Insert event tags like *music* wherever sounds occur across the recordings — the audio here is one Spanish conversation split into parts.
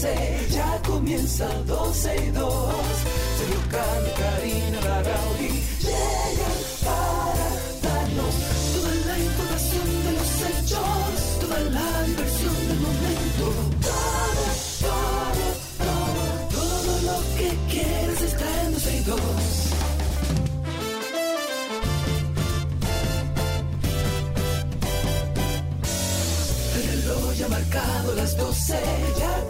12, ya comienza 12 y 2. Sergio Carlos, Karina, Larrauri llegan para darnos toda la información de los hechos, toda la diversión del momento. Todo, todo, todo, todo lo que quieres está en 12 y 2. El reloj ya marcado las 12, ya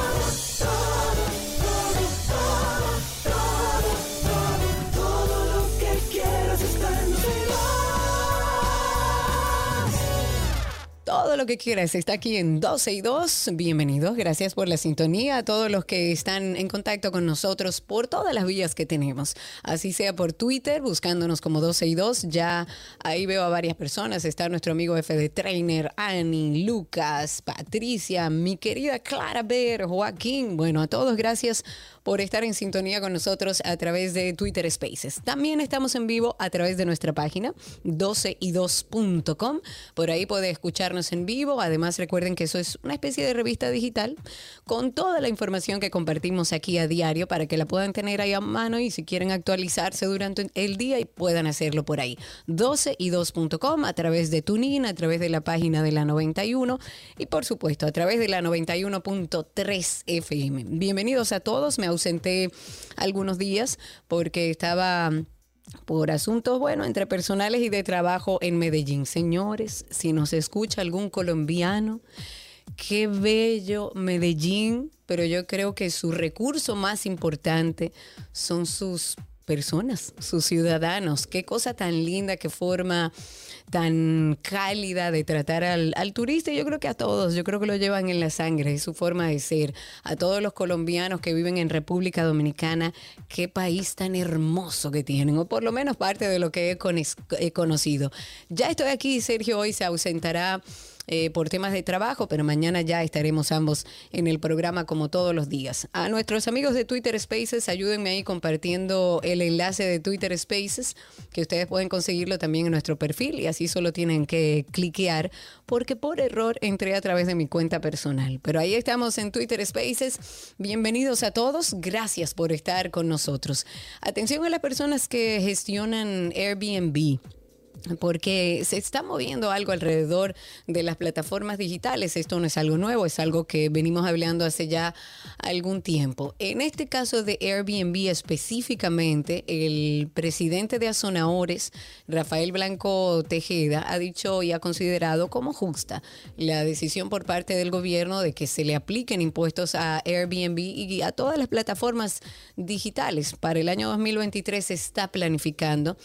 Lo que quieras está aquí en 12 y 2. Bienvenidos, gracias por la sintonía a todos los que están en contacto con nosotros por todas las vías que tenemos. Así sea por Twitter, buscándonos como 12 y 2. Ya ahí veo a varias personas. Está nuestro amigo F de Trainer, Annie, Lucas, Patricia, mi querida Clara Ver, Joaquín. Bueno, a todos gracias por estar en sintonía con nosotros a través de Twitter Spaces. También estamos en vivo a través de nuestra página 12y2.com. Por ahí puede escucharnos en vivo. Además, recuerden que eso es una especie de revista digital con toda la información que compartimos aquí a diario para que la puedan tener ahí a mano y si quieren actualizarse durante el día y puedan hacerlo por ahí. 12y2.com a través de Tunin, a través de la página de la 91 y por supuesto a través de la 91.3 FM. Bienvenidos a todos. Ausenté algunos días porque estaba por asuntos, bueno, entre personales y de trabajo en Medellín. Señores, si nos escucha algún colombiano, qué bello Medellín, pero yo creo que su recurso más importante son sus personas, sus ciudadanos. Qué cosa tan linda, qué forma tan cálida de tratar al, al, turista. Yo creo que a todos, yo creo que lo llevan en la sangre, es su forma de ser. A todos los colombianos que viven en República Dominicana, qué país tan hermoso que tienen, o por lo menos parte de lo que he, con, he conocido. Ya estoy aquí, Sergio hoy se ausentará eh, por temas de trabajo, pero mañana ya estaremos ambos en el programa como todos los días. A nuestros amigos de Twitter Spaces, ayúdenme ahí compartiendo el enlace de Twitter Spaces, que ustedes pueden conseguirlo también en nuestro perfil y así solo tienen que cliquear, porque por error entré a través de mi cuenta personal. Pero ahí estamos en Twitter Spaces. Bienvenidos a todos, gracias por estar con nosotros. Atención a las personas que gestionan Airbnb porque se está moviendo algo alrededor de las plataformas digitales. Esto no es algo nuevo, es algo que venimos hablando hace ya algún tiempo. En este caso de Airbnb específicamente, el presidente de Azonadores, Rafael Blanco Tejeda, ha dicho y ha considerado como justa la decisión por parte del gobierno de que se le apliquen impuestos a Airbnb y a todas las plataformas digitales. Para el año 2023 se está planificando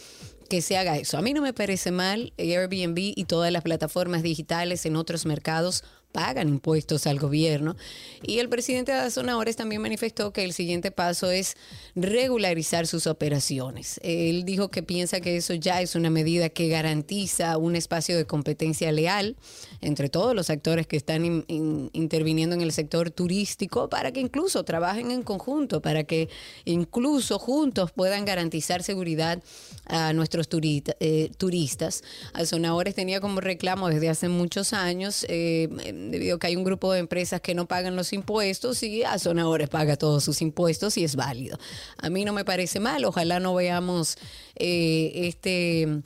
que se haga eso. A mí no me parece mal Airbnb y todas las plataformas digitales en otros mercados pagan impuestos al gobierno. Y el presidente de Azonadores también manifestó que el siguiente paso es regularizar sus operaciones. Él dijo que piensa que eso ya es una medida que garantiza un espacio de competencia leal entre todos los actores que están in, in, interviniendo en el sector turístico para que incluso trabajen en conjunto, para que incluso juntos puedan garantizar seguridad a nuestros turista, eh, turistas. Azonadores tenía como reclamo desde hace muchos años eh, debido a que hay un grupo de empresas que no pagan los impuestos y Azonadores paga todos sus impuestos y es válido. A mí no me parece mal, ojalá no veamos eh, este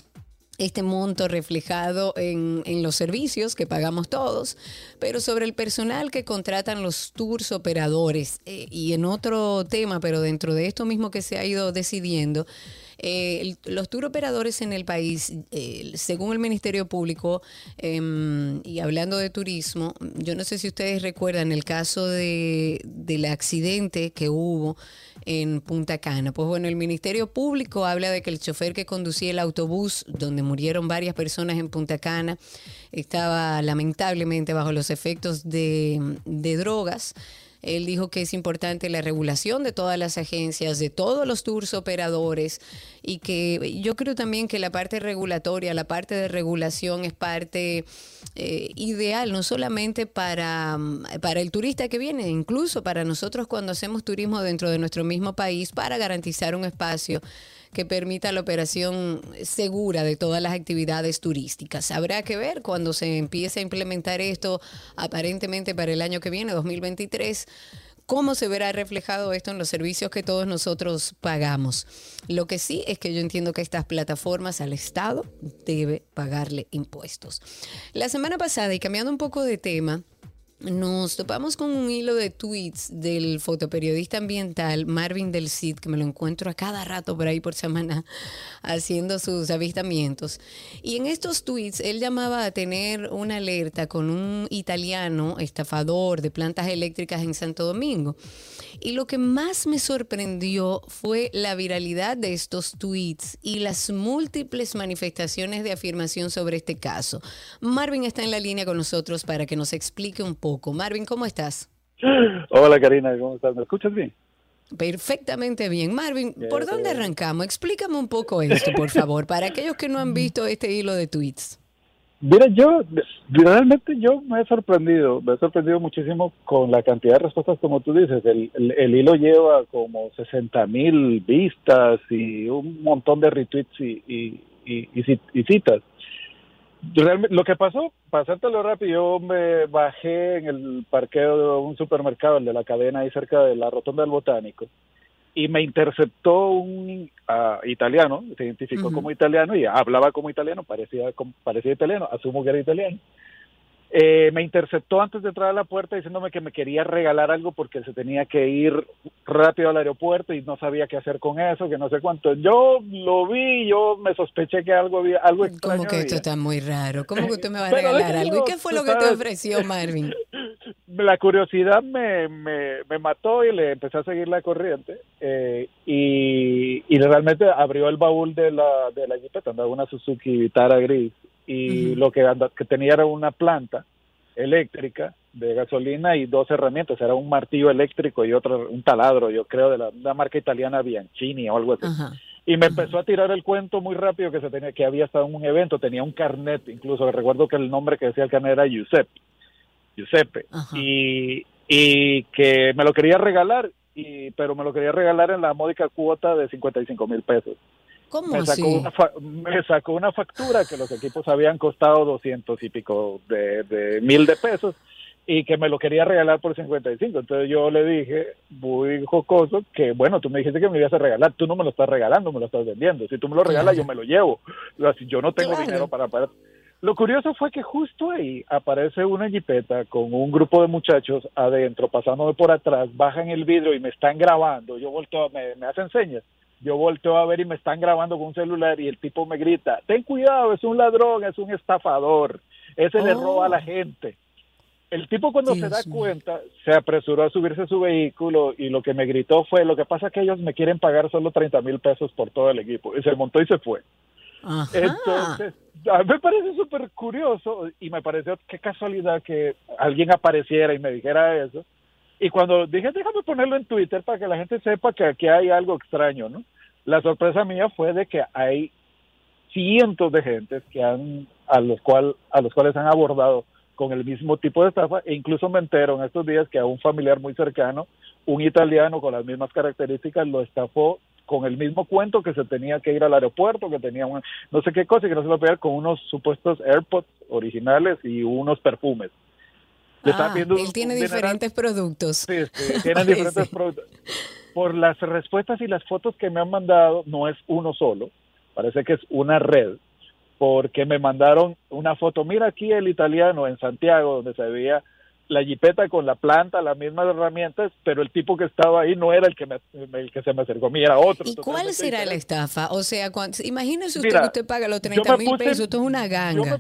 este monto reflejado en, en, los servicios que pagamos todos, pero sobre el personal que contratan los tours operadores eh, y en otro tema, pero dentro de esto mismo que se ha ido decidiendo, eh, los tour operadores en el país, eh, según el Ministerio Público, eh, y hablando de turismo, yo no sé si ustedes recuerdan el caso de, del accidente que hubo en Punta Cana. Pues bueno, el Ministerio Público habla de que el chofer que conducía el autobús donde murieron varias personas en Punta Cana estaba lamentablemente bajo los efectos de, de drogas. Él dijo que es importante la regulación de todas las agencias, de todos los tours operadores y que yo creo también que la parte regulatoria, la parte de regulación es parte eh, ideal, no solamente para, para el turista que viene, incluso para nosotros cuando hacemos turismo dentro de nuestro mismo país, para garantizar un espacio que permita la operación segura de todas las actividades turísticas. Habrá que ver cuando se empiece a implementar esto, aparentemente para el año que viene, 2023 cómo se verá reflejado esto en los servicios que todos nosotros pagamos. Lo que sí es que yo entiendo que estas plataformas al Estado debe pagarle impuestos. La semana pasada, y cambiando un poco de tema, nos topamos con un hilo de tweets del fotoperiodista ambiental Marvin del Cid, que me lo encuentro a cada rato por ahí por semana *laughs* haciendo sus avistamientos. Y en estos tweets él llamaba a tener una alerta con un italiano estafador de plantas eléctricas en Santo Domingo. Y lo que más me sorprendió fue la viralidad de estos tweets y las múltiples manifestaciones de afirmación sobre este caso. Marvin está en la línea con nosotros para que nos explique un poco. Marvin, ¿cómo estás? Hola Karina, ¿cómo estás? ¿Me escuchas bien? Perfectamente bien. Marvin, ¿por dónde arrancamos? Explícame un poco esto, por *laughs* favor, para aquellos que no han visto este hilo de tweets. Mira, yo realmente yo me he sorprendido, me he sorprendido muchísimo con la cantidad de respuestas como tú dices. El, el, hilo lleva como 60 mil vistas y un montón de retweets y, y, y, y citas. Realmente, lo que pasó, pasártelo rápido, yo me bajé en el parqueo de un supermercado, el de la cadena ahí cerca de la rotonda del Botánico, y me interceptó un uh, italiano, se identificó como italiano y hablaba como italiano, parecía, parecía italiano, asumo que era italiano. Eh, me interceptó antes de entrar a la puerta diciéndome que me quería regalar algo porque se tenía que ir rápido al aeropuerto y no sabía qué hacer con eso, que no sé cuánto. Yo lo vi, yo me sospeché que algo había, algo extraño. ¿Cómo que esto está muy raro? ¿Cómo que usted me va a regalar algo? ¿Y qué fue lo que te ofreció Marvin? *laughs* La curiosidad me, me, me, mató y le empecé a seguir la corriente eh, y, y realmente abrió el baúl de la, de la jipeta, andaba una Suzuki Vitara gris y lo que, que tenía era una planta eléctrica de gasolina y dos herramientas, era un martillo eléctrico y otro, un taladro, yo creo, de la, marca italiana Bianchini o algo así. Y me empezó a tirar el cuento muy rápido que se tenía, que había estado en un evento, tenía un carnet, incluso recuerdo que el nombre que decía el carnet era Giuseppe, Giuseppe, y, y que me lo quería regalar, y, pero me lo quería regalar en la módica cuota de 55 mil pesos me sacó, una me sacó una factura que los equipos habían costado 200 y pico de, mil de pesos y que me lo quería regalar por 55. Entonces yo le dije, muy jocoso, que bueno, tú me dijiste que me ibas a regalar, tú no me lo estás regalando, me lo estás vendiendo. Si tú me lo regalas, yo me lo llevo. yo no tengo dinero para pagar. Lo curioso fue que justo ahí aparece una jipeta con un grupo de muchachos adentro, pasándome por atrás, bajan el vidrio y me están grabando. Yo vuelto, me, me hacen señas yo volteo a ver y me están grabando con un celular y el tipo me grita, ten cuidado, es un ladrón, es un estafador, ese le roba a la oh. gente. El tipo cuando se da cuenta se apresuró a subirse a su vehículo y lo que me gritó fue, lo que pasa es que ellos me quieren pagar solo 30 mil pesos por todo el equipo. Y se montó y se fue. Entonces, a mí me parece súper curioso y me pareció qué casualidad que alguien apareciera y me dijera eso y cuando dije, déjame ponerlo en Twitter para que la gente sepa que aquí hay algo extraño, ¿no? La sorpresa mía fue de que hay cientos de gentes que han, a los, cual, a los cuales han abordado con el mismo tipo de estafa e incluso me entero en estos días que a un familiar muy cercano, un italiano con las mismas características, lo estafó con el mismo cuento que se tenía que ir al aeropuerto, que tenía no sé qué cosa que no se lo a con unos supuestos AirPods originales y unos perfumes. Ah, él tiene diferentes productos. Sí, *laughs* sí tiene diferentes productos. Por las respuestas y las fotos que me han mandado, no es uno solo, parece que es una red, porque me mandaron una foto, mira aquí el italiano en Santiago, donde se veía la jipeta con la planta, las mismas herramientas, pero el tipo que estaba ahí no era el que, me, el que se me acercó a mí, era otro. ¿Y cuál será la estafa? O sea, imagínese usted que usted paga los 30 mil pesos, esto es una ganga yo me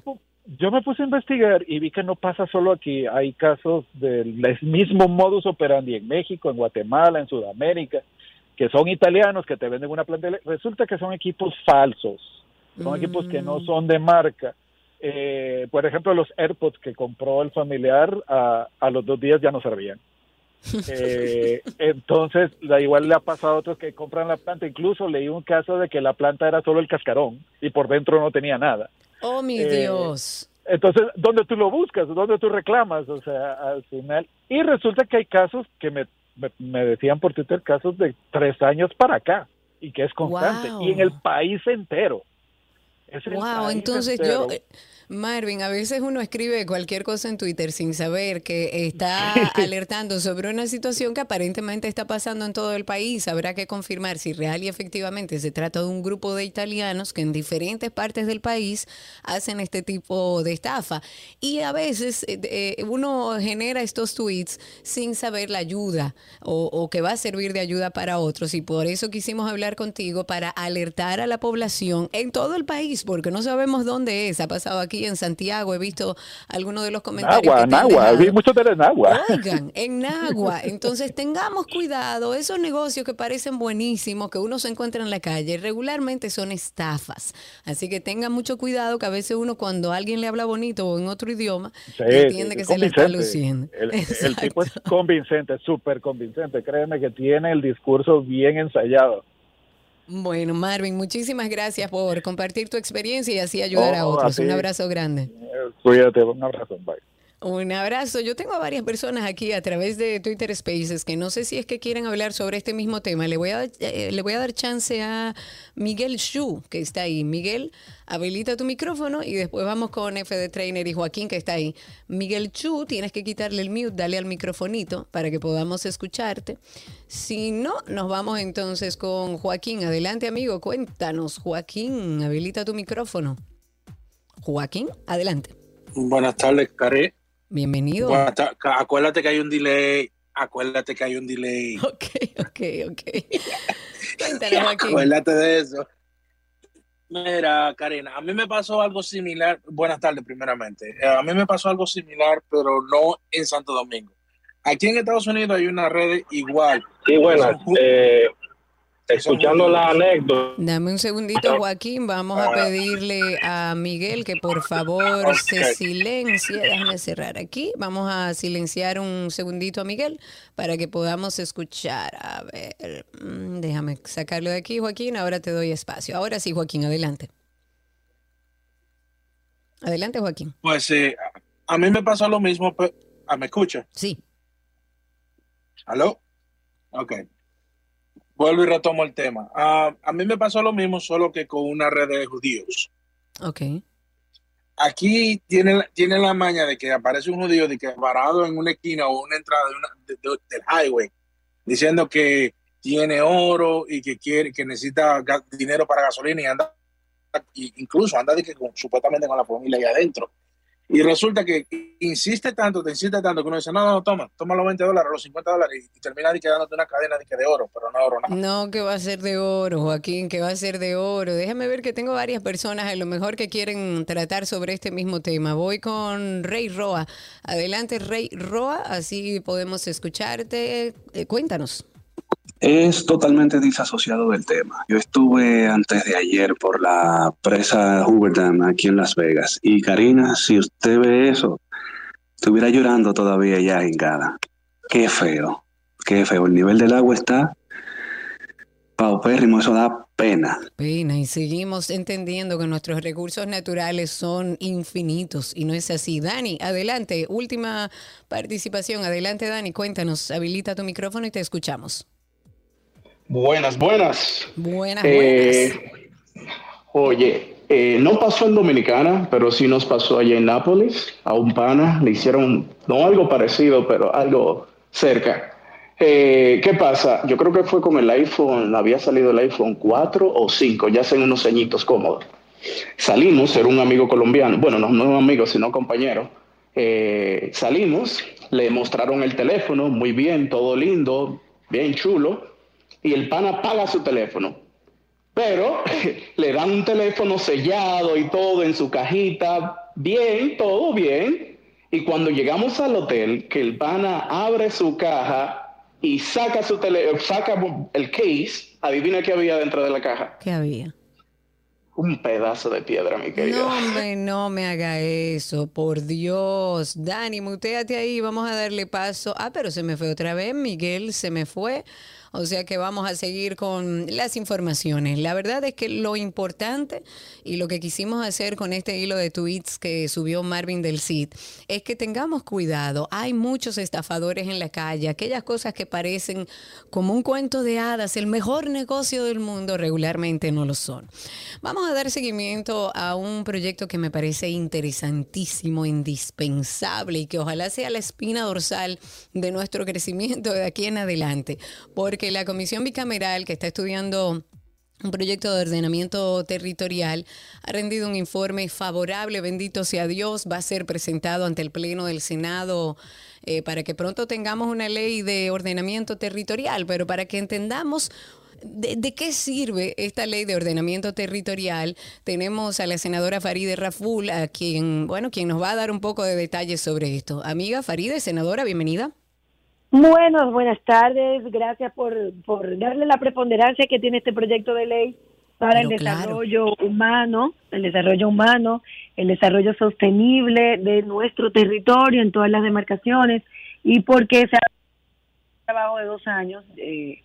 puse a investigar y vi que no pasa solo aquí, hay casos del mismo modus operandi en México, en Guatemala, en Sudamérica, que son italianos que te venden una planta. Resulta que son equipos falsos, son equipos que no mm. son de marca. Eh, por ejemplo, los AirPods que compró el familiar a, a los dos días ya no servían. *laughs* Eh, entonces, da igual le ha pasado a otros que compran la planta. Incluso leí un caso de que la planta era solo el cascarón y por dentro no tenía nada. Oh, mi Eh, Dios. Entonces, ¿dónde tú lo buscas? ¿Dónde tú reclamas? O sea, al final. Y resulta que hay casos que me, me, me decían por Twitter, casos de tres años para acá y que es constante. Wow. Y en el país entero. Es Wow, entonces entero. yo, Marvin, a veces uno escribe cualquier cosa en Twitter sin saber que está *laughs* alertando sobre una situación que aparentemente está pasando en todo el país. Habrá que confirmar si real y efectivamente se trata de un grupo de italianos que en diferentes partes del país hacen este tipo de estafa. Y a veces eh, eh, uno genera estos tweets sin saber la ayuda o, o que va a servir de ayuda para otros. Y por eso quisimos hablar contigo para alertar a la población en todo el país, porque no sabemos dónde es. Ha pasado aquí en Santiago, he visto algunos de los comentarios. Nagua, Nagua, vi mucho de Nagua. Oigan, en *laughs* Nagua. Entonces tengamos cuidado. Esos negocios que parecen buenísimos, que uno se encuentra en la calle, regularmente son estafas. Así que tengan mucho cuidado que a veces uno cuando alguien le habla bonito o en otro idioma, Sí, entiende que se le está luciendo. El, *laughs* el tipo es convincente, súper convincente. Créeme que tiene el discurso bien ensayado. Bueno, Marvin, muchísimas gracias por compartir tu experiencia y así ayudar a Oh, a otros. Un abrazo grande. Cuídate, un abrazo. Bye. Un abrazo. Yo tengo a varias personas aquí a través de Twitter Spaces que no sé si es que quieren hablar sobre este mismo tema. Le voy a, eh, le voy a dar chance a Miguel Shu, que está ahí. Miguel, habilita tu micrófono y después vamos con F de Trainer y Joaquín, que está ahí. Miguel Shu, tienes que quitarle el mute, dale al microfonito para que podamos escucharte. Si no, nos vamos entonces con Joaquín. Adelante, amigo, cuéntanos. Joaquín, habilita tu micrófono. Joaquín, adelante. Buenas tardes, Cari. Bienvenido. Acuérdate que hay un delay. Acuérdate que hay un delay. *laughs* Ok, ok, ok. *laughs* Acuérdate de eso. Mira, Karina, a mí me pasó algo similar. Buenas tardes, primeramente. Eh, A mí me pasó algo similar, pero no en Santo Domingo. Aquí en Estados Unidos hay una red igual. Sí, buenas. Eh, escuchando la anécdota, Dame un segundito, Joaquín. Vamos a pedirle a Miguel que por favor se silencie. Déjame cerrar aquí. Vamos a silenciar un segundito a Miguel para que podamos escuchar. A ver, mm, déjame sacarlo de aquí, Joaquín. Ahora te doy espacio. Ahora sí, Joaquín, adelante. Adelante, Joaquín. Pues eh, a mí me pasó lo mismo. pe- ah, ¿Me escucha? Sí. ¿Aló? Ok. Vuelvo y retomo el tema. Ah, a mí me pasó lo mismo, solo que con una red de judíos. Ok. Aquí tiene, la- tiene la maña de que aparece un judío de que parado en una esquina o una entrada de una- de- de- del highway, diciendo que tiene oro y que quiere, que necesita dinero para gasolina y anda, incluso anda de que con- supuestamente con la familia ahí adentro. Y resulta que insiste tanto, te insiste tanto que uno dice, no, no, toma, toma los 20 dólares, los 50 dólares y, termina de quedándote una cadena de, que de oro, pero no oro, nada. No, que va a ser de oro, Joaquín, que va a ser de oro. Déjame ver que tengo varias personas a lo mejor que quieren tratar sobre este mismo tema. Voy con Rey Roa. Adelante, Rey Roa, así podemos escucharte. Eh, cuéntanos. Es totalmente disasociado del tema. Yo estuve antes de ayer por la presa Hoover aquí en Las Vegas. Y Karina, si usted ve eso, estuviera llorando todavía ya hingada. Qué feo, qué feo. El nivel del agua está paupérrimo, eso da pena. Pena, y seguimos entendiendo que nuestros recursos naturales son infinitos y no es así. Dani, adelante, última participación. Adelante, Dani, cuéntanos, habilita tu micrófono y te escuchamos. Buenas, buenas. Buenas, buenas. Eh, oye, eh, no pasó en Dominicana, pero sí nos pasó allá en Nápoles. A un pana le hicieron, no algo parecido, pero algo cerca. Eh, ¿Qué pasa? Yo creo que fue con el iPhone, había salido el iPhone 4 o 5, ya hacen unos ceñitos cómodos. Salimos, era un amigo colombiano, bueno, no, no un amigo, sino compañero. Eh, salimos, le mostraron el teléfono, muy bien, todo lindo, bien chulo y el pana apaga su teléfono. Pero *laughs* le dan un teléfono sellado y todo en su cajita, bien, todo bien. Y cuando llegamos al hotel, que el pana abre su caja y saca su tele, saca el case, adivina qué había dentro de la caja. ¿Qué había? un pedazo de piedra, mi querido. No, *laughs* hombre, no me haga eso, por Dios. Dani, muteate ahí, vamos a darle paso. Ah, pero se me fue otra vez, Miguel se me fue. O sea que vamos a seguir con las informaciones. La verdad es que lo importante y lo que quisimos hacer con este hilo de tweets que subió Marvin del Cid es que tengamos cuidado. Hay muchos estafadores en la calle, aquellas cosas que parecen como un cuento de hadas, el mejor negocio del mundo regularmente no lo son. Vamos a dar seguimiento a un proyecto que me parece interesantísimo, indispensable y que ojalá sea la espina dorsal de nuestro crecimiento de aquí en adelante. Porque que la comisión bicameral que está estudiando un proyecto de ordenamiento territorial ha rendido un informe favorable, bendito sea Dios, va a ser presentado ante el Pleno del Senado eh, para que pronto tengamos una ley de ordenamiento territorial, pero para que entendamos de, qué sirve esta ley de ordenamiento territorial? Tenemos a la senadora Faride Raful, a quien, bueno, quien nos va a dar un poco de detalles sobre esto. Amiga Faride, senadora, bienvenida. Buenas, buenas tardes. Gracias por, por darle la preponderancia que tiene este proyecto de ley para el desarrollo humano, el desarrollo humano, el desarrollo sostenible de nuestro territorio en todas las demarcaciones y porque se ha trabajo de dos años eh,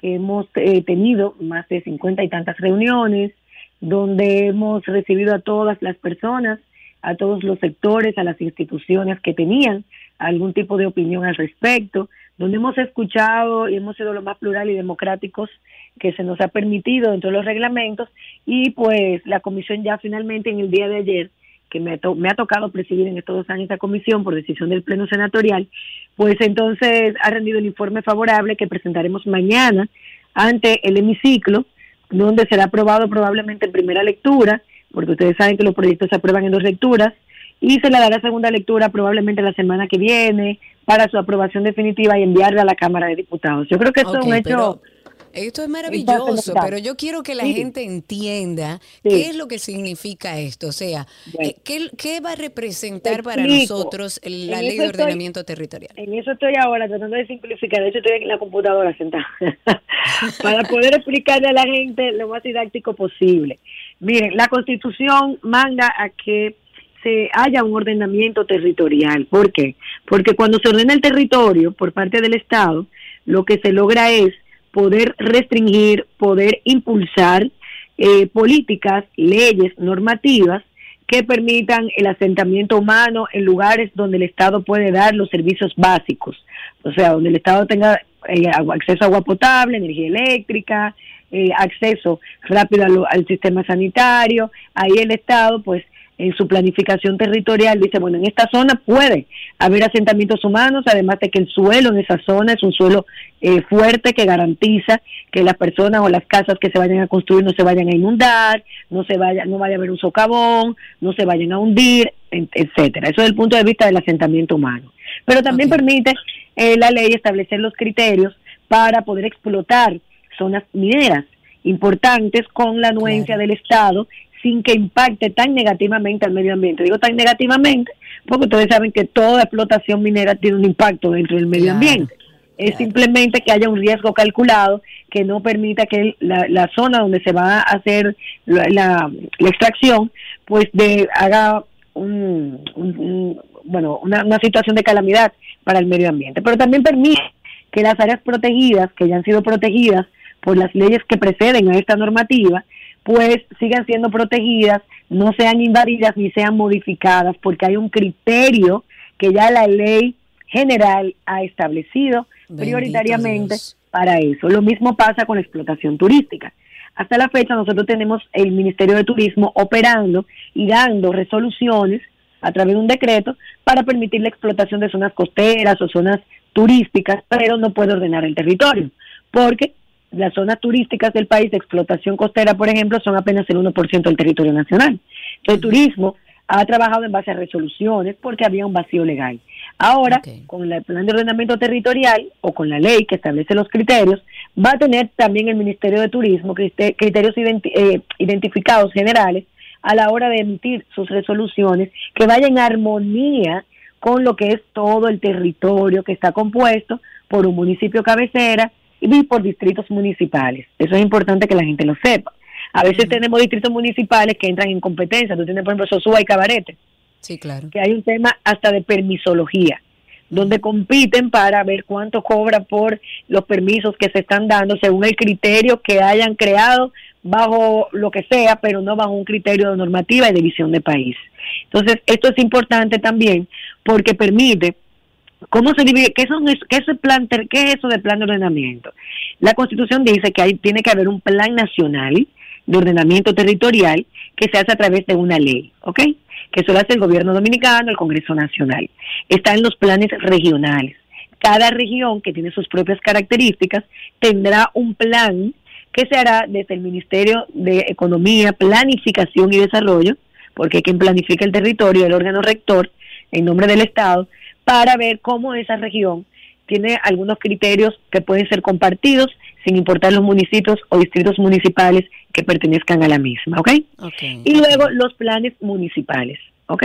que hemos eh, tenido más de cincuenta y tantas reuniones donde hemos recibido a todas las personas, a todos los sectores, a las instituciones que tenían algún tipo de opinión al respecto, donde hemos escuchado y hemos sido lo más plural y democráticos que se nos ha permitido dentro de los reglamentos y pues la comisión ya finalmente en el día de ayer que me, me ha tocado presidir en estos dos años esta comisión por decisión del Pleno Senatorial, pues entonces ha rendido el informe favorable que presentaremos mañana ante el hemiciclo, donde será aprobado probablemente en primera lectura, porque ustedes saben que los proyectos se aprueban en dos lecturas, y se le dará segunda lectura probablemente la semana que viene para su aprobación definitiva y enviarla a la Cámara de Diputados. Yo creo que esto es un hecho... Esto es maravilloso, pero yo quiero que la gente entienda qué es lo que significa esto. O sea, eh, ¿qué, va a representar para nosotros la ley de ordenamiento territorial? En eso estoy ahora tratando de simplificar. De hecho, estoy aquí en la computadora sentada *laughs* para poder explicarle a la gente lo más didáctico posible. Miren, la Constitución manda a que haya un ordenamiento territorial. ¿Por qué? Porque cuando se ordena el territorio por parte del Estado, lo que se logra es poder restringir, poder impulsar eh, políticas, leyes, normativas que permitan el asentamiento humano en lugares donde el Estado puede dar los servicios básicos, o sea, donde el Estado tenga eh, acceso a agua potable, energía eléctrica, eh, acceso rápido al, sistema sanitario, ahí el Estado pues en su planificación territorial dice, bueno, en esta zona puede haber asentamientos humanos, además de que el suelo en esa zona es un suelo eh, fuerte que garantiza que las personas o las casas que se vayan a construir no se vayan a inundar, no se vaya, no vaya a haber un socavón, no se vayan a hundir, etcétera. Eso es el punto de vista del asentamiento humano. Pero también permite eh, la ley establecer los criterios para poder explotar zonas mineras importantes con la anuencia del Estado sin que impacte tan negativamente al medio ambiente. Digo tan negativamente porque ustedes saben que toda explotación minera tiene un impacto dentro del medio ambiente. Es simplemente que haya un riesgo calculado que no permita que la, zona donde se va a hacer la, extracción, pues de, haga un, bueno, una, una situación de calamidad para el medio ambiente. Pero también permite que las áreas protegidas, que ya han sido protegidas por las leyes que preceden a esta normativa, pues sigan siendo protegidas, no sean invadidas ni sean modificadas, porque hay un criterio que ya la ley general ha establecido prioritariamente para eso. Lo mismo pasa con la explotación turística. Hasta la fecha nosotros tenemos el Ministerio de Turismo operando y dando resoluciones a través de un decreto para permitir la explotación de zonas costeras o zonas turísticas, pero no puede ordenar el territorio, porque las zonas turísticas del país de explotación costera, por ejemplo, son apenas el 1% del territorio nacional. El turismo ha trabajado en base a resoluciones porque había un vacío legal. Ahora, con el plan de ordenamiento territorial o con la ley que establece los criterios, va a tener también el Ministerio de Turismo criterios eh, identificados generales a la hora de emitir sus resoluciones que vayan en armonía con lo que es todo el territorio que está compuesto por un municipio cabecera, y por distritos municipales. Eso es importante que la gente lo sepa. A veces tenemos distritos municipales que entran en competencia. Tú tienes, por ejemplo, Sosúa y Cabarete. Sí, claro. Que hay un tema hasta de permisología, donde compiten para ver cuánto cobra por los permisos que se están dando según el criterio que hayan creado bajo lo que sea, pero no bajo un criterio de normativa y de visión de país. Entonces, esto es importante también porque permite ¿Cómo se divide? ¿Qué, son, qué, es el plan, ¿Qué es eso de plan de ordenamiento? La Constitución dice que hay, tiene que haber un plan nacional de ordenamiento territorial que se hace a través de una ley, ¿ok? Que eso lo el gobierno dominicano, el Congreso Nacional. Están los planes regionales. Cada región que tiene sus propias características tendrá un plan que se hará desde el Ministerio de Economía, Planificación y Desarrollo, porque hay quien planifica el territorio, el órgano rector, en nombre del Estado, para ver cómo esa región tiene algunos criterios que pueden ser compartidos sin importar los municipios o distritos municipales que pertenezcan a la misma, ¿ok? okay y luego los planes municipales, ¿ok?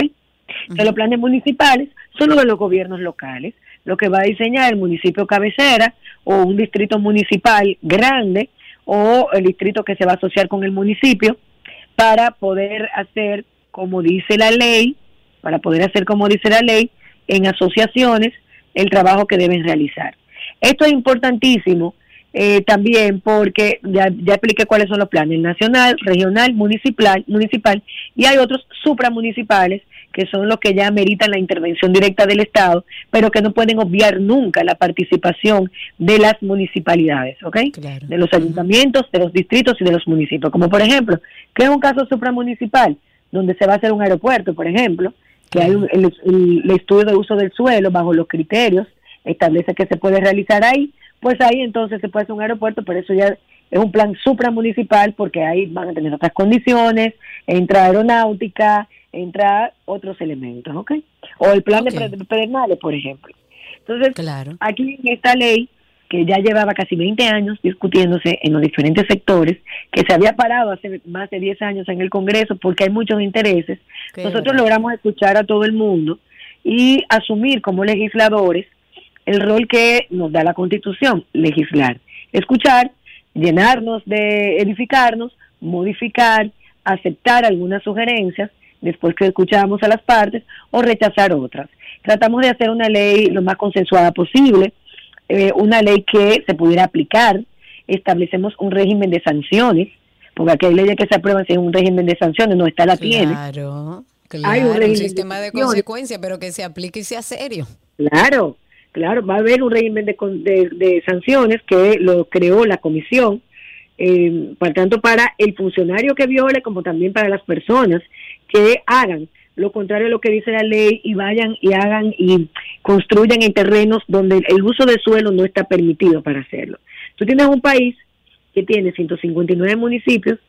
los planes municipales son los de los gobiernos locales, lo que va a diseñar el municipio cabecera o un distrito municipal grande o el distrito que se va a asociar con el municipio para poder hacer como dice la ley, para poder hacer como dice la ley, en asociaciones el trabajo que deben realizar. Esto es importantísimo eh, también porque ya, ya expliqué cuáles son los planes, nacional, regional, municipal, municipal y hay otros supramunicipales que son los que ya meritan la intervención directa del Estado, pero que no pueden obviar nunca la participación de las municipalidades, ¿ok? De los ayuntamientos, de los distritos y de los municipios. Como por ejemplo, que es un caso supramunicipal, donde se va a hacer un aeropuerto, por ejemplo, que hay un, el, estudio de uso del suelo bajo los criterios, establece que se puede realizar ahí, pues ahí entonces se puede hacer un aeropuerto, pero eso ya es un plan supramunicipal porque ahí van a tener otras condiciones, entra aeronáutica, entra otros elementos, ¿ok? O el plan de pedernales, por ejemplo. Entonces, aquí en esta ley, que ya llevaba casi 20 años discutiéndose en los diferentes sectores, que se había parado hace más de 10 años en el Congreso porque hay muchos intereses, nosotros logramos escuchar a todo el mundo y asumir como legisladores el rol que nos da la Constitución, legislar, escuchar, llenarnos de edificarnos, modificar, aceptar algunas sugerencias después que escuchamos a las partes o rechazar otras. Tratamos de hacer una ley lo más consensuada posible, eh, una ley que se pudiera aplicar, establecemos un régimen de sanciones, porque aquí hay leyes que se aprueban sin un régimen de sanciones, no está la tiene. Claro, hay un, sistema de, consecuencias, pero que se aplique y sea serio. Claro, claro, va a haber un régimen de, de, sanciones que lo creó la comisión, eh, por tanto para el funcionario que viole como también para las personas que hagan lo contrario a lo que dice la ley y vayan y hagan y construyan en terrenos donde el uso de suelo no está permitido para hacerlo. Tú tienes un país que tiene 159 municipios,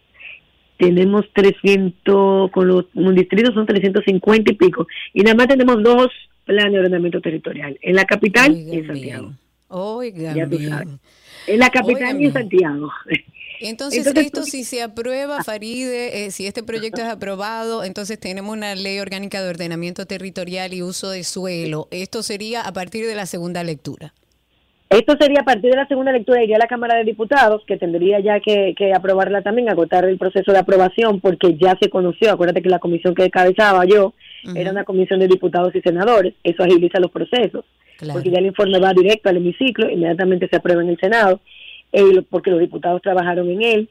tenemos 300, con los distritos son 350 y pico, y nada más tenemos dos planes de ordenamiento territorial, en la capital y en Santiago. Oigan bien. En la capital y en Santiago. Entonces, esto si se aprueba, Faride, eh, si este proyecto es aprobado, entonces tenemos una ley orgánica de ordenamiento territorial y uso de suelo. Esto sería a partir de la segunda lectura. Esto sería a partir de la segunda lectura, iría a la Cámara de Diputados, que tendría ya que, aprobarla también, agotar el proceso de aprobación, porque ya se conoció, acuérdate que la comisión que encabezaba yo era una comisión de diputados y senadores, eso agiliza los procesos, porque ya el informe va directo al hemiciclo, inmediatamente se aprueba en el Senado, eh, porque los diputados trabajaron en él.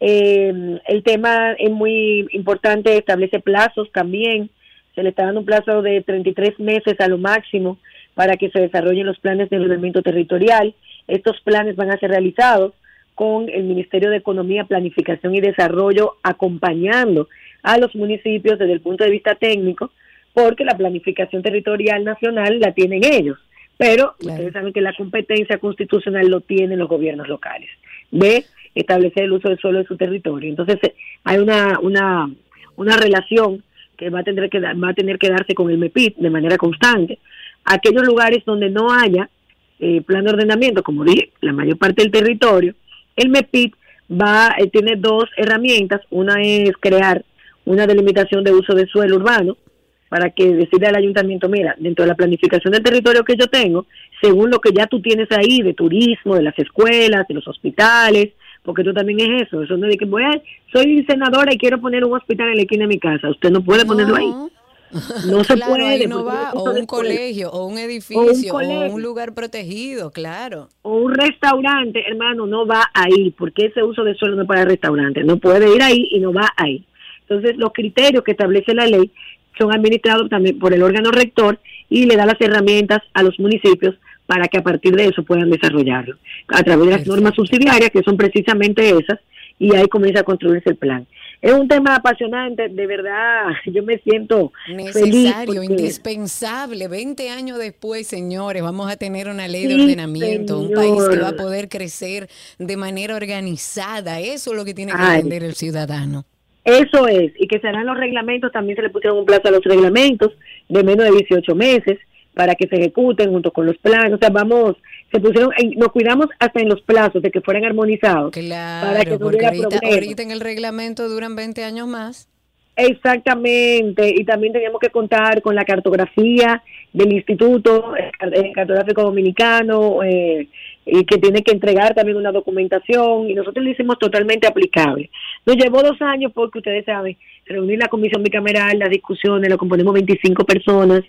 Eh, el tema es muy importante, establece plazos también, se le está dando un plazo de 33 meses a lo máximo para que se desarrollen los planes de ordenamiento territorial. Estos planes van a ser realizados con el Ministerio de Economía, Planificación y Desarrollo acompañando a los municipios desde el punto de vista técnico, porque la planificación territorial nacional la tienen ellos, pero ustedes saben que la competencia constitucional lo tienen los gobiernos locales, de establecer el uso del suelo de su territorio. Entonces eh, hay una, una, una relación que va a tener que va a tener que darse con el MEPIT de manera constante aquellos lugares donde no haya eh, plan de ordenamiento, como dije, la mayor parte del territorio, el MEPIT va, eh, tiene dos herramientas. Una es crear una delimitación de uso de suelo urbano para que decida al ayuntamiento, mira, dentro de la planificación del territorio que yo tengo, según lo que ya tú tienes ahí de turismo, de las escuelas, de los hospitales, porque tú también es eso, eso no es de que voy a, soy senadora y quiero poner un hospital en la esquina de mi casa, usted no puede ponerlo ahí. No *laughs* se Claro, puede. no va, o un colegio, o un edificio, o colegio. un lugar protegido, claro. o un restaurante, hermano, no va ahí, porque ese uso de suelo no es para restaurante, no puede ir ahí y no va ahí. Entonces, los criterios que establece la ley son administrados también por el órgano rector y le da las herramientas a los municipios para que a partir de eso puedan desarrollarlo, a través de las normas subsidiarias, que son precisamente esas, y ahí comienza a construirse el plan. Es un tema apasionante, de verdad, yo me siento feliz Necesario, porque- indispensable. 20 años después, señores, vamos a tener una ley de Sí, ordenamiento, un país que va a poder crecer de manera organizada. Eso es lo que tiene que Ay. entender el ciudadano. Eso es, y que se harán los reglamentos, también se le pusieron un plazo a los reglamentos de menos de 18 meses para que se ejecuten junto con los planes, o sea, vamos, se pusieron, nos cuidamos hasta en los plazos de que fueran armonizados. para que Claro, porque ahorita, ahorita en el reglamento duran 20 años más. Exactamente, y también teníamos que contar con la cartografía del Instituto Cartográfico Dominicano, eh, y que tiene que entregar también una documentación, y nosotros lo hicimos totalmente aplicable. Nos llevó dos años porque ustedes saben, reunir la comisión bicameral, las discusiones, lo componemos 25 personas.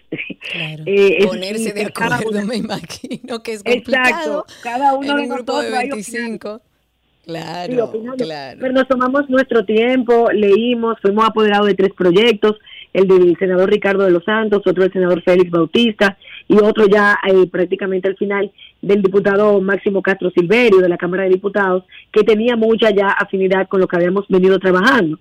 Claro. *laughs* Eh, es Ponerse de acuerdo, una- *laughs* me imagino que es complicado. Exacto, cada uno en de un grupo de nosotros ahí 25. Sí, Claro, claro. Pero nos tomamos nuestro tiempo, leímos, fuimos apoderados de tres proyectos, el del senador Ricardo de los Santos, otro del senador Félix Bautista y otro ya eh, prácticamente al final del diputado Máximo Castro Silverio de la Cámara de Diputados, que tenía mucha ya afinidad con lo que habíamos venido trabajando.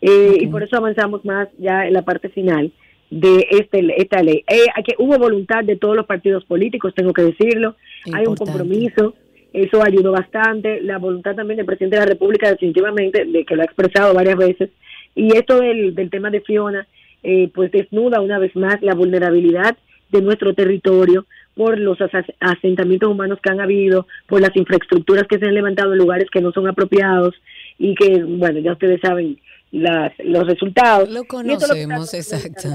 Eh, Y por eso avanzamos más ya en la parte final de este esta ley. Eh, que hubo voluntad de todos los partidos políticos, tengo que decirlo, hay un compromiso, eso ayudó bastante, la voluntad también del presidente de la República definitivamente, de que lo ha expresado varias veces, y esto del, del tema de Fiona, eh, pues desnuda una vez más la vulnerabilidad de nuestro territorio por los asentamientos humanos que han habido, por las infraestructuras que se han levantado en lugares que no son apropiados y que, bueno, ya ustedes saben las, los resultados. Lo conocemos, exacto.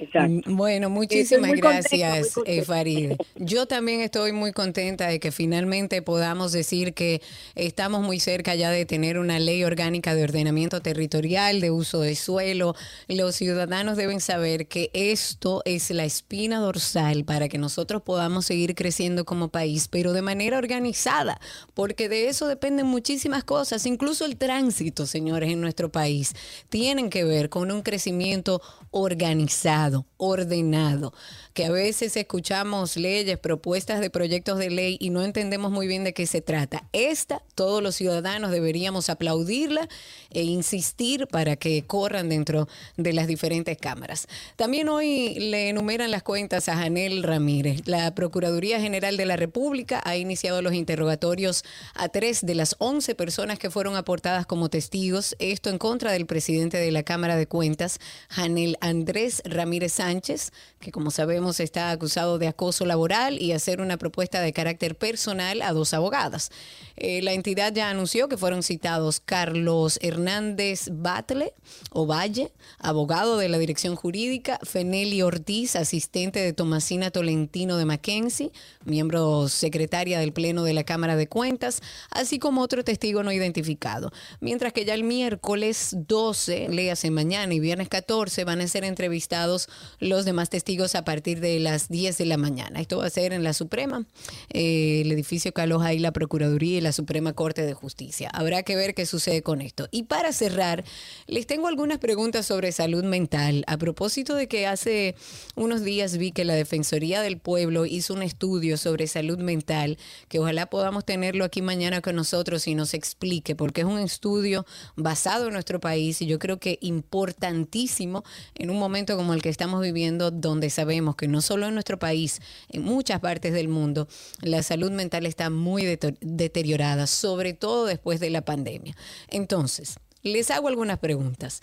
Exacto. Mm, Bueno, muchísimas muy contenta, gracias, eh, contenta. Farid. *laughs* Yo también estoy muy contenta de que finalmente podamos decir que estamos muy cerca ya de tener una ley orgánica de ordenamiento territorial, de uso de suelo. Los ciudadanos deben saber que esto es la espina dorsal para que nosotros podamos seguir creciendo como país, pero de manera organizada, porque de eso dependen muchísimas cosas, incluso el tránsito, señores, en nuestro país, tienen que ver con un crecimiento organizado, ordenado, que a veces escuchamos leyes, propuestas de proyectos de ley y no entendemos muy bien de qué se trata. Esta, todos los ciudadanos deberíamos aplaudirla e insistir para que corran dentro de las diferentes cámaras. También hoy le enumeran las cuentas a Janel Ramírez. La Procuraduría General de la República ha iniciado los interrogatorios a tres de las 11 personas que fueron aportadas como testigos. Esto en contra del presidente de la Cámara de Cuentas, Janel Andrés Ramírez Sánchez, que como sabemos está acusado de acoso laboral y hacer una propuesta de carácter personal a dos abogadas. Eh, la entidad ya anunció que fueron citados Carlos Hernández Batle o Valle, abogado de la Dirección Jurídica, Feneli Ortiz, asistente de Tomasina Tolentino de Mackenzie, miembro secretaria del Pleno de la Cámara de Cuentas, así como otro testigo no identificado. Mientras que ya el miércoles 12, léase mañana y viernes 14, van a ser entrevistados los demás testigos a partir de las 10 de la mañana. Esto va a ser en la Suprema, eh, el edificio que aloja la Procuraduría y la Suprema Corte de Justicia. Habrá que ver qué sucede con esto. Y para cerrar, les tengo algunas preguntas sobre salud mental. A propósito de que hace unos días vi que la Defensoría del Pueblo hizo un estudio sobre salud mental, que ojalá podamos tenerlo aquí mañana con nosotros y nos explique, porque es un estudio basado en nuestro país y yo creo que importantísimo en un momento como el que estamos viviendo, donde sabemos que no solo en nuestro país, en muchas partes del mundo, la salud mental está muy deteriorada, sobre todo después de la pandemia. Entonces, les hago algunas preguntas.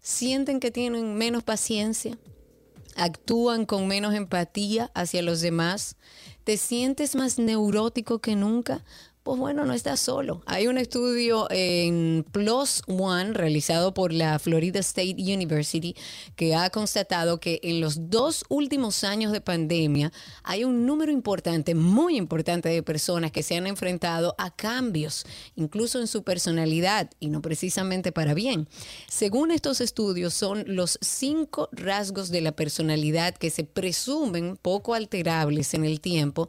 ¿Sienten que tienen menos paciencia? actúan con menos empatía hacia los demás, te sientes más neurótico que nunca. Pues bueno, no estás solo. Hay un estudio en Plus One realizado por la Florida State University que ha constatado que en los dos últimos años de pandemia hay un número importante, muy importante de personas que se han enfrentado a cambios, incluso en su personalidad y no precisamente para bien. Según estos estudios, son los cinco rasgos de la personalidad que se presumen poco alterables en el tiempo,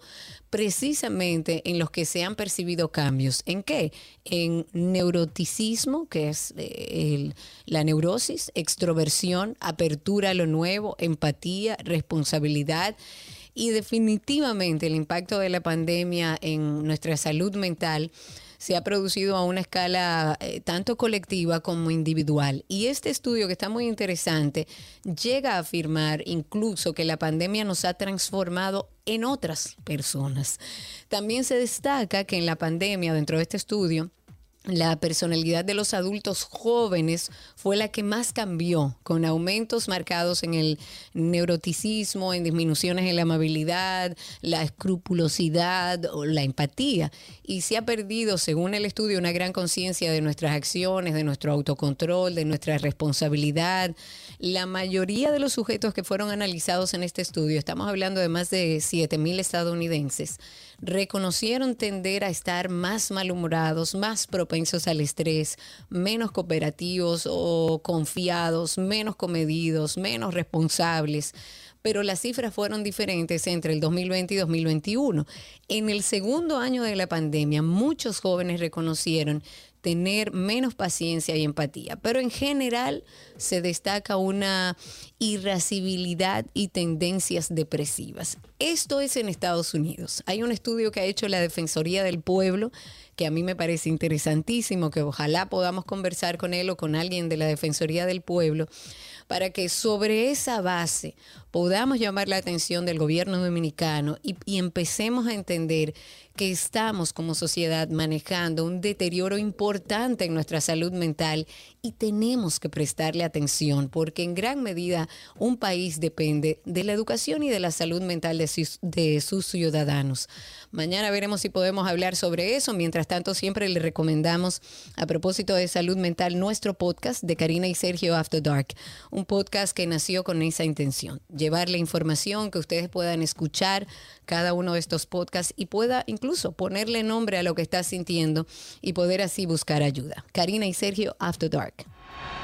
precisamente en los que se han percibido cambios. ¿En qué? En neuroticismo, que es eh, la neurosis, extroversión, apertura a lo nuevo, empatía, responsabilidad. Y definitivamente el impacto de la pandemia en nuestra salud mental se ha producido a una escala eh, tanto colectiva como individual. Y este estudio, que está muy interesante, llega a afirmar incluso que la pandemia nos ha transformado en otras personas. También se destaca que en la pandemia, dentro de este estudio, la personalidad de los adultos jóvenes fue la que más cambió, con aumentos marcados en el neuroticismo, en disminuciones en la amabilidad, la escrupulosidad o la empatía. Y se ha perdido, según el estudio, una gran conciencia de nuestras acciones, de nuestro autocontrol, de nuestra responsabilidad. La mayoría de los sujetos que fueron analizados en este estudio, estamos hablando de más de 7.000 estadounidenses, reconocieron tender a estar más malhumorados, más propensos al estrés, menos cooperativos o confiados, menos comedidos, menos responsables pero las cifras fueron diferentes entre el 2020 y 2021. En el segundo año de la pandemia, muchos jóvenes reconocieron tener menos paciencia y empatía, pero en general se destaca una irascibilidad y tendencias depresivas. Esto es en Estados Unidos. Hay un estudio que ha hecho la Defensoría del Pueblo que a mí me parece interesantísimo, que ojalá podamos conversar con él o con alguien de la Defensoría del Pueblo, para que sobre esa base podamos llamar la atención del gobierno dominicano y, empecemos a entender que estamos como sociedad manejando un deterioro importante en nuestra salud mental y tenemos que prestarle atención porque en gran medida un país depende de la educación y de la salud mental de sus, de sus ciudadanos. Mañana veremos si podemos hablar sobre eso. Mientras tanto, siempre le recomendamos, a propósito de salud mental, nuestro podcast de Karina y Sergio After Dark. Un podcast que nació con esa intención, llevarle información que ustedes puedan escuchar cada uno de estos podcasts y pueda incluso ponerle nombre a lo que está sintiendo y poder así buscar ayuda. Karina y Sergio After Dark.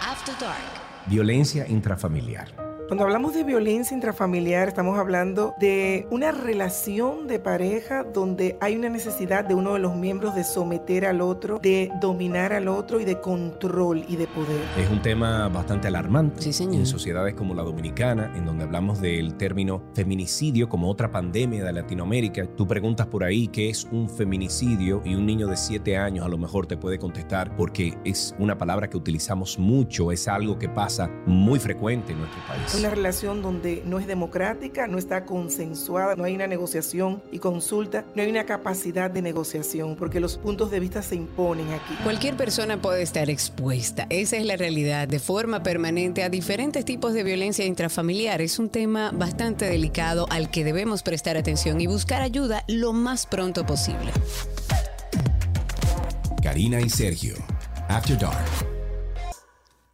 After Dark. Violencia intrafamiliar. Cuando hablamos de violencia intrafamiliar, estamos hablando de una relación de pareja donde hay una necesidad de uno de los miembros de someter al otro, de dominar al otro y de control y de poder. Es un tema bastante alarmante Sí, señor. en sociedades como la dominicana, en donde hablamos del término feminicidio como otra pandemia de Latinoamérica. Tú preguntas por ahí qué es un feminicidio y un niño de 7 años a lo mejor te puede contestar porque es una palabra que utilizamos mucho, es algo que pasa muy frecuente en nuestro país. Una relación donde no es democrática, no está consensuada, no hay una negociación y consulta, no hay una capacidad de negociación, porque los puntos de vista se imponen aquí. Cualquier persona puede estar expuesta, esa es la realidad, de forma permanente a diferentes tipos de violencia intrafamiliar. Es un tema bastante delicado al que debemos prestar atención y buscar ayuda lo más pronto posible. Karina y Sergio, After Dark.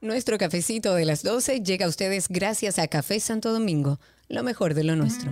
Nuestro cafecito de las 12 llega a ustedes gracias a Café Santo Domingo, lo mejor de lo nuestro.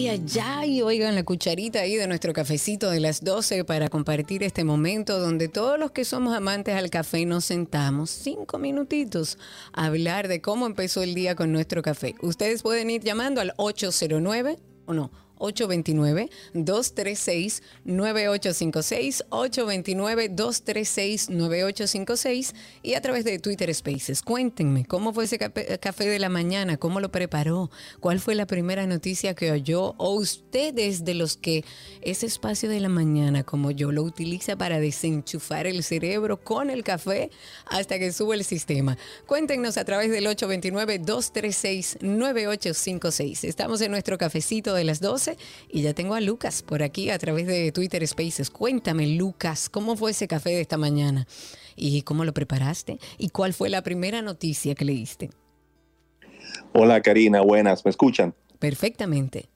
Ay, ay, ay, oigan la cucharita ahí de nuestro cafecito de las 12 para compartir este momento donde todos los que somos amantes al café nos sentamos cinco minutitos a hablar de cómo empezó el día con nuestro café. Ustedes pueden ir llamando al 809 o no. 829-236-9856, 829-236-9856 y a través de Twitter Spaces. Cuéntenme cómo fue ese café de la mañana, cómo lo preparó, cuál fue la primera noticia que oyó o ustedes de los que ese espacio de la mañana como yo lo utiliza para desenchufar el cerebro con el café hasta que sube el sistema. Cuéntenos a través del 829-236-9856. Estamos en nuestro cafecito de las 12 12 y ya tengo a Lucas por aquí a través de Twitter Spaces. Cuéntame, Lucas, ¿cómo fue ese café de esta mañana? ¿Y cómo lo preparaste? ¿Y cuál fue la primera noticia que leíste? Hola Karina, buenas, ¿me escuchan? Perfectamente.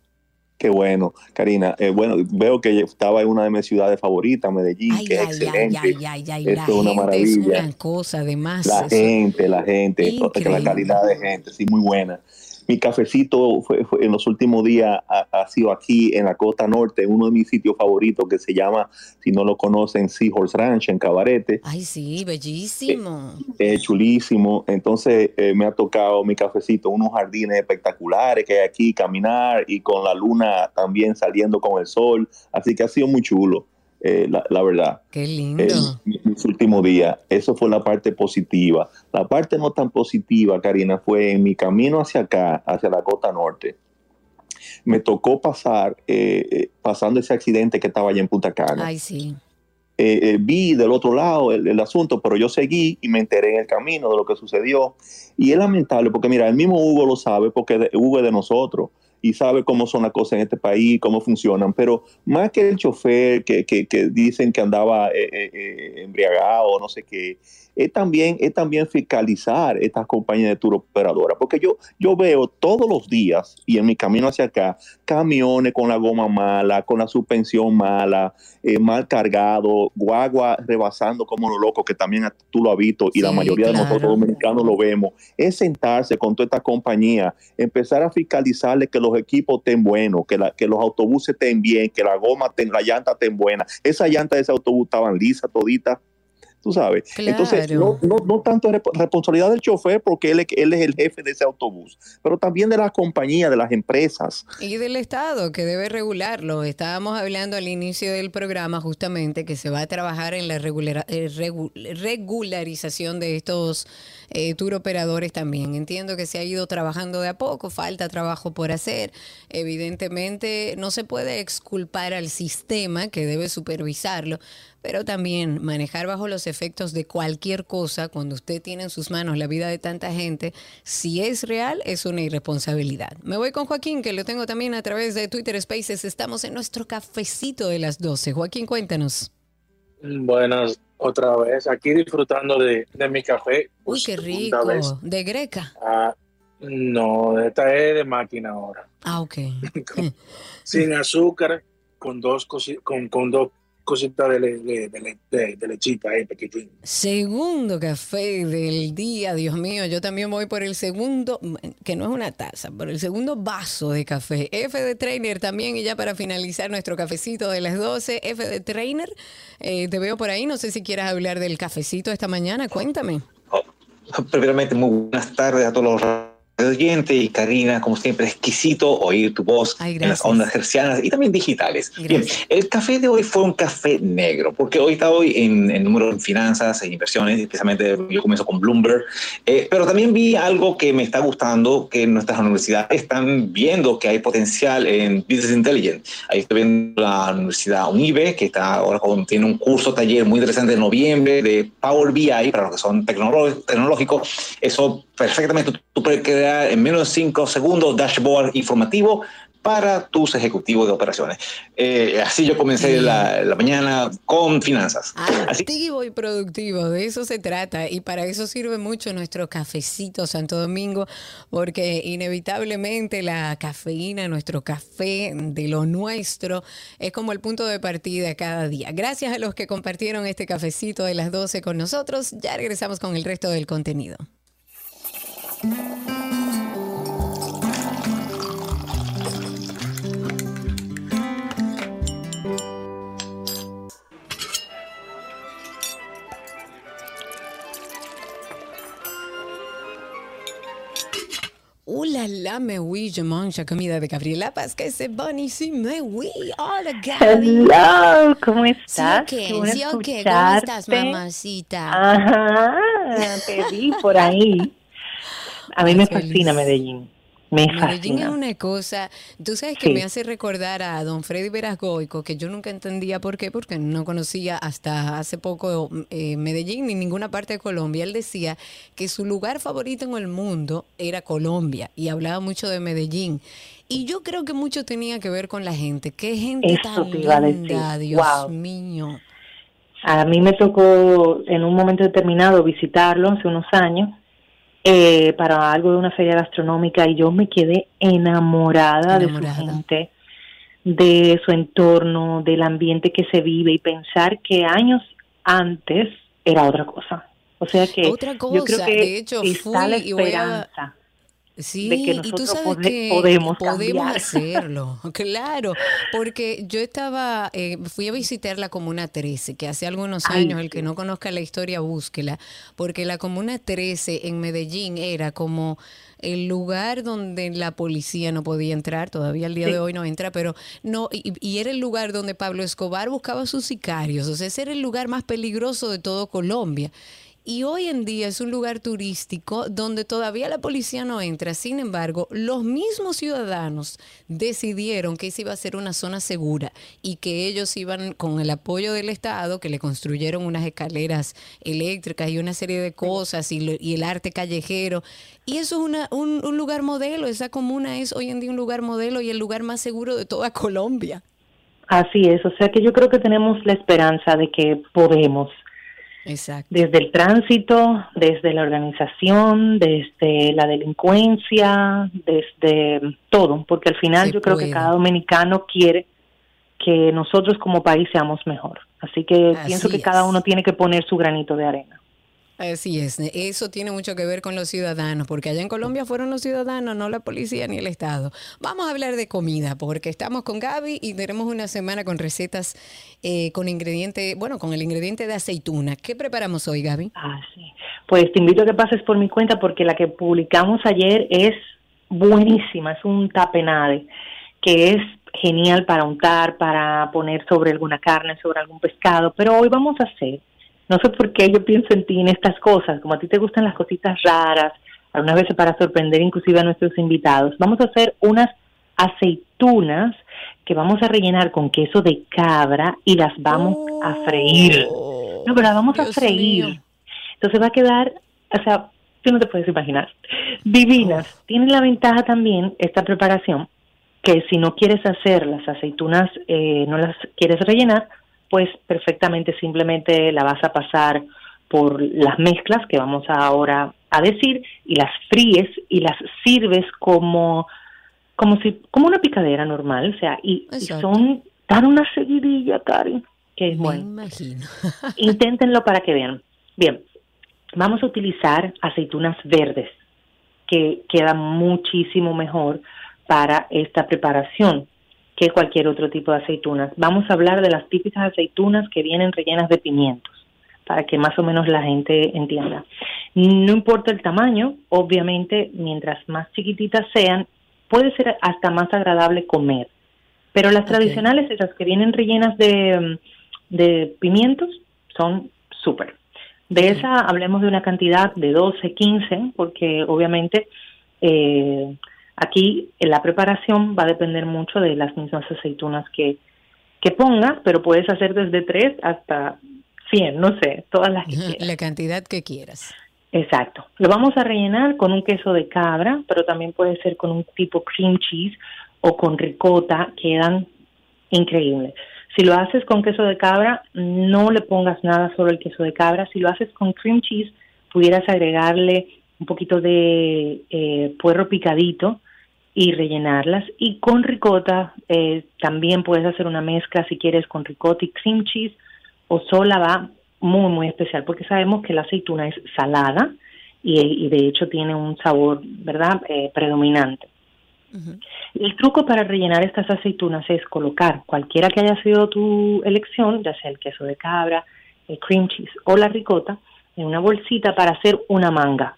Qué bueno, Karina. Eh, bueno, veo que estaba en una de mis ciudades favoritas, Medellín, Ay, que es ay, excelente. ay, ay, ay, ay, Esto la es una gente es maravilla. una cosa, además. La eso- gente, la gente, la calidad de gente, sí, muy buena. Mi cafecito fue, fue- en los últimos días ha, ha sido aquí en la costa norte, uno de mis sitios favoritos que se llama, si no lo conocen, Seahorse Ranch en Cabarete. Ay, sí, bellísimo. Es chulísimo. Entonces eh, me ha tocado mi cafecito, unos jardines espectaculares que hay aquí, caminar y con la luna también saliendo con el sol. Así que ha sido muy chulo, eh, la, la verdad. Qué lindo. Eh, mi- mis últimos días. Eso fue la parte positiva. La parte no tan positiva, Karina, fue en mi camino hacia acá, hacia la costa norte. Me tocó pasar, eh, eh, pasando ese accidente que estaba allá en Punta Cana Ay, sí. eh, vi del otro lado el, el asunto, pero yo seguí y me enteré en el camino de lo que sucedió. Y es lamentable porque, mira, el mismo Hugo lo sabe porque de- Hugo es de nosotros y sabe cómo son las cosas en este país, cómo funcionan. Pero más que el chofer que, que- que dicen que andaba eh, eh, eh, embriagado no sé qué, es también, es también fiscalizar estas compañías de tour operadoras. Porque yo, yo veo todos los días y en mi camino hacia acá camiones con la goma mala, con la suspensión mala, eh, mal cargado, guagua rebasando como los locos, que también tú lo has visto y la mayoría de nosotros dominicanos lo vemos, es sentarse con toda esta compañía, empezar a fiscalizarle que los equipos estén buenos, que, la- que los autobuses estén bien, que la goma, estén, la llanta estén buena. Esa llanta de ese autobús estaban lisas toditas. Tú sabes. Entonces, no, no, no tanto es responsabilidad del chofer porque él, es- él es el jefe de ese autobús, pero también de las compañías, de las empresas. Y del Estado, que debe regularlo. Estábamos hablando al inicio del programa justamente que se va a trabajar en la regulara- eh, regu- regularización de estos eh, tour operadores también. Entiendo que se ha ido trabajando de a poco, falta trabajo por hacer. Evidentemente no se puede exculpar al sistema que debe supervisarlo, pero también manejar bajo los efectos de cualquier cosa cuando usted tiene en sus manos la vida de tanta gente, si es real, es una irresponsabilidad. Me voy con Joaquín, que lo tengo también a través de Twitter Spaces. Estamos en nuestro cafecito de las 12. Joaquín, cuéntanos. Buenas, otra vez, aquí disfrutando de, de mi café. Uy, por qué rico. vez. De Greca. Ah, no, esta es de máquina ahora. Ah, ok. *laughs* Sin azúcar, con dos, con, con dos cositas de, le- de, de le- de- de lechita ahí, pequitín. Segundo café del día, Dios mío. Yo también voy por el segundo, que no es una taza, por el segundo vaso de café. F de Trainer también. Y ya para finalizar nuestro cafecito de las 12, F de Trainer. eh, te veo por ahí. No sé si quieras hablar del cafecito esta mañana. Cuéntame. Primeramente, muy buenas tardes a todos los oyentes y Karina, como siempre, exquisito oír tu voz Ay, en las ondas hercianas y también digitales. Bien, Gracias. el café de hoy fue un café negro, porque hoy está hoy en, en número en finanzas e inversiones, especialmente yo comienzo con Bloomberg, eh, pero también vi algo que me está gustando, que nuestras universidades están viendo que hay potencial en Business Intelligence. Ahí estoy viendo la Universidad UNIBE, que está ahora con, tiene un curso, taller muy interesante en noviembre de Power BI, para los que son tecnológicos. Eso perfectamente tú, puedes crear en menos de cinco segundos dashboard informativo para tus ejecutivos de operaciones. Eh, así yo comencé la, la mañana con finanzas. Activo y productivo, de eso se trata y para eso sirve mucho nuestro cafecito Santo Domingo, porque inevitablemente la cafeína, nuestro café de lo nuestro, es como el punto de partida cada día. Gracias a los que compartieron este cafecito de las 12 con nosotros, ya regresamos con el resto del contenido. Uh, la la, me oui, je mange comida de Gabriela parce que bonissime, me oui. Hola, Gaby. Hello, ¿cómo estás? ¿Sí o qué? Qué bueno ¿Sí o qué? ¿Cómo estás, mamacita? Ajá, te vi por ahí. A mí me fascina Medellín. Me Medellín es una cosa, tú sabes que Sí. me hace recordar a don Freddy Verasgoico, que yo nunca entendía por qué, porque no conocía hasta hace poco eh, Medellín ni ninguna parte de Colombia. Él decía que su lugar favorito en el mundo era Colombia y hablaba mucho de Medellín. Y yo creo que mucho tenía que ver con la gente. Qué gente Eso tan te iba a decir. linda, Dios Wow. mío. A mí me tocó en un momento determinado visitarlo hace unos años eh, para algo de una feria gastronómica y yo me quedé enamorada, de su gente, de su entorno, del ambiente que se vive y pensar que años antes era otra cosa. O sea que Otra yo creo que de hecho, está la fui y voy a- esperanza. Sí, de que y tú sabes que podemos podemos hacerlo, *laughs* claro, porque yo estaba, eh, fui a visitar la Comuna 13, que hace algunos Ay, años, el que no conozca la historia, búsquela, porque la Comuna 13 en Medellín era como el lugar donde la policía no podía entrar, todavía al día Sí. de hoy no entra, pero no, y, y era el lugar donde Pablo Escobar buscaba a sus sicarios, o sea, ese era el lugar más peligroso de todo Colombia. Y hoy en día es un lugar turístico donde todavía la policía no entra. Sin embargo, los mismos ciudadanos decidieron que esa iba a ser una zona segura y que ellos iban con el apoyo del Estado, que le construyeron unas escaleras eléctricas y una serie de cosas y, lo- y el arte callejero. Y eso es una, un, un lugar modelo. Esa comuna es hoy en día un lugar modelo y el lugar más seguro de toda Colombia. Así es, o sea que yo creo que tenemos la esperanza de que podemos. Exacto. desde el tránsito, desde la organización, desde la delincuencia, desde todo, porque al final Se yo creo que cada dominicano quiere que nosotros como país seamos mejor. Así que Así pienso que cada uno tiene que poner su granito de arena. Así es, eso tiene mucho que ver con los ciudadanos, porque allá en Colombia fueron los ciudadanos, no la policía ni el Estado. Vamos a hablar de comida, porque estamos con Gaby y tenemos una semana con recetas eh, con ingrediente, bueno, con el ingrediente de aceituna. ¿Qué preparamos hoy, Gaby? Ah, sí. Pues te invito a que pases por mi cuenta porque la que publicamos ayer es buenísima, es un tapenade que es genial para untar, para poner sobre alguna carne, sobre algún pescado, pero hoy vamos a hacer, no sé por qué yo pienso en ti en estas cosas, como a ti te gustan las cositas raras, algunas veces para sorprender inclusive a nuestros invitados, vamos a hacer unas aceitunas que vamos a rellenar con queso de cabra y las vamos a freír. No, pero las vamos a freír. mío. Entonces va a quedar, o sea, tú no te puedes imaginar. Divinas. Tiene la ventaja también esta preparación que si no quieres hacer las aceitunas, eh, no las quieres rellenar, pues perfectamente simplemente la vas a pasar por las mezclas que vamos ahora a decir y las fríes y las sirves como como si como una picadera normal, o sea, y, son dan una seguidilla, Karen, que es bueno. imagino. *laughs* Inténtenlo para que vean. Bien, vamos a utilizar aceitunas verdes, que quedan muchísimo mejor para esta preparación que cualquier otro tipo de aceitunas. Vamos a hablar de las típicas aceitunas que vienen rellenas de pimientos, para que más o menos la gente entienda. No importa el tamaño, obviamente, mientras más chiquititas sean, puede ser hasta más agradable comer. Pero las tradicionales, esas que vienen rellenas de, mm, de pimientos, son súper. De esa hablemos de una cantidad de 12, 15, porque obviamente eh, aquí en la preparación va a depender mucho de las mismas aceitunas que, que pongas, pero puedes hacer desde 3 hasta 100, no sé, todas las que quieras. La cantidad que quieras. Exacto. Lo vamos a rellenar con un queso de cabra, pero también puede ser con un tipo cream cheese o con ricota, quedan increíbles. Si lo haces con queso de cabra, no le pongas nada sobre el queso de cabra. Si lo haces con cream cheese, pudieras agregarle un poquito de eh, puerro picadito y rellenarlas. Y con ricota eh, también puedes hacer una mezcla si quieres con ricota y cream cheese o sola va muy, muy especial porque sabemos que la aceituna es salada y, y de hecho tiene un sabor, ¿verdad?, eh, predominante. El truco para rellenar estas aceitunas es colocar cualquiera que haya sido tu elección, ya sea el queso de cabra, el cream cheese o la ricota, en una bolsita para hacer una manga.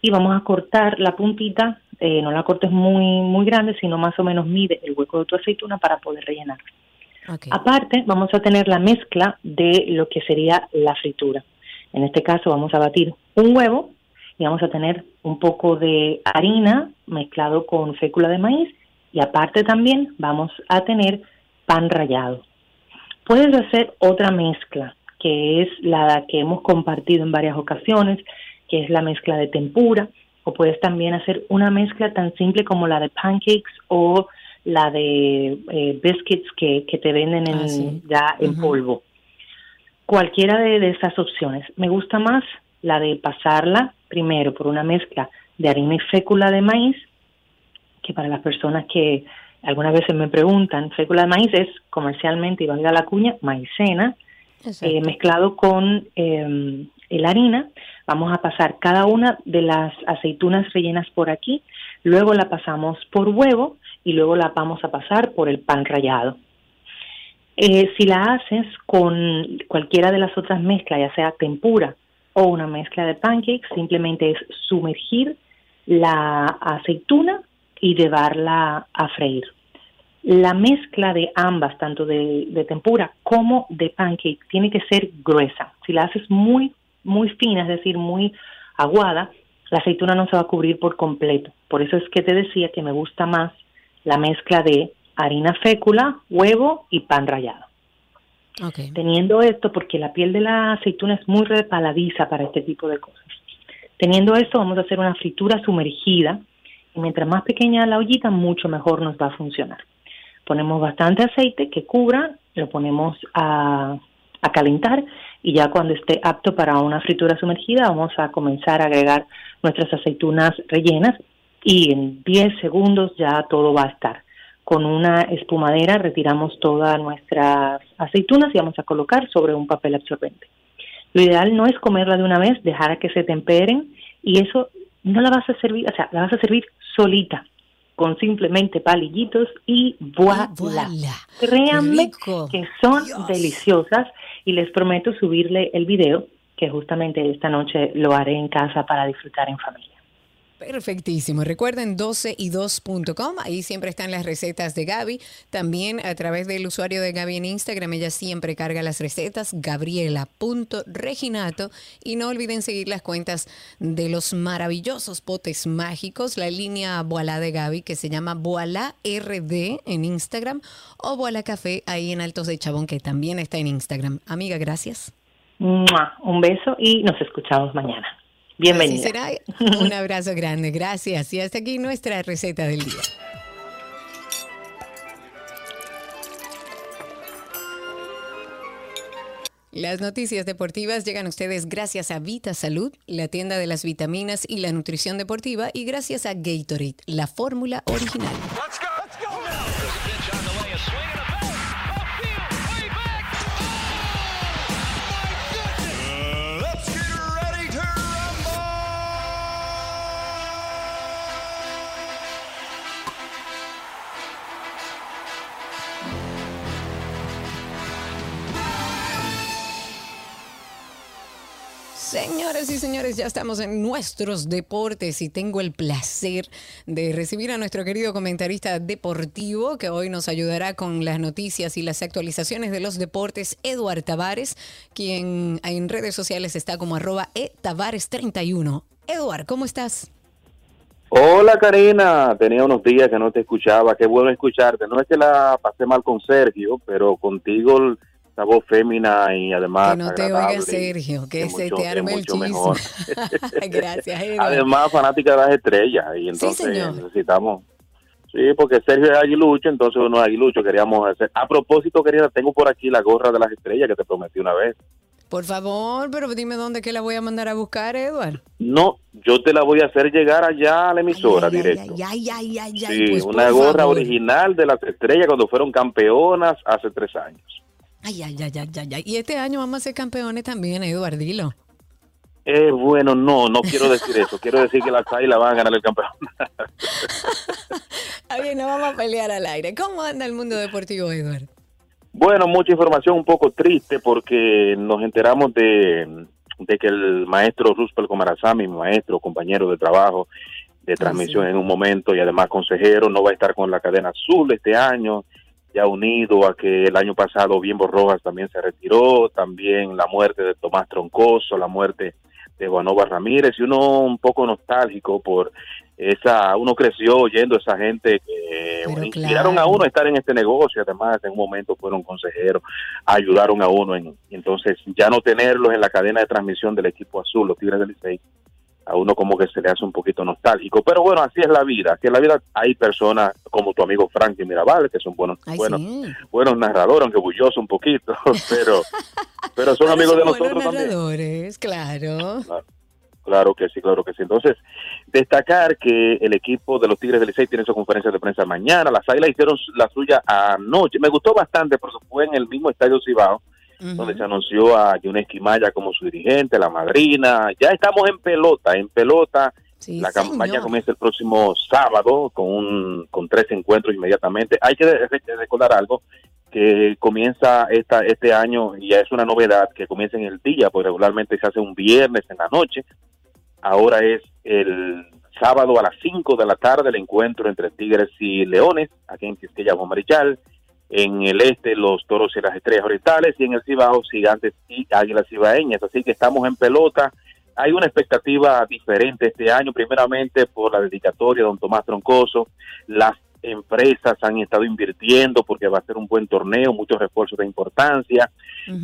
Y vamos a cortar la puntita, eh, no la cortes muy, muy grande, sino más o menos mide el hueco de tu aceituna para poder rellenar. Aparte, vamos a tener la mezcla de lo que sería la fritura. En este caso, vamos a batir un huevo y vamos a tener un poco de harina mezclado con fécula de maíz y aparte también vamos a tener pan rallado. Puedes hacer otra mezcla, que es la que hemos compartido en varias ocasiones, que es la mezcla de tempura, o puedes también hacer una mezcla tan simple como la de pancakes o la de eh, biscuits que, que, te venden en, Ah, ya en polvo. Cualquiera de, de esas opciones. Me gusta más la de pasarla primero por una mezcla de harina y fécula de maíz, que para las personas que algunas veces me preguntan, fécula de maíz es comercialmente, y valga la cuña, maicena, eh, mezclado con eh, la harina. Vamos a pasar cada una de las aceitunas rellenas por aquí, luego la pasamos por huevo y luego la vamos a pasar por el pan rallado. Eh, si la haces con cualquiera de las otras mezclas, ya sea tempura o una mezcla de pancakes, simplemente es sumergir la aceituna y llevarla a freír. La mezcla de ambas, tanto de, de tempura como de pancake, tiene que ser gruesa. Si la haces muy, muy fina, es decir, muy aguada, la aceituna no se va a cubrir por completo. Por eso es que te decía que me gusta más la mezcla de harina fécula, huevo y pan rallado. Teniendo esto, porque la piel de la aceituna es muy repaladiza para este tipo de cosas. Teniendo esto, vamos a hacer una fritura sumergida y mientras más pequeña la ollita, mucho mejor nos va a funcionar. Ponemos bastante aceite que cubra, lo ponemos a, a calentar y ya cuando esté apto para una fritura sumergida vamos a comenzar a agregar nuestras aceitunas rellenas y en 10 segundos ya todo va a estar. Con una espumadera retiramos todas nuestras aceitunas y vamos a colocar sobre un papel absorbente. Lo ideal no es comerla de una vez, dejar a que se temperen y eso no la vas a servir, o sea, la vas a servir solita con simplemente palillitos y voilà. Créanme que son deliciosas y les prometo subirle el video que justamente esta noche lo haré en casa para disfrutar en familia. Perfectísimo. Recuerden 12y2.com. Ahí siempre están las recetas de Gaby. También a través del usuario de Gaby en Instagram, ella siempre carga las recetas, gabriela.reginato. Y no olviden seguir las cuentas de los maravillosos potes mágicos, la línea Boalá de Gaby, que se llama Boalá RD en Instagram, o Boalá Café ahí en Altos de Chabón, que también está en Instagram. Amiga, gracias. Un beso y nos escuchamos mañana. Bienvenida. Así será. *laughs* Un abrazo grande, gracias. Y hasta aquí nuestra receta del día. Las noticias deportivas llegan a ustedes gracias a Vita Salud, la tienda de las vitaminas y la nutrición deportiva, y gracias a Gatorade, la fórmula original. Señoras y señores, ya estamos en nuestros deportes y tengo el placer de recibir a nuestro querido comentarista deportivo que hoy nos ayudará con las noticias y las actualizaciones de los deportes, Eduard Tavares, quien en redes sociales está como arroba etavares31. Eduard, ¿cómo estás? Hola Karina, tenía unos días que no te escuchaba, qué bueno escucharte. No es que la pasé mal con Sergio, pero contigo esa voz fémina y además Que no te oiga Sergio, que es se mucho- te arme el chisme. *laughs* Gracias. Además fanática de las estrellas y entonces necesitamos Sí, porque Sergio es aguilucho, entonces uno es aguilucho, queríamos hacer. A propósito, querida, tengo por aquí la gorra de las estrellas que te prometí una vez. Por favor, pero dime dónde que la voy a mandar a buscar, Eduard. No, yo te la voy a hacer llegar allá a la emisora directo. Ay, ay, ay, ay, Sí, pues, una gorra favor. original de las estrellas cuando fueron campeonas hace tres años. Ay, ay, ay, ay, ay, ay. Y este año vamos a ser campeones también, Eduard, dilo. Eh, bueno, no, no quiero decir eso. quiero decir que las águilas van a ganar el campeonato. *laughs* Está bien, no vamos a pelear al aire. ¿Cómo anda el mundo deportivo, Eduard? Bueno, mucha información un poco triste porque nos enteramos de, de que el maestro Roosevelt Comarazami, mi maestro, compañero de trabajo, de transmisión en un momento y además consejero, no va a estar con la cadena azul este año, ya unido a que el año pasado Bienbo Rojas también se retiró, también la muerte de Tomás Troncoso, la muerte de Juanova Ramírez y uno un poco nostálgico por esa, uno creció oyendo a esa gente que inspiraron a uno a estar en este negocio, además en un momento fueron consejeros, ayudaron a uno en, entonces ya no tenerlos en la cadena de transmisión del equipo azul, los Tigres del Licey, a uno como que se le hace un poquito nostálgico, pero bueno, así es la vida, así es la vida, hay personas como tu amigo Frankie Mirabal, que son buenos, buenos, buenos narradores, aunque bulloso un poquito, *laughs* pero, pero son amigos de nosotros narradores, claro. claro. Claro que sí, claro que sí. Entonces, destacar que el equipo de los Tigres del Licey tiene su conferencia de prensa mañana. Las Águilas hicieron la suya anoche. Me gustó bastante porque fue en el mismo estadio Cibao, donde se anunció a una Esquimaya como su dirigente, la madrina. Ya estamos en pelota, en pelota. la campaña comienza el próximo sábado con, un, con tres encuentros inmediatamente. Hay que recordar algo que comienza esta, este año y ya es una novedad que comienza en el día, porque regularmente se hace un viernes en la noche ahora es el sábado a las 5 de la tarde el encuentro entre Tigres y Leones, aquí en Quisqueya Marichal, en el este los Toros y las Estrellas Orientales y en el Cibao Gigantes y Águilas Cibaeñas, así que estamos en pelota. Hay una expectativa diferente este año, primeramente por la dedicatoria de don Tomás Troncoso, las empresas han estado invirtiendo porque va a ser un buen torneo, muchos refuerzos de importancia,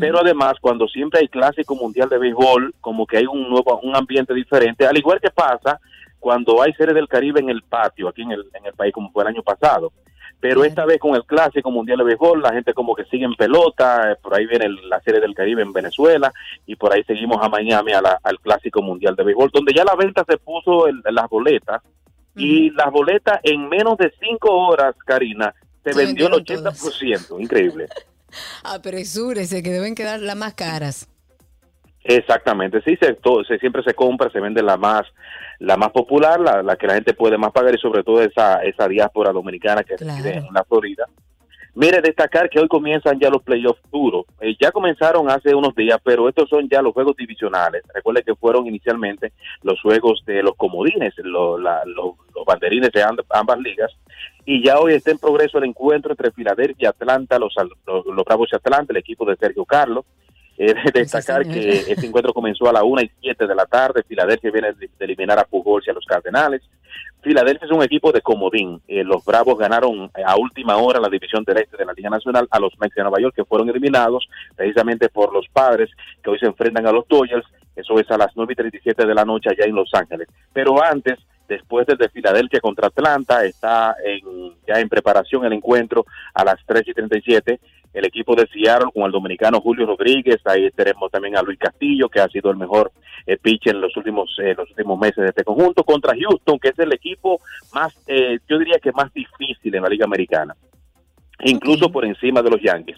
pero además cuando siempre hay clásico mundial de béisbol, como que hay un nuevo un ambiente diferente, al igual que pasa cuando hay series del Caribe en el patio, aquí en el, en el país como fue el año pasado. Pero esta vez con el clásico mundial de béisbol, la gente como que sigue en pelota, eh, por ahí viene la serie del Caribe en Venezuela y por ahí seguimos a Miami al clásico mundial de béisbol, donde ya la venta se puso en las boletas y las boletas en menos de cinco horas, Karina, se, vendió el 80%. Increíble. *laughs* Apresúrese, que deben quedar las más caras. Exactamente, sí, se, se, siempre se compra, se vende la más la más popular, la, la, que la gente puede más pagar y sobre todo esa esa diáspora dominicana que reside en la Florida Mire, destacar que hoy comienzan ya los playoffs duros. Eh, ya comenzaron hace unos días, pero estos son ya los juegos divisionales. Recuerde que fueron inicialmente los juegos de los comodines, los, los banderines de ambas ligas. Y ya hoy está en progreso el encuentro entre Filadelfia y Atlanta, los, los, Bravos de Atlanta, el equipo de Sergio Carlos. Eh, destacar que este encuentro comenzó a la 1 y 7 de la tarde. Filadelfia viene de eliminar a Pujols y a los Cardenales. Filadelfia es un equipo de comodín. Eh, los Bravos ganaron a última hora la división del este de la Liga Nacional a los Mets de Nueva York, que fueron eliminados precisamente por los padres que hoy se enfrentan a los Dodgers. Eso es a las 9 y 37 de la noche allá en Los Ángeles. Pero antes, después de Filadelfia contra Atlanta, está en, ya en preparación el encuentro a las 3 y 37 el equipo de Seattle con el dominicano Julio Rodríguez, ahí tenemos también a Luis Castillo, que ha sido el mejor eh, pitcher en los últimos, eh, los últimos meses de este conjunto, contra Houston, que es el equipo más, eh, yo diría que más difícil en la Liga Americana incluso por encima de los Yankees.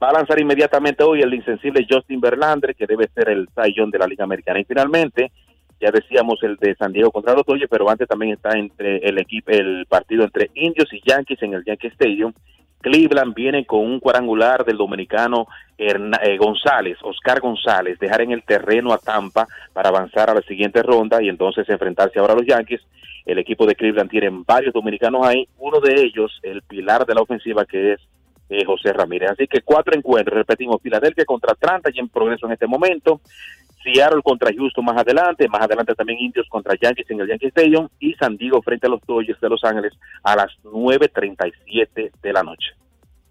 Va a lanzar inmediatamente hoy el insensible Justin Verlander, que debe ser el Sayón de la Liga Americana. Y finalmente, ya decíamos el de San Diego contra los Dodgers, pero antes también está entre el equipo, el partido entre Indios y Yankees en el Yankee Stadium, Cleveland viene con un cuadrangular del dominicano eh, González, Oscar González, dejar en el terreno a Tampa para avanzar a la siguiente ronda y entonces enfrentarse ahora a los Yankees. El equipo de Cleveland tiene varios dominicanos ahí, uno de ellos, el pilar de la ofensiva que es eh, José Ramírez. Así que cuatro encuentros, repetimos, Filadelfia contra Atlanta y en progreso en este momento. Seattle contra Houston más adelante, más adelante también Indios contra Yankees en el Yankee Stadium y San Diego frente a los Dodgers de Los Ángeles a las 9.37 de la noche.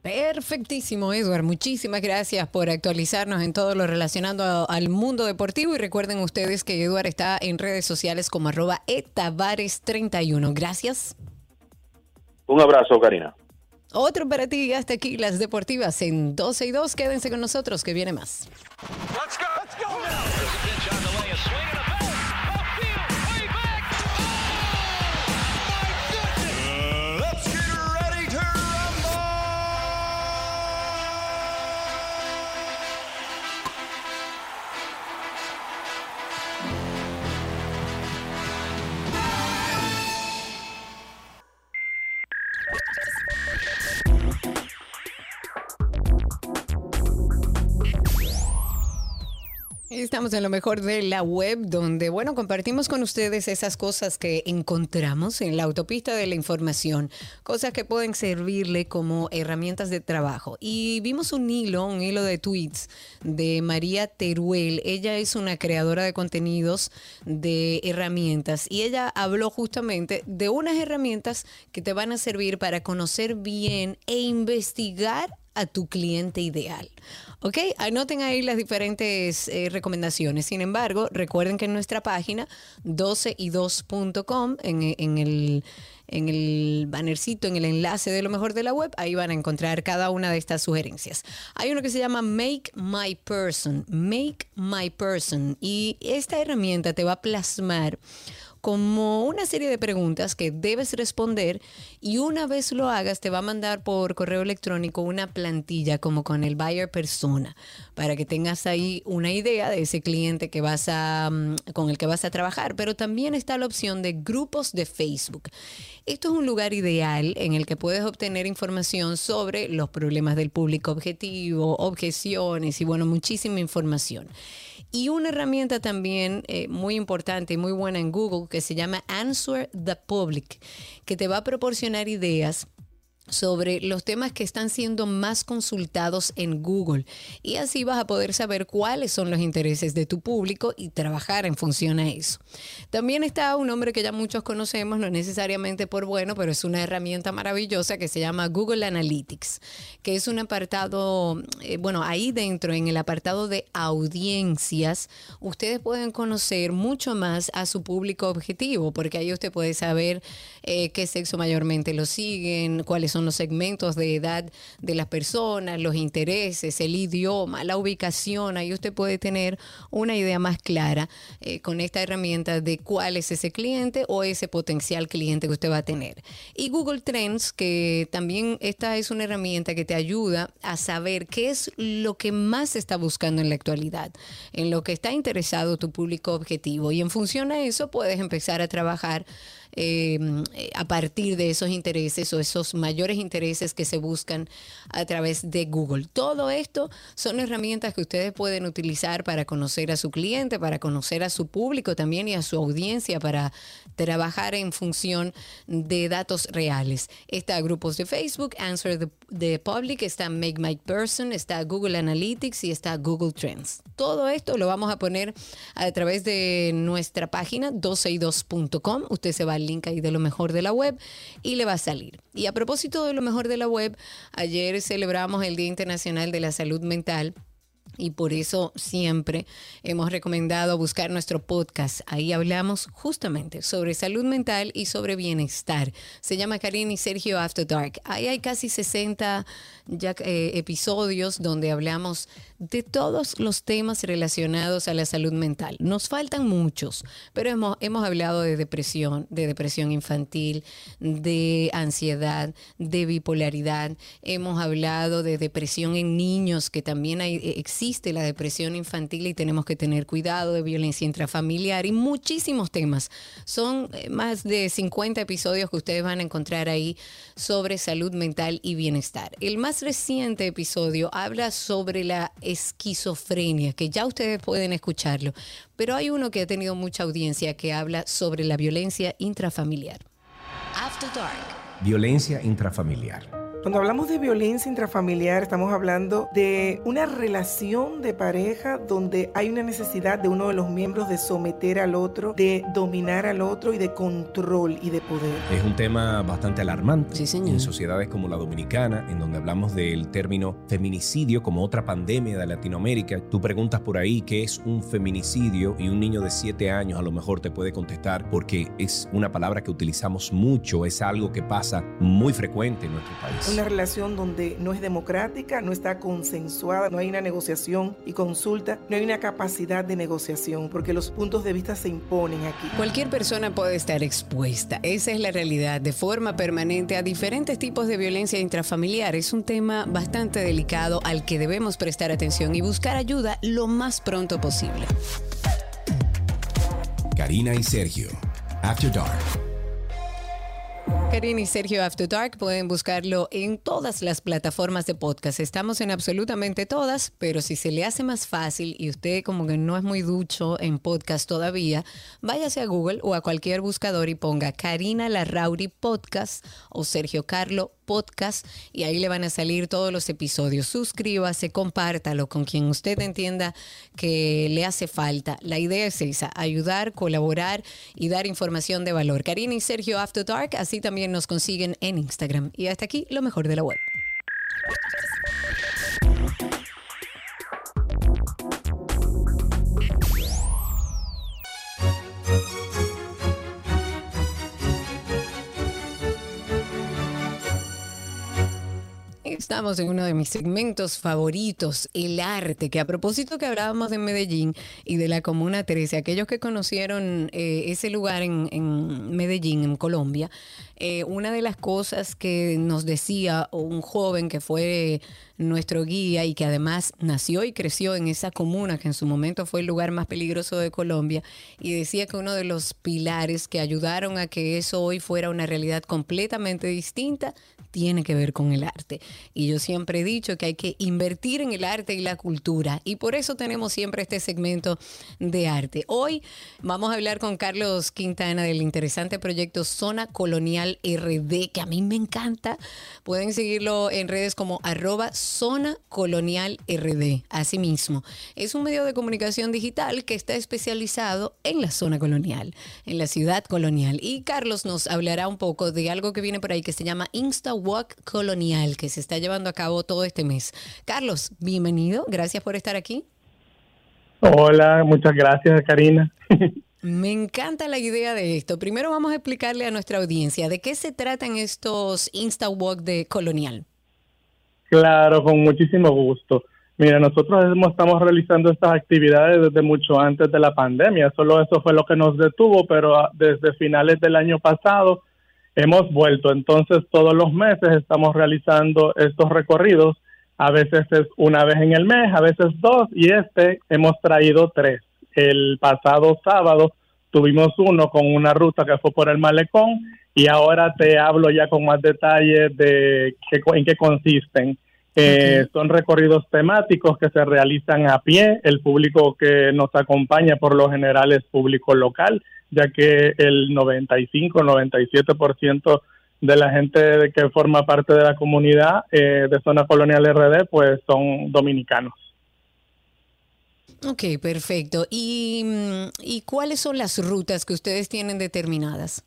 Perfectísimo, Edward. Muchísimas gracias por actualizarnos en todo lo relacionado al mundo deportivo y recuerden ustedes que Edward está en redes sociales como arroba etavares31. Gracias. Un abrazo, Karina. Otro para ti, hasta aquí las deportivas en 12 y 2. Quédense con nosotros que viene más. Aquí estamos en lo mejor de la web, donde, bueno, compartimos con ustedes esas cosas que encontramos en la autopista de la información, cosas que pueden servirle como herramientas de trabajo. Y vimos un hilo, un hilo de tweets de María Teruel. Ella es una creadora de contenidos de herramientas y ella habló justamente de unas herramientas que te van a servir para conocer bien e investigar a tu cliente ideal. ¿Ok? Anoten ahí las diferentes eh, recomendaciones. Sin embargo, recuerden que en nuestra página 12y2.com, en, en el en el bannercito, en el enlace de lo mejor de la web, ahí van a encontrar cada una de estas sugerencias. Hay uno que se llama Make My Person, Make My Person, y esta herramienta te va a plasmar como una serie de preguntas que debes responder y una vez lo hagas te va a mandar por correo electrónico una plantilla como con el buyer persona para que tengas ahí una idea de ese cliente que vas a mm, con el que vas a trabajar, pero también está la opción de grupos de Facebook. Esto es un lugar ideal en el que puedes obtener información sobre los problemas del público objetivo, objeciones y bueno, muchísima información. Y una herramienta también eh, muy importante y muy buena en Google que se llama Answer the Public, que te va a proporcionar ideas sobre los temas que están siendo más consultados en Google y así vas a poder saber cuáles son los intereses de tu público y trabajar en función a eso. También está un nombre que ya muchos conocemos, no necesariamente por bueno, pero es una herramienta maravillosa que se llama Google Analytics, que es un apartado, eh, bueno, ahí dentro en el apartado de audiencias, ustedes pueden conocer mucho más a su público objetivo, porque ahí usted puede saber eh, qué sexo mayormente lo siguen, cuáles son los segmentos de edad de las personas, los intereses, el idioma, la ubicación. Ahí usted puede tener una idea más clara eh, con esta herramienta de cuál es ese cliente o ese potencial cliente que usted va a tener. Y Google Trends, que también esta es una herramienta que te ayuda a saber qué es lo que más está buscando en la actualidad, en lo que está interesado tu público objetivo. Y en función a eso puedes empezar a trabajar eh, a partir de esos intereses o esos mayores intereses que se buscan a través de Google. Todo esto son herramientas que ustedes pueden utilizar para conocer a su cliente, para conocer a su público también y a su audiencia, para trabajar en función de datos reales. Está grupos de Facebook, Answer the, Public, está Make My Person, está Google Analytics y está Google Trends. Todo esto lo vamos a poner a través de nuestra página 12y2.com. Usted se va al link ahí de lo mejor de la web y le va a salir. Y a propósito de lo mejor de la web, ayer celebramos el Día Internacional de la Salud Mental y por eso siempre hemos recomendado buscar nuestro podcast. Ahí hablamos justamente sobre salud mental y sobre bienestar. Se llama Karin y Sergio After Dark. Ahí hay casi 60 ya, eh, episodios donde hablamos de todos los temas relacionados a la salud mental. Nos faltan muchos, pero hemos, hemos hablado de depresión, de depresión infantil, de ansiedad, de bipolaridad. Hemos hablado de depresión en niños, que también eh, existe la depresión infantil y tenemos que tener cuidado de violencia intrafamiliar y muchísimos temas. Son eh, más de 50 episodios que ustedes van a encontrar ahí sobre salud mental y bienestar. El más reciente episodio habla sobre la esquizofrenia, que ya ustedes pueden escucharlo, pero hay uno que ha tenido mucha audiencia que habla sobre la violencia intrafamiliar. After Dark. Violencia intrafamiliar. Cuando hablamos de violencia intrafamiliar, estamos hablando de una relación de pareja donde hay una necesidad de uno de los miembros de someter al otro, de dominar al otro y de control y de poder. Es un tema bastante alarmante en sociedades como la dominicana, en donde hablamos del término feminicidio como otra pandemia de Latinoamérica. Tú preguntas por ahí qué es un feminicidio y un niño de 7 años a lo mejor te puede contestar porque es una palabra que utilizamos mucho, es algo que pasa muy frecuente en nuestro país. Una relación donde no es democrática, no está consensuada, no hay una negociación y consulta, no hay una capacidad de negociación, porque los puntos de vista se imponen aquí. Cualquier persona puede estar expuesta, esa es la realidad, de forma permanente a diferentes tipos de violencia intrafamiliar. Es un tema bastante delicado al que debemos prestar atención y buscar ayuda lo más pronto posible. Karina y Sergio, After Dark. Karina y Sergio After Dark pueden buscarlo en todas las plataformas de podcast. Estamos en absolutamente todas, pero si se le hace más fácil y usted como que no es muy ducho en podcast todavía, váyase a Google o a cualquier buscador y ponga Karina Larrauri Podcast o Sergio Carlo Podcast y ahí le van a salir todos los episodios. Suscríbase, compártalo con quien usted entienda que le hace falta. La idea es esa, ayudar, colaborar y dar información de valor. Karina y Sergio After Dark, así también nos consiguen en Instagram. Y hasta aquí lo mejor de la web. Estamos en uno de mis segmentos favoritos, el arte, que a propósito que hablábamos de Medellín y de la Comuna 13, aquellos que conocieron eh, ese lugar en, Medellín, en Colombia, eh, una de las cosas que nos decía un joven que fue nuestro guía y que además nació y creció en esa comuna que en su momento fue el lugar más peligroso de Colombia y decía que uno de los pilares que ayudaron a que eso hoy fuera una realidad completamente distinta tiene que ver con el arte. Y yo siempre he dicho que hay que invertir en el arte y la cultura y por eso tenemos siempre este segmento de arte. Hoy vamos a hablar con Carlos Quintana del interesante proyecto Zona Colonial RD, que a mí me encanta. Pueden seguirlo en redes como arroba Zona Colonial RD. Asimismo, es un medio de comunicación digital que está especializado en la zona colonial, en la ciudad colonial. Y Carlos nos hablará un poco de algo que viene por ahí que se llama Insta Walk Colonial, que se está llevando a cabo todo este mes. Carlos, bienvenido. Gracias por estar aquí. Hola, muchas gracias, Karina. *laughs* Me encanta la idea de esto. Primero vamos a explicarle a nuestra audiencia de qué se tratan estos Insta Walk de Colonial. Claro, con muchísimo gusto. Mira, nosotros estamos realizando estas actividades desde mucho antes de la pandemia. Solo eso fue lo que nos detuvo, pero ah, desde finales del año pasado hemos vuelto. Entonces, todos los meses estamos realizando estos recorridos. A veces es una vez en el mes, a veces dos, y este hemos traído tres el pasado sábado tuvimos uno con una ruta que fue por el malecón y ahora te hablo ya con más detalles de qué, en qué consisten. Eh, son recorridos temáticos que se realizan a pie. El público que nos acompaña por lo general es público local, ya que el 95-97% de la gente que forma parte de la comunidad eh, de Zona Colonial RD pues son dominicanos. Ok, perfecto. ¿Y, mm, ¿Y cuáles son las rutas que ustedes tienen determinadas?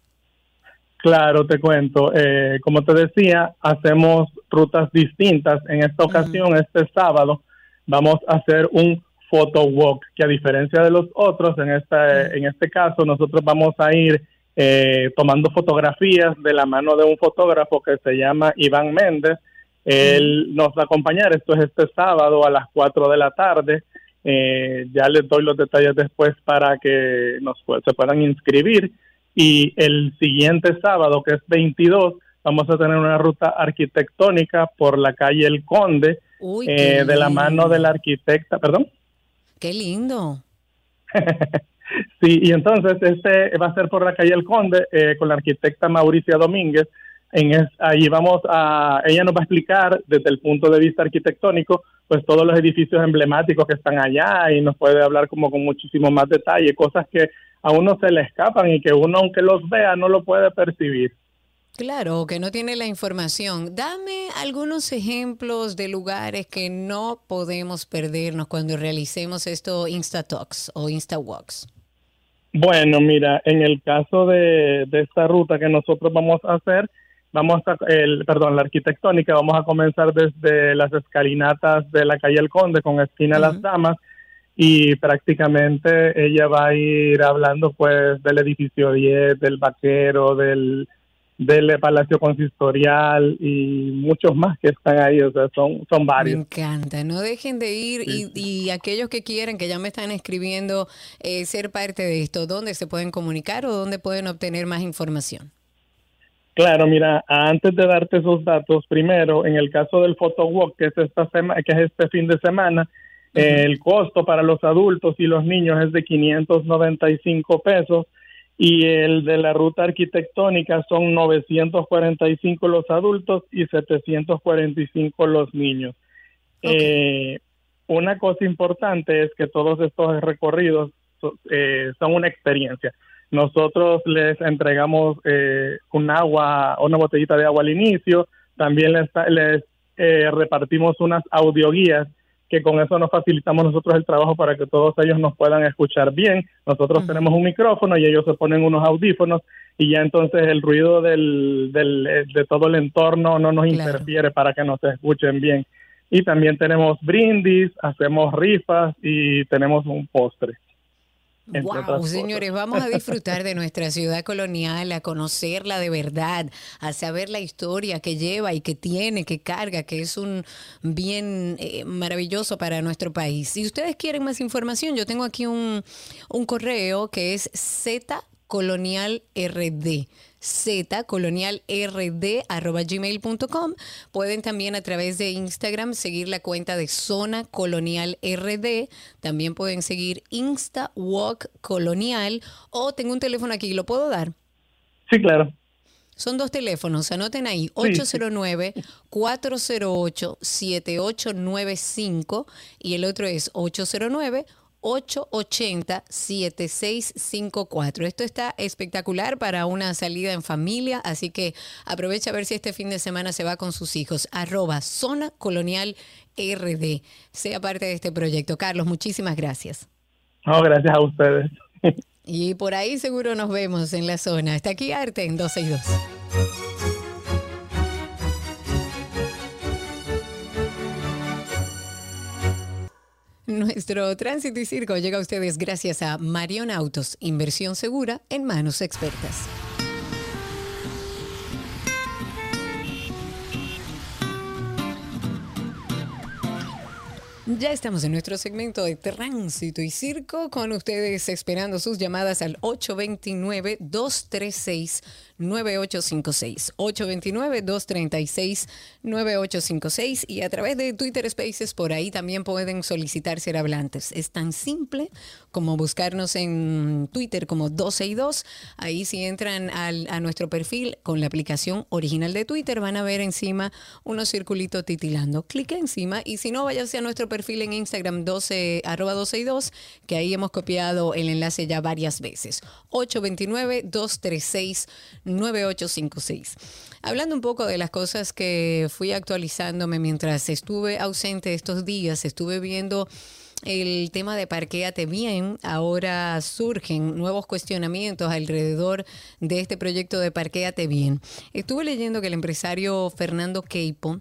Claro, te cuento. Eh, como te decía, hacemos rutas distintas. En esta ocasión, este sábado, vamos a hacer un photo walk, que a diferencia de los otros, en, esta, en este caso, nosotros vamos a ir eh, tomando fotografías de la mano de un fotógrafo que se llama Iván Méndez. Él nos va a acompañar, esto es este sábado a las 4 de la tarde. Eh, ya les doy los detalles después para que nos se puedan inscribir. Y el siguiente sábado, que es 22, vamos a tener una ruta arquitectónica por la calle El Conde, eh, de la mano del arquitecta, perdón. Qué lindo. *laughs* sí, y entonces este va a ser por la calle El Conde eh, con la arquitecta Mauricia Domínguez. En es, ahí vamos a, ella nos va a explicar desde el punto de vista arquitectónico pues todos los edificios emblemáticos que están allá y nos puede hablar como con muchísimo más detalle, cosas que a uno se le escapan y que uno aunque los vea no lo puede percibir. Claro, que no tiene la información. Dame algunos ejemplos de lugares que no podemos perdernos cuando realicemos esto Insta Talks o Insta Walks. Bueno, mira, en el caso de, de esta ruta que nosotros vamos a hacer, vamos a, el, perdón, la arquitectónica, vamos a comenzar desde las escalinatas de la calle El Conde con esquina Las Damas y prácticamente ella va a ir hablando pues del edificio 10, del vaquero, del, del Palacio Consistorial y muchos más que están ahí, o sea, son, son varios. Me encanta, no dejen de ir y, y, aquellos que quieran, que ya me están escribiendo, eh, ser parte de esto, ¿dónde se pueden comunicar o dónde pueden obtener más información? Claro, mira, antes de darte esos datos, primero, en el caso del photo walk, que es esta semana, que es este fin de semana, el costo para los adultos y los niños es de 595 pesos y el de la ruta arquitectónica son 945 los adultos y 745 los niños. Eh, una cosa importante es que todos estos recorridos eh, son una experiencia. Nosotros les entregamos eh, un agua, una botellita de agua al inicio, también les, les eh, repartimos unas audioguías que con eso nos facilitamos nosotros el trabajo para que todos ellos nos puedan escuchar bien. Nosotros tenemos un micrófono y ellos se ponen unos audífonos y ya entonces el ruido del, del eh, de todo el entorno no nos interfiere para que nos escuchen bien. Y también tenemos brindis, hacemos rifas y tenemos un postre. Wow, señores, vamos a *laughs* disfrutar de nuestra ciudad colonial, a conocerla de verdad, a saber la historia que lleva y que tiene, que carga, que es un bien eh, maravilloso para nuestro país. Si ustedes quieren más información, yo tengo aquí un, un correo que es Z colonial rd z gmail.com Pueden también a través de Instagram seguir la cuenta de Zona Colonial RD. También pueden seguir Insta Walk Colonial. O tengo un teléfono aquí, ¿lo puedo dar? Sí, claro. Son dos teléfonos, anoten ahí, 809-408-7895 y el otro es 809 880-7654. Esto está espectacular para una salida en familia, así que aprovecha a ver si este fin de semana se va con sus hijos. Arroba Zona Colonial RD. Sea parte de este proyecto. Carlos, muchísimas gracias. No, gracias a ustedes. Y por ahí seguro nos vemos en la zona. Está aquí Arte en 262. Nuestro tránsito y circo llega a ustedes gracias a Marion Autos, inversión segura en manos expertas. Ya estamos en nuestro segmento de tránsito y circo con ustedes esperando sus llamadas al 829-236. 9856 829-236-9856 y a través de Twitter Spaces por ahí también pueden solicitar ser hablantes. Es tan simple como buscarnos en Twitter como 12 y 2. Ahí si entran al, a nuestro perfil con la aplicación original de Twitter van a ver encima unos circulitos titilando. Clique encima y si no, váyase a nuestro perfil en Instagram 12, arroba 12 y 2, que ahí hemos copiado el enlace ya varias veces. 829-236 9856. Hablando un poco de las cosas que fui actualizándome mientras estuve ausente estos días, estuve viendo el tema de parquéate bien. Ahora surgen nuevos cuestionamientos alrededor de este proyecto de parquéate bien. Estuve leyendo que el empresario Fernando Queipo,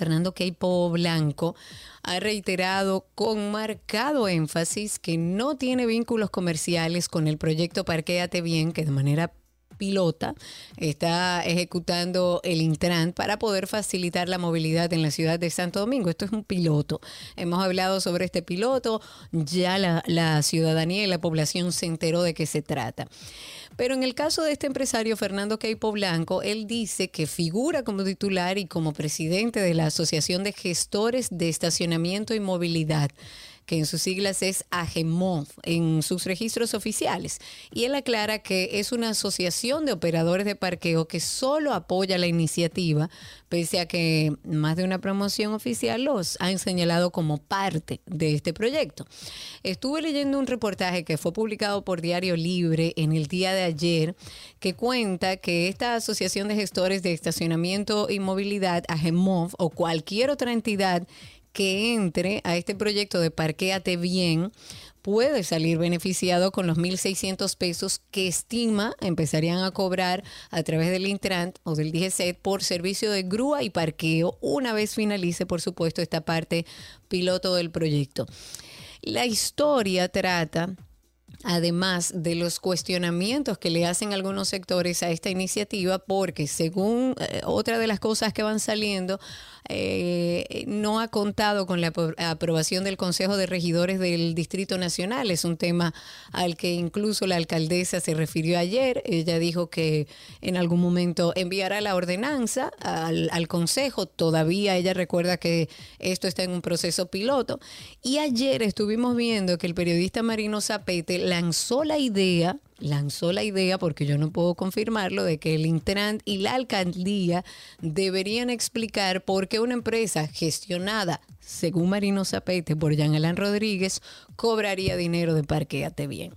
Fernando Queipo Blanco, ha reiterado con marcado énfasis que no tiene vínculos comerciales con el proyecto Parquéate Bien, que de manera pilota está ejecutando el Intran para poder facilitar la movilidad en la ciudad de Santo Domingo. Esto es un piloto. Hemos hablado sobre este piloto, ya la, la ciudadanía y la población se enteró de qué se trata. Pero en el caso de este empresario, Fernando Queipo Blanco, él dice que figura como titular y como presidente de la Asociación de Gestores de Estacionamiento y Movilidad que en sus siglas es AGEMOV, en sus registros oficiales. Y él aclara que es una asociación de operadores de parqueo que solo apoya la iniciativa, pese a que más de una promoción oficial los han señalado como parte de este proyecto. Estuve leyendo un reportaje que fue publicado por Diario Libre en el día de ayer, que cuenta que esta asociación de gestores de estacionamiento y movilidad, AGEMOV, o cualquier otra entidad que entre a este proyecto de Parquéate Bien puede salir beneficiado con los 1.600 pesos que estima empezarían a cobrar a través del Intrant o del DGCET por servicio de grúa y parqueo una vez finalice, por supuesto, esta parte piloto del proyecto. La historia trata además de los cuestionamientos que le hacen algunos sectores a esta iniciativa, porque según eh, otra de las cosas que van saliendo, eh, no ha contado con la aprobación del Consejo de Regidores del Distrito Nacional. Es un tema al que incluso la alcaldesa se refirió ayer. Ella dijo que en algún momento enviará la ordenanza al, al Consejo. Todavía ella recuerda que esto está en un proceso piloto. Y ayer estuvimos viendo que el periodista Marino Zapete lanzó la idea, lanzó la idea, porque yo no puedo confirmarlo, de que el Intran y la alcaldía deberían explicar por qué una empresa gestionada, según Marino Zapete, por Jean Alain Rodríguez, cobraría dinero de Parquéate Bien.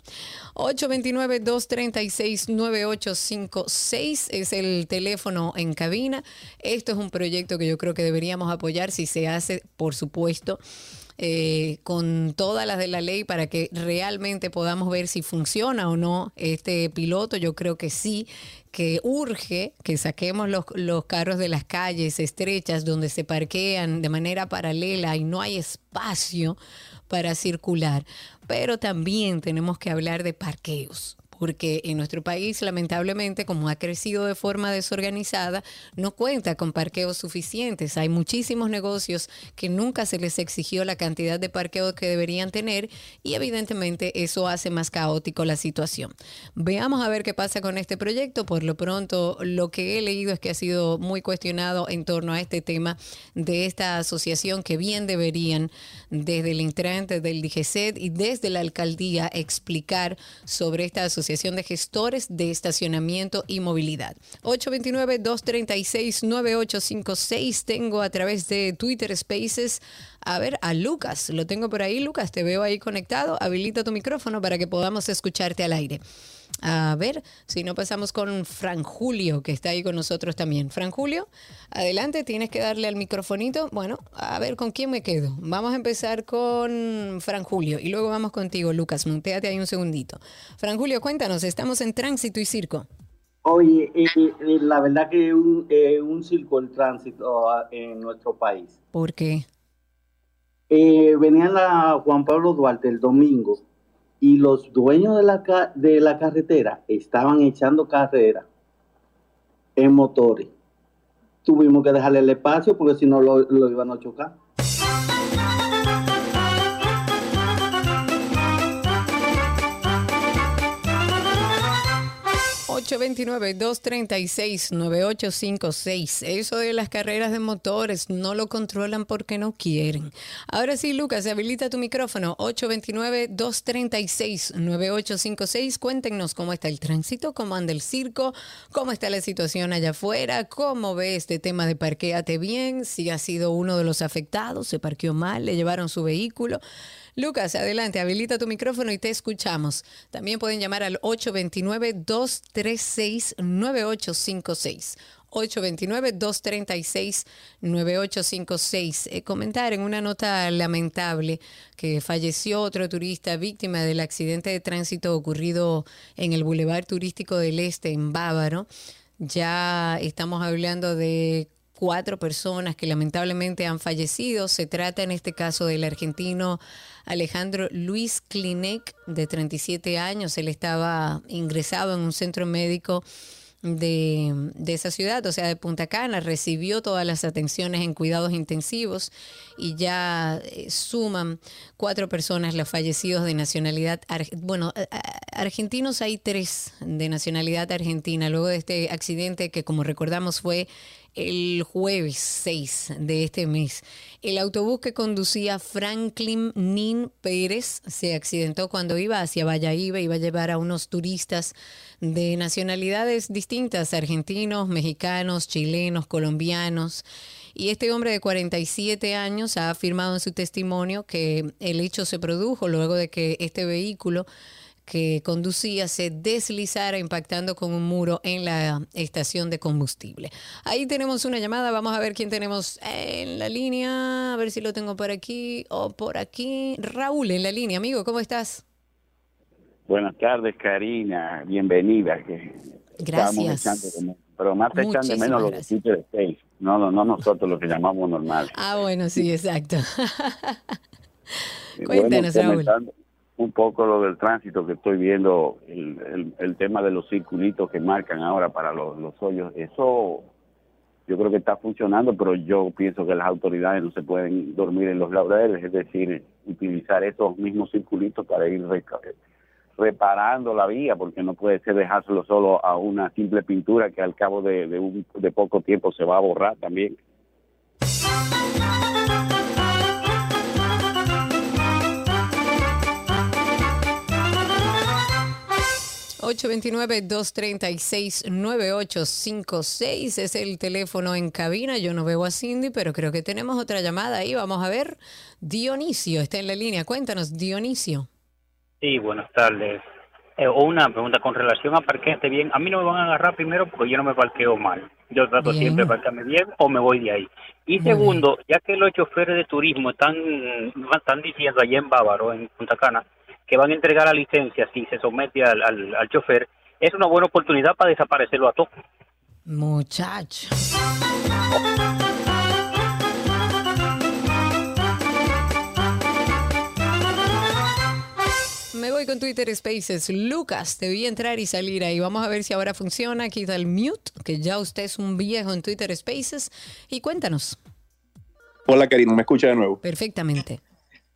829-236-9856 es el teléfono en cabina. Esto es un proyecto que yo creo que deberíamos apoyar si se hace, por supuesto. Eh, con todas las de la ley para que realmente podamos ver si funciona o no este piloto. Yo creo que sí, que urge que saquemos los, los carros de las calles estrechas donde se parquean de manera paralela y no hay espacio para circular. Pero también tenemos que hablar de parqueos porque en nuestro país, lamentablemente, como ha crecido de forma desorganizada, no cuenta con parqueos suficientes. Hay muchísimos negocios que nunca se les exigió la cantidad de parqueos que deberían tener y evidentemente eso hace más caótico la situación. Veamos a ver qué pasa con este proyecto. Por lo pronto, lo que he leído es que ha sido muy cuestionado en torno a este tema de esta asociación que bien deberían desde el Intran, desde el DGCET y desde la alcaldía explicar sobre esta asociación de Gestores de Estacionamiento y Movilidad. 829-236-9856. Tengo a través de Twitter Spaces a ver a Lucas. Lo tengo por ahí, Lucas. Te veo ahí conectado. Habilita tu micrófono para que podamos escucharte al aire. A ver, si no pasamos con Fran Julio, que está ahí con nosotros también. Fran Julio, adelante, tienes que darle al microfonito. Bueno, a ver con quién me quedo. Vamos a empezar con Fran Julio y luego vamos contigo, Lucas. Montéate ahí un segundito. Fran Julio, cuéntanos, estamos en tránsito y circo. Oye, eh, eh, la verdad que es un, eh, un circo el tránsito ah, en nuestro país. ¿Por qué? Eh, venían a Juan Pablo Duarte el domingo y los dueños de la, de la carretera estaban echando carrera en motores. Tuvimos que dejarle el espacio porque si no lo, lo iban a chocar. 829-236-9856. Eso de las carreras de motores no lo controlan porque no quieren. Ahora sí, Lucas, habilita tu micrófono. 829-236-9856. Cuéntenos cómo está el tránsito, cómo anda el circo, cómo está la situación allá afuera, cómo ve este tema de parqueate bien, si ha sido uno de los afectados, se parqueó mal, le llevaron su vehículo. Lucas, adelante, habilita tu micrófono y te escuchamos. También pueden llamar al 829-236-9856. 829-236-9856. Eh, comentar en una nota lamentable que falleció otro turista víctima del accidente de tránsito ocurrido en el Boulevard Turístico del Este, en Bávaro. Ya estamos hablando de cuatro personas que lamentablemente han fallecido. Se trata en este caso del argentino Alejandro Luis Klinek, de 37 años. Él estaba ingresado en un centro médico de, de, esa ciudad, o sea, de Punta Cana, recibió todas las atenciones en cuidados intensivos y ya eh, suman cuatro personas los fallecidos de nacionalidad, bueno, argentinos hay tres de nacionalidad argentina, luego de este accidente que como recordamos fue el jueves 6 de este mes. El autobús que conducía Franklin Nin Pérez se accidentó cuando iba hacia Valladolid, iba a llevar a unos turistas de nacionalidades distintas, argentinos, mexicanos, chilenos, colombianos. Y este hombre de 47 años ha afirmado en su testimonio que el hecho se produjo luego de que este vehículo que conducía se deslizara impactando con un muro en la estación de combustible. Ahí tenemos una llamada, vamos a ver quién tenemos en la línea, a ver si lo tengo por aquí o por aquí. Raúl en la línea, amigo, ¿cómo estás? Buenas tardes, Karina, bienvenida. Que Gracias. Pero más te echan de menos los de seis, no, no, no nosotros los que llamamos normal. Ah, bueno, sí, *laughs* exacto. Cuéntanos, bueno, Raúl un poco lo del tránsito que estoy viendo, el, tema de los circulitos que marcan ahora para los, hoyos, eso yo creo que está funcionando, pero yo pienso que las autoridades no se pueden dormir en los laureles, es decir, utilizar esos mismos circulitos para ir reparando la vía, porque no puede ser dejárselo solo a una simple pintura que al cabo de, un, de poco tiempo se va a borrar también. 829-236-9856 es el teléfono en cabina. Yo no veo a Cindy, pero creo que tenemos otra llamada ahí. Vamos a ver. Dionisio está en la línea. Cuéntanos, Dionisio. Sí, buenas tardes. Eh, o una pregunta con relación a parquearte bien. A mí no me van a agarrar primero porque yo no me parqueo mal. Yo trato Bien. siempre de parquearme bien o me voy de ahí. Y Muy segundo, ya que los choferes de turismo están, están diciendo allá en Bávaro, en Punta Cana, que van a entregar la licencia si se somete al, al, al chofer, es una buena oportunidad para desaparecerlo a todos. Muchacho. Me voy con Twitter Spaces. Lucas, te vi entrar y salir ahí. Vamos a ver si ahora funciona. Quita el mute, que ya usted es un viejo en Twitter Spaces. Y cuéntanos. Hola Karina, ¿me escucha de nuevo? Perfectamente.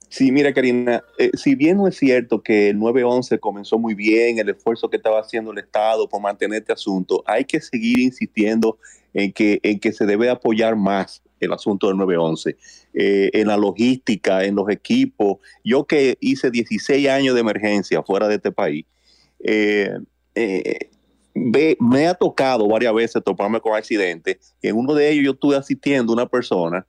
Sí, mira Karina, eh, si bien no es cierto que el 911 comenzó muy bien, el esfuerzo que estaba haciendo el Estado por mantener este asunto, hay que seguir insistiendo en que, en que se debe apoyar más el asunto del 911, eh, en la logística, en los equipos. Yo que hice 16 años de emergencia fuera de este país, eh, eh, me ha tocado varias veces toparme con accidentes. En uno de ellos yo estuve asistiendo a una persona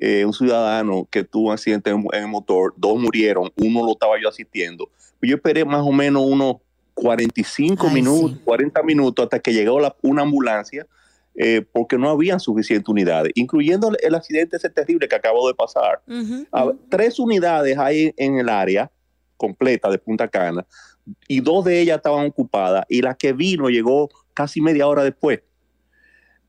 eh, un ciudadano que tuvo un accidente en, en el motor, dos murieron, uno lo estaba yo asistiendo. Yo esperé más o menos unos 45 minutos, 40 minutos hasta que llegó la- una ambulancia eh, porque no habían suficientes unidades, incluyendo el, accidente ese terrible que acabó de pasar. Tres unidades hay en el área completa de Punta Cana y dos de ellas estaban ocupadas y la que vino llegó casi media hora después,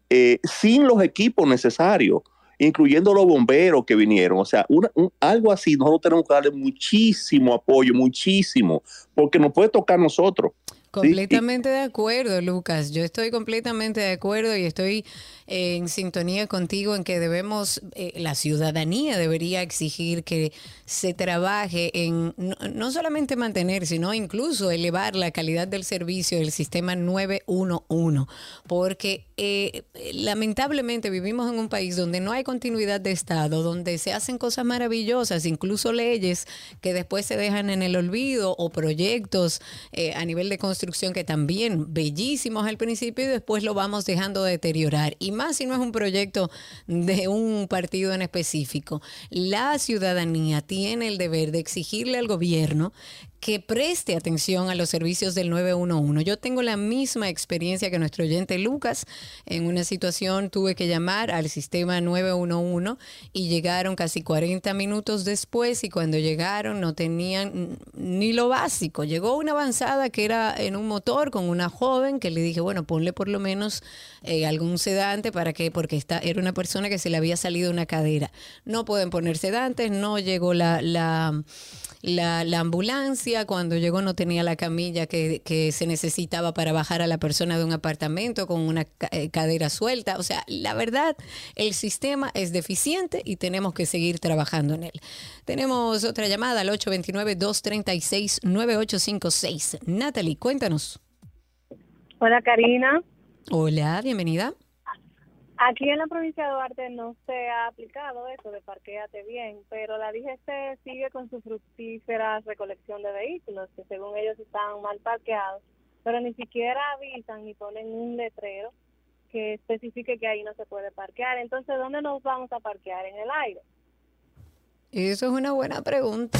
eh, sin los equipos necesarios, incluyendo los bomberos que vinieron. O sea, una- un- algo así, nosotros tenemos que darle muchísimo apoyo, muchísimo, porque nos puede tocar a nosotros. Completamente de acuerdo, Lucas. Yo estoy completamente de acuerdo y estoy eh, en sintonía contigo en que debemos, eh, la ciudadanía debería exigir que se trabaje en no solamente mantener, sino incluso elevar la calidad del servicio del sistema 911, porque eh, lamentablemente vivimos en un país donde no hay continuidad de Estado, donde se hacen cosas maravillosas, incluso leyes que después se dejan en el olvido o proyectos eh, a nivel de construcción que también bellísimos al principio y después lo vamos dejando deteriorar. Y más si no es un proyecto de un partido en específico. La ciudadanía tiene el deber de exigirle al gobierno que preste atención a los servicios del 911. Yo tengo la misma experiencia que nuestro oyente Lucas. En una situación tuve que llamar al sistema 911 y llegaron casi 40 minutos después y cuando llegaron no tenían ni lo básico. Llegó una avanzada que era en un motor con una joven que le dije, bueno, ponle por lo menos eh, algún sedante para que, porque esta, era una persona que se le había salido una cadera. No pueden poner sedantes, no llegó la, la, la, la ambulancia, cuando llegó no tenía la camilla que, que se necesitaba para bajar a la persona de un apartamento con una eh, cadera suelta. O sea, la verdad, el sistema es deficiente y tenemos que seguir trabajando en él. Tenemos otra llamada al 829-236-9856. Natalie, cuéntanos. Hola Karina, Hola, bienvenida. Aquí en la provincia de Duarte no se ha aplicado eso de parquéate bien, pero la DGC sigue con su fructífera recolección de vehículos que según ellos están mal parqueados, pero ni siquiera avisan ni ponen un letrero que especifique que ahí no se puede parquear. Entonces, ¿dónde nos vamos a parquear? En el aire. Eso es una buena pregunta.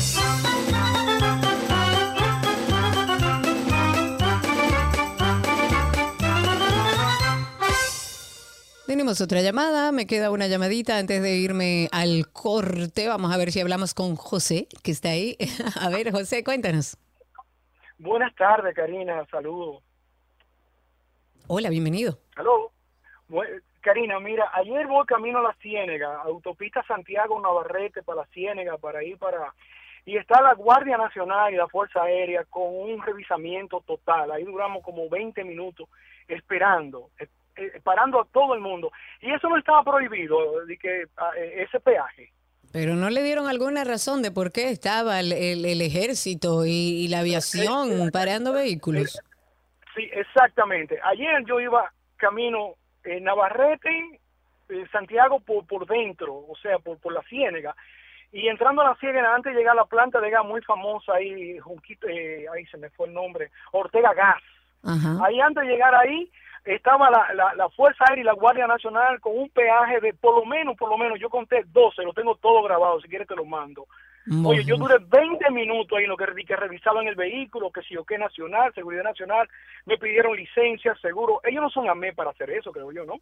Tenemos otra llamada, me queda una llamadita antes de irme al corte. Vamos a ver si hablamos con José, que está ahí. *laughs* A ver, José, cuéntanos. Buenas tardes, Karina. Saludos. Hola, bienvenido. Aló. Karina, mira, ayer voy camino a la Ciénega, autopista Santiago Navarrete para la Ciénega, para ir para... Y está la Guardia Nacional y la Fuerza Aérea con un revisamiento total. Ahí duramos como 20 minutos esperando, eh, eh, parando a todo el mundo. Y eso no estaba prohibido, de que ah, eh, ese peaje. Pero no le dieron alguna razón de por qué estaba el, el- el ejército y, y la aviación parando vehículos. Sí, exactamente. Ayer yo iba camino en Navarrete, eh, Santiago por, por dentro, o sea, por, por la Ciénega. Y entrando a la Ciénega, antes de llegar a la planta de gas muy famosa ahí, Junquito, eh, ahí se me fue el nombre, Ortega Gas. Ajá. Ahí antes de llegar ahí estaba la, la, la Fuerza Aérea y la Guardia Nacional con un peaje de por lo menos, por lo menos, yo conté 12, lo tengo todo grabado, si quieres te lo mando. Oye, yo duré 20 minutos ahí en lo que, que revisaban el vehículo, que si o qué nacional, seguridad nacional, me pidieron licencia, seguro. Ellos no son a mí para hacer eso, creo yo, ¿no?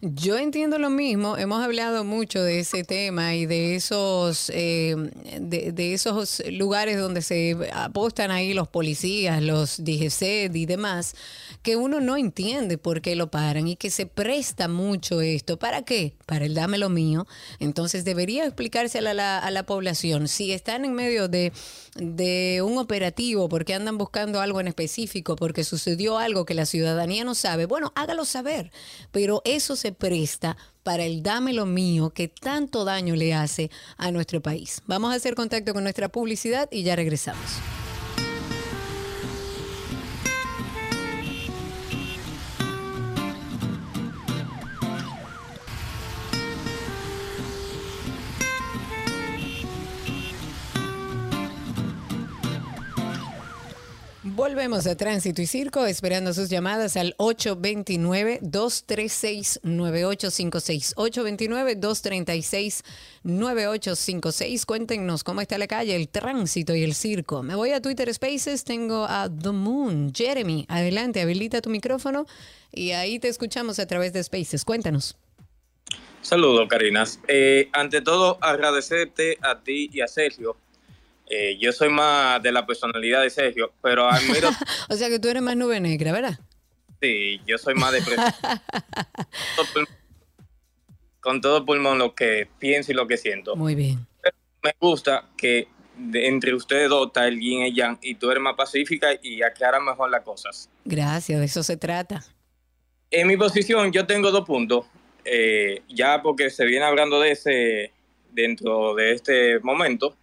Yo entiendo lo mismo. Hemos hablado mucho de ese tema y de esos eh, de, de esos lugares donde se apostan ahí los policías, los DGC y demás, que uno no entiende por qué lo paran y que se presta mucho esto. ¿Para qué? Para el dame lo mío. Entonces debería explicarse a la, a la población si están en medio de, de un operativo porque andan buscando algo en específico, porque sucedió algo que la ciudadanía no sabe. Bueno, hágalo saber, pero eso se presta para el dame lo mío que tanto daño le hace a nuestro país. Vamos a hacer contacto con nuestra publicidad y ya regresamos. Volvemos a Tránsito y Circo, esperando sus llamadas al 829-236-9856. 829-236-9856. Cuéntenos cómo está la calle, el tránsito y el circo. Me voy a Twitter Spaces, tengo a The Moon. Jeremy, adelante, habilita tu micrófono y ahí te escuchamos a través de Spaces. Cuéntanos. Saludos, Carinas. Eh, ante todo, agradecerte a ti y a Sergio eh, yo soy más de la personalidad de Sergio, pero admiro. *laughs* o sea que tú eres más nube negra, ¿verdad? Sí, yo soy más de. *laughs* con todo pulmón lo que pienso y lo que siento. Muy bien. me gusta que entre ustedes dos está el yin y el yang y tú eres más pacífica y aclara mejor las cosas. Gracias, de eso se trata. En mi posición yo tengo dos puntos, eh, ya porque se viene hablando de ese dentro de este momento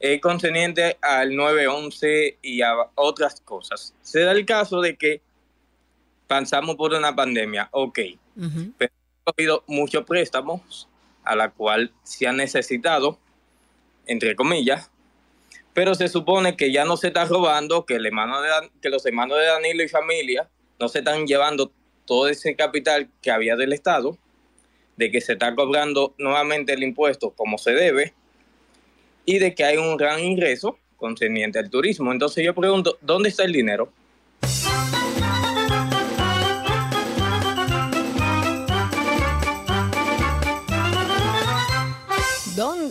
es concerniente al 911 y a otras cosas. Se da el caso de que pasamos por una pandemia, ok, pero ha habido muchos préstamos a la cual se han necesitado, entre comillas, pero se supone que ya no se está robando, que, el hermano de que los hermanos de Danilo y familia no se están llevando todo ese capital que había del Estado, de que se está cobrando nuevamente el impuesto como se debe, y de que hay un gran ingreso concerniente al turismo. Entonces yo pregunto, ¿dónde está el dinero?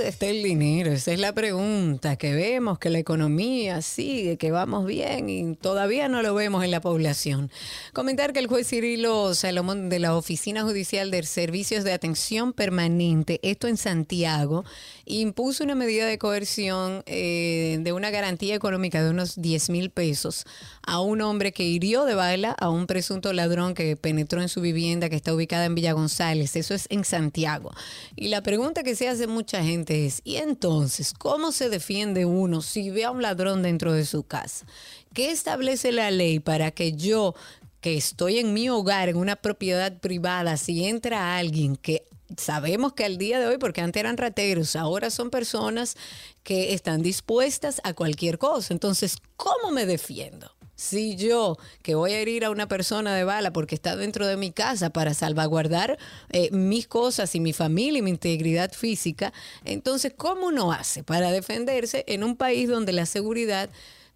¿Dónde está el dinero? Esa es la pregunta, que vemos que la economía sigue, que vamos bien y todavía no lo vemos en la población. Comentar que el juez Cirilo Salomón de la Oficina Judicial de Servicios de Atención Permanente, esto en Santiago, impuso una medida de coerción eh, de una garantía económica de unos 10 mil pesos a un hombre que hirió de bala a un presunto ladrón que penetró en su vivienda que está ubicada en Villa González. Eso es en Santiago. Y la pregunta que se hace mucha gente ¿y entonces cómo se defiende uno si ve a un ladrón dentro de su casa? ¿Qué establece la ley para que yo que estoy en mi hogar, en una propiedad privada, si entra alguien que sabemos que al día de hoy, porque antes eran rateros, ahora son personas que están dispuestas a cualquier cosa. Entonces, ¿cómo me defiendo? Si yo, que voy a herir a una persona de bala porque está dentro de mi casa para salvaguardar eh, mis cosas y mi familia y mi integridad física, entonces, ¿cómo uno hace para defenderse en un país donde la seguridad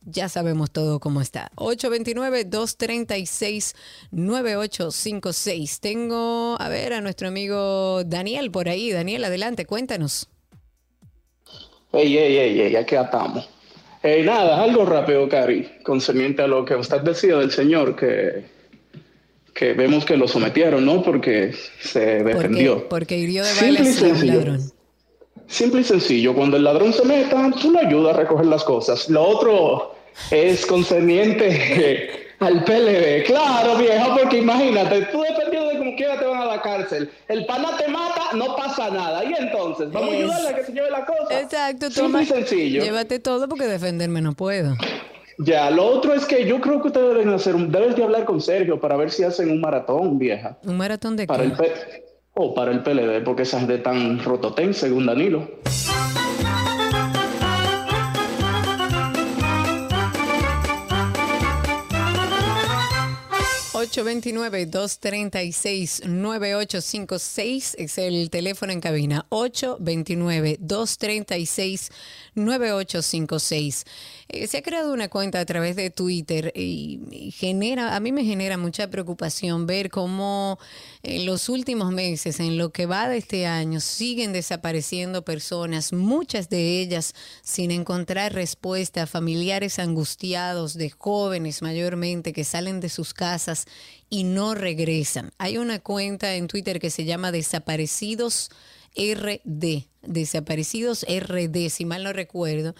ya sabemos todo cómo está. 829-236-9856. Tengo, a ver, a nuestro amigo Daniel por ahí. Daniel, adelante, cuéntanos. Ey, ey, ey, ey, aquí estamos. Eh, nada, algo rápido, Cari, concerniente a lo que usted decía del señor, que, que vemos que lo sometieron, ¿no? Porque se defendió. ¿Por qué? Porque hirió de bala a un ladrón. Simple y sencillo, cuando el ladrón se meta, tú le ayudas a recoger las cosas. Lo otro es concerniente *laughs* al PLD. Claro, viejo, porque imagínate, tú dependiendo de cómo quiera te la cárcel. El pana te mata, no pasa nada. Y entonces, vamos a ayudarle a que se lleve la cosa. Exacto, Simple y sencillo. Llévate todo porque defenderme no puedo. Ya, lo otro es que yo creo que ustedes deben hacer, un, debes de hablar con Sergio para ver si hacen un maratón, vieja. ¿Un maratón de para qué? El o para el PLD, porque esa gente tan rototén, según Danilo. 829-236-9856 es el teléfono en cabina. 829-236-9856. Eh, se ha creado una cuenta a través de Twitter y, y genera, a mí me genera mucha preocupación ver cómo en los últimos meses, en lo que va de este año, siguen desapareciendo personas, muchas de ellas sin encontrar respuesta, familiares angustiados de jóvenes mayormente que salen de sus casas y no regresan. Hay una cuenta en Twitter que se llama Desaparecidos RD, desaparecidos RD, si mal no recuerdo.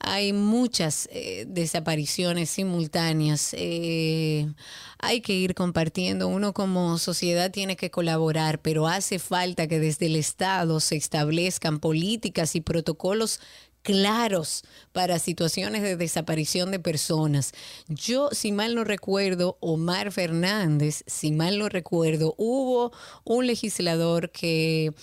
Hay muchas eh, desapariciones simultáneas. Eh, hay que ir compartiendo. Uno como sociedad tiene que colaborar, pero hace falta que desde el Estado se establezcan políticas y protocolos claros para situaciones de desaparición de personas. Yo, si mal no recuerdo, Omar Fernández, si mal no recuerdo, hubo un legislador que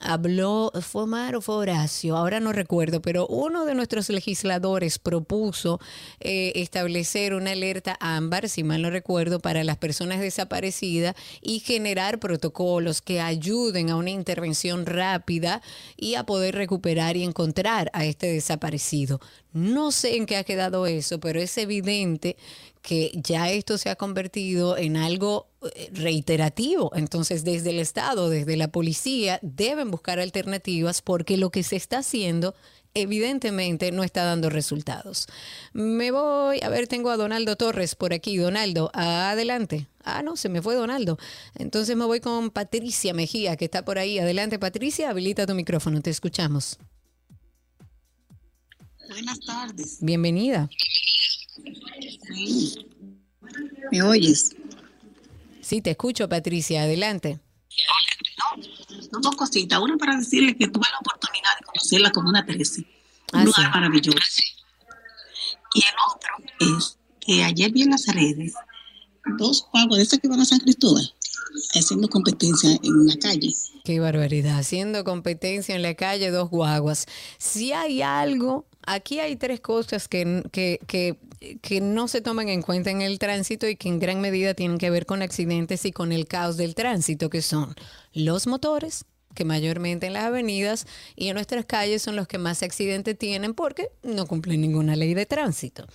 habló, fue Omar o fue Horacio, ahora no recuerdo, pero uno de nuestros legisladores propuso eh, establecer una alerta ámbar, si mal no recuerdo, para las personas desaparecidas y generar protocolos que ayuden a una intervención rápida y a poder recuperar y encontrar a este desaparecido. No sé en qué ha quedado eso, pero es evidente que ya esto se ha convertido en algo eh, reiterativo. Entonces, desde el Estado, desde la policía, deben buscar alternativas porque lo que se está haciendo evidentemente no está dando resultados. Me voy, a ver, tengo a Donaldo Torres por aquí. Donaldo, adelante. Ah, no, se me fue Donaldo. Entonces me voy con Patricia Mejía, que está por ahí. Adelante, Patricia, habilita tu micrófono, te escuchamos. Buenas tardes. Bienvenida. ¿Me oyes? Sí, te escucho, Patricia. Adelante. No, dos cositas. Una para decirle que tuve la oportunidad de conocer la Comuna 13. Un Ah, lugar sí. maravilloso. Y el otro es que ayer vi en las redes dos pagos de esas que van a San Cristóbal haciendo competencia en la calle. Qué barbaridad. Haciendo competencia en la calle, dos guaguas. Si hay algo, aquí hay tres cosas que, que, que, que no se toman en cuenta en el tránsito y que en gran medida tienen que ver con accidentes y con el caos del tránsito, que son los motores que mayormente en las avenidas y en nuestras calles son los que más accidentes tienen porque no cumplen ninguna ley de tránsito.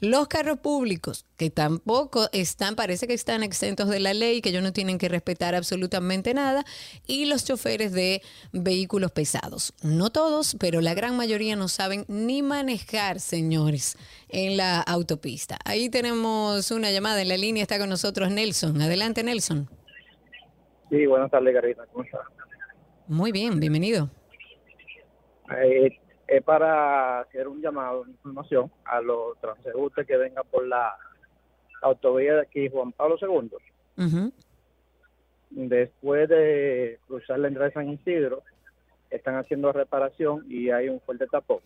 Los carros públicos, que tampoco están, parece que están exentos de la ley, que ellos no tienen que respetar absolutamente nada, y los choferes de vehículos pesados. No todos, pero la gran mayoría no saben ni manejar, señores, en la autopista. Ahí tenemos una llamada en la línea, está con nosotros Nelson. Adelante, Nelson. Sí, buenas tardes, Karina. ¿Cómo estás? Muy bien, bienvenido. Eh, es para hacer un llamado, una información a los transeúntes que vengan por la autovía de aquí, Juan Pablo II. Después de cruzar la entrada de San Isidro, están haciendo reparación y hay un fuerte tapón.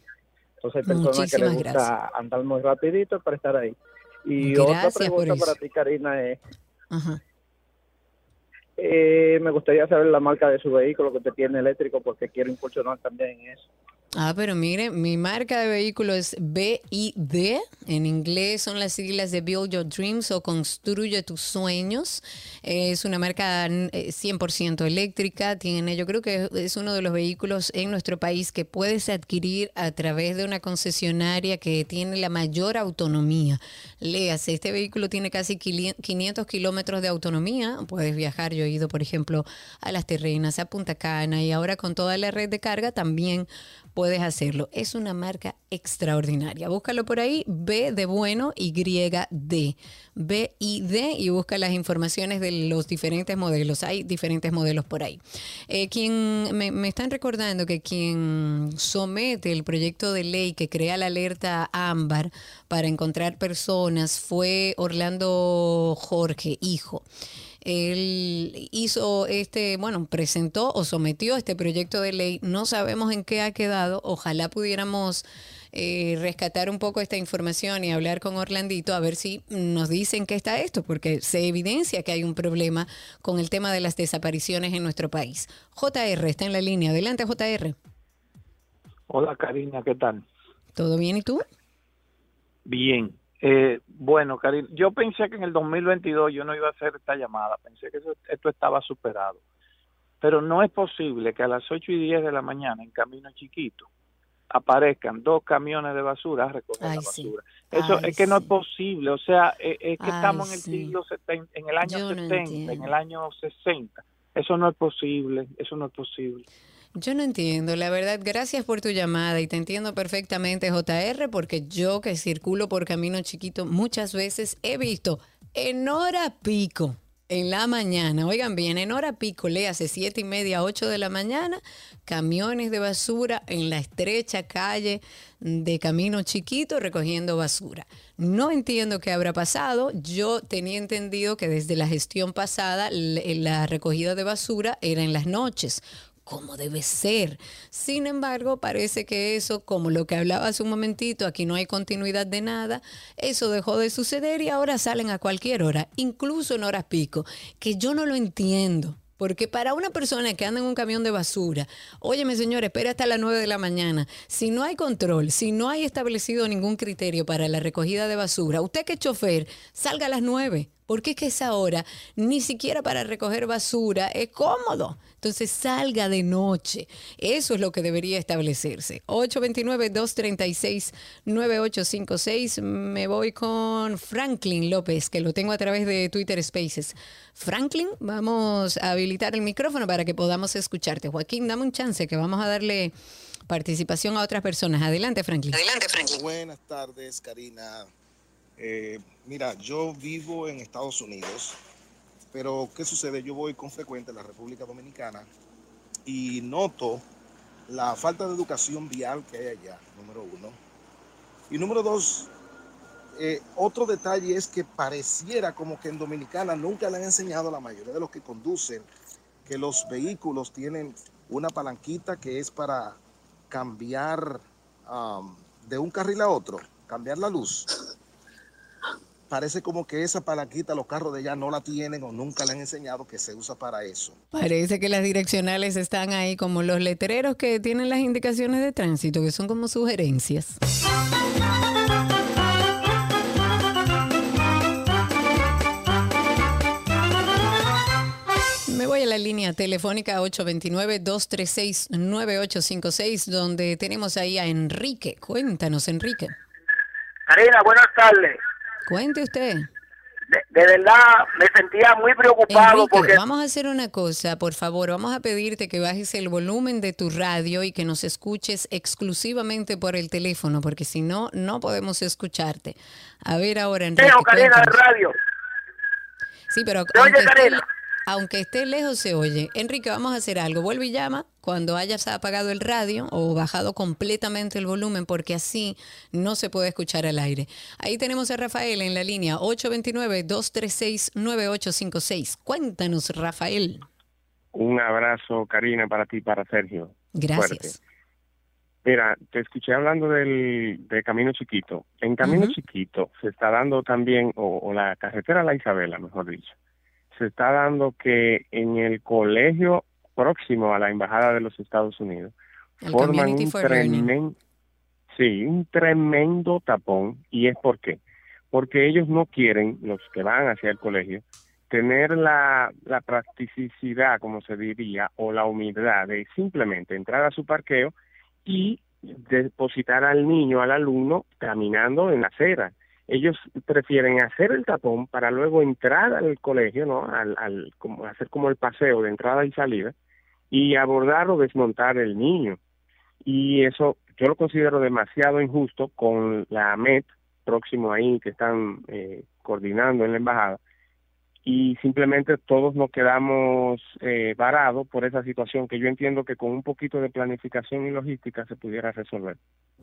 Entonces hay personas que les gusta gracias. andar muy rapidito para estar ahí. Y otra Gracias por pregunta para ti, Karina, es. Eh, me gustaría saber la marca de su vehículo que usted tiene eléctrico porque quiero incursionar también eso. Ah, pero mire, mi marca de vehículo es BID. En inglés son las siglas de Build Your Dreams o Construye tus sueños. Es una marca eh, 100% eléctrica. Tiene, yo creo que es uno de los vehículos en nuestro país que puedes adquirir a través de una concesionaria que tiene la mayor autonomía. Léase, este vehículo tiene casi 500 kilómetros de autonomía. Puedes viajar. Yo he ido, por ejemplo, a Las Terrenas, a Punta Cana y ahora con toda la red de carga también puedes hacerlo. Es una marca extraordinaria. Búscalo por ahí, B de bueno, Y D. B y D y busca las informaciones de los diferentes modelos. Hay diferentes modelos por ahí. Eh, quien me, me están recordando que quien somete el proyecto de ley que crea la alerta ámbar para encontrar personas fue Orlando Jorge, hijo. Él hizo este, bueno, presentó o sometió este proyecto de ley. No sabemos en qué ha quedado. Ojalá pudiéramos eh, rescatar un poco esta información y hablar con Orlandito a ver si nos dicen qué está esto, porque se evidencia que hay un problema con el tema de las desapariciones en nuestro país. JR está en la línea. Adelante, JR. Hola Karina, ¿qué tal? ¿Todo bien y tú? Bien. Eh, Bueno, Karin, yo pensé que en el 2022 yo no iba a hacer esta llamada, pensé que eso- esto estaba superado. Pero no es posible que a las 8 y 10 de la mañana en Camino Chiquito aparezcan dos camiones de basura a recoger Ay, la sí. basura. Eso Ay, es que no es posible, o sea, es, es que Ay, estamos en el sí. siglo 70, en el año Yo no 70, en el año 60. Eso no es posible, eso no es posible. Yo no entiendo, la verdad, gracias por tu llamada y te entiendo perfectamente, JR, porque yo que circulo por camino chiquito muchas veces he visto en hora pico, en la mañana, oigan bien, en hora pico, le hace siete y media, ocho de la mañana, camiones de basura en la estrecha calle de camino chiquito recogiendo basura. No entiendo qué habrá pasado. Yo tenía entendido que desde la gestión pasada l- la recogida de basura era en las noches como debe ser. Sin embargo, parece que eso, como lo que hablaba hace un momentito, aquí no hay continuidad de nada, eso dejó de suceder y ahora salen a cualquier hora, incluso en horas pico, que yo no lo entiendo. Porque para una persona que anda en un camión de basura, óyeme señor, espera hasta las 9 de la mañana. Si no hay control, si no hay establecido ningún criterio para la recogida de basura, usted que es chofer, salga a las 9. Porque es que esa hora, ni siquiera para recoger basura, es cómodo. Entonces salga de noche. Eso es lo que debería establecerse. 829-236-9856. Me voy con Franklin López, que lo tengo a través de Twitter Spaces. Franklin, vamos a habilitar el micrófono para que podamos escucharte. Joaquín, dame un chance que vamos a darle participación a otras personas. Adelante, Franklin. Adelante, Franklin. Buenas tardes, Karina. Eh, mira, yo vivo en Estados Unidos, pero ¿qué sucede? Yo voy con frecuente a la República Dominicana y noto la falta de educación vial que hay allá, número uno. Y número dos, eh, otro detalle es que pareciera como que en Dominicana nunca le han enseñado a la mayoría de los que conducen que los vehículos tienen una palanquita que es para cambiar de un carril a otro, cambiar la luz. Parece como que esa palanquita los carros de allá no la tienen o nunca le han enseñado que se usa para eso. Parece que las direccionales están ahí como los letreros que tienen las indicaciones de tránsito, que son como sugerencias. Me voy a la línea telefónica 829-236-9856, donde tenemos ahí a Enrique. Cuéntanos, Enrique. Karina, buenas tardes. Cuente usted. De, de verdad me sentía muy preocupado Enrique, porque vamos a hacer una cosa, por favor, vamos a pedirte que bajes el volumen de tu radio y que nos escuches exclusivamente por el teléfono, porque si no, no podemos escucharte. A ver ahora, Enrique. tengo Karina de radio. Sí, pero ¿Se oye, Karina? Aunque esté lejos se oye. Enrique, vamos a hacer algo. Vuelve y llama cuando hayas apagado el radio o bajado completamente el volumen, porque así no se puede escuchar al aire. Ahí tenemos a Rafael en la línea 829-236-9856. Cuéntanos, Rafael. Un abrazo, Karina, para ti, para Sergio. Gracias. Fuerte. Mira, te escuché hablando del de Camino Chiquito. En Camino. Chiquito se está dando también, o, o la carretera La Isabela, mejor dicho, se está dando que en el colegio próximo a la Embajada de los Estados Unidos El forman un tremendo, sí, un tremendo tapón. ¿Y es por qué? Porque ellos no quieren, los que van hacia el colegio, tener la, la practicidad, como se diría, o la humildad de simplemente entrar a su parqueo y depositar al niño, al alumno, caminando en la acera. Ellos prefieren hacer el tapón para luego entrar al colegio, ¿no? Al, al, como hacer como el paseo de entrada y salida y abordar o desmontar el niño. Y eso yo lo considero demasiado injusto con la MET próximo ahí que están eh, coordinando en la embajada y simplemente todos nos quedamos eh, varados por esa situación que yo entiendo que con un poquito de planificación y logística se pudiera resolver.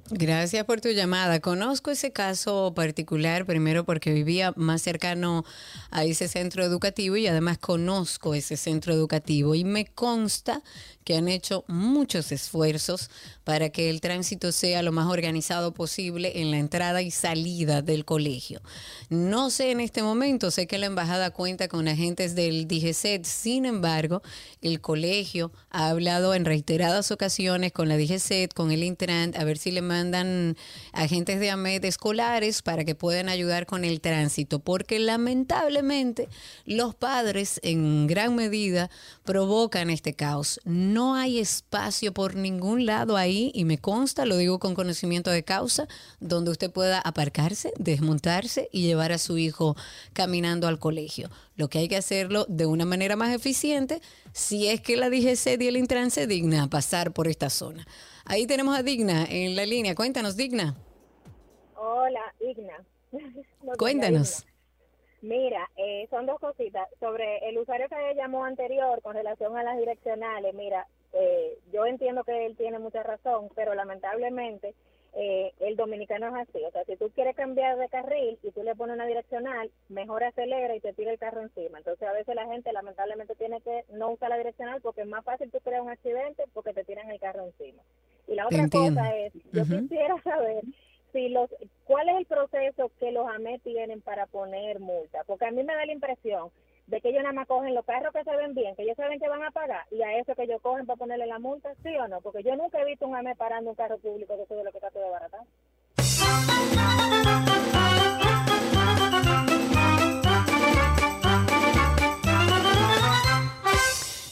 Gracias por tu llamada. Conozco ese caso particular, primero porque vivía más cercano a ese centro educativo y además conozco ese centro educativo y me consta que han hecho muchos esfuerzos para que el tránsito sea lo más organizado posible en la entrada y salida del colegio. No sé en este momento, sé que la embajada cuenta con agentes del DGCET. Sin embargo, el colegio ha hablado en reiteradas ocasiones con la DGCET, con el Intran, a ver si le mandan agentes de AMED escolares para que puedan ayudar con el tránsito, porque lamentablemente los padres en gran medida provocan este caos. No hay espacio por ningún lado ahí y me consta, lo digo con conocimiento de causa, donde usted pueda aparcarse, desmontarse y llevar a su hijo caminando al colegio. Lo que hay que hacerlo de una manera más eficiente si es que la DGC y el Intran se digna a pasar por esta zona. Ahí tenemos a Digna en la línea. Cuéntanos, Digna. Hola, Igna. *laughs* No, Cuéntanos. Mira, eh, son dos cositas. Sobre el usuario que llamó anterior con relación a las direccionales, mira, eh, yo entiendo que él tiene mucha razón, pero lamentablemente eh, el dominicano es así. O sea, si tú quieres cambiar de carril y tú le pones una direccional, mejor acelera y te tira el carro encima. Entonces, a veces la gente lamentablemente tiene que no usar la direccional porque es más fácil tú crear un accidente porque te tiran el carro encima. Y la otra entiendo. cosa es, yo quisiera *laughs* saber si los cuál es el proceso que los AME tienen para poner multa, porque a mí me da la impresión de que ellos nada más cogen los carros que se ven bien, que ellos saben que van a pagar, y a eso que ellos cogen para ponerle la multa, ¿sí o no? Porque yo nunca he visto un AME parando un carro público que eso es lo que está todo baratado.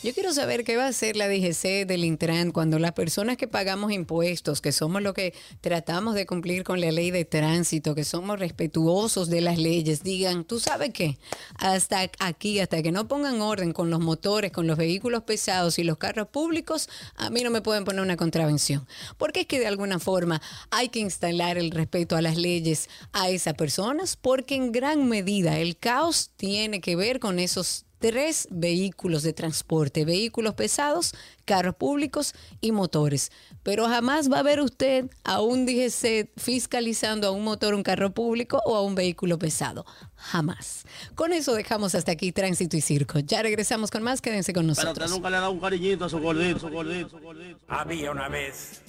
Yo quiero saber qué va a hacer la DGC del Intran cuando las personas que pagamos impuestos, que somos los que tratamos de cumplir con la ley de tránsito, que somos respetuosos de las leyes, digan, tú sabes qué, hasta aquí, hasta que no pongan orden con los motores, con los vehículos pesados y los carros públicos, a mí no me pueden poner una contravención. Porque es que de alguna forma hay que instalar el respeto a las leyes a esas personas, porque en gran medida el caos tiene que ver con esos tres vehículos de transporte, vehículos pesados, carros públicos y motores. Pero jamás va a ver usted a un DGC fiscalizando a un motor, un carro público o a un vehículo pesado. Jamás. Con eso dejamos hasta aquí Tránsito y Circo. Ya regresamos con más, quédense con Pero nosotros. usted nunca le ha dado un cariñito a su gordito, su gordito, su gordito. Había una vez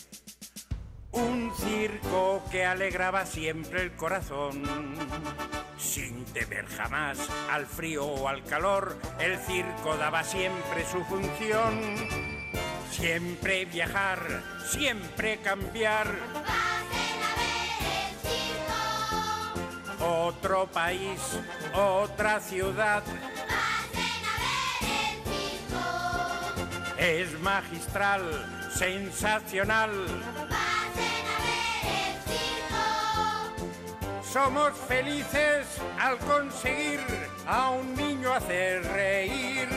un circo que alegraba siempre el corazón. Sin temer jamás al frío o al calor, el circo daba siempre su función. Siempre viajar, siempre cambiar. Otro país, otra ciudad. Es magistral, sensacional. Somos felices al conseguir a un niño hacer reír.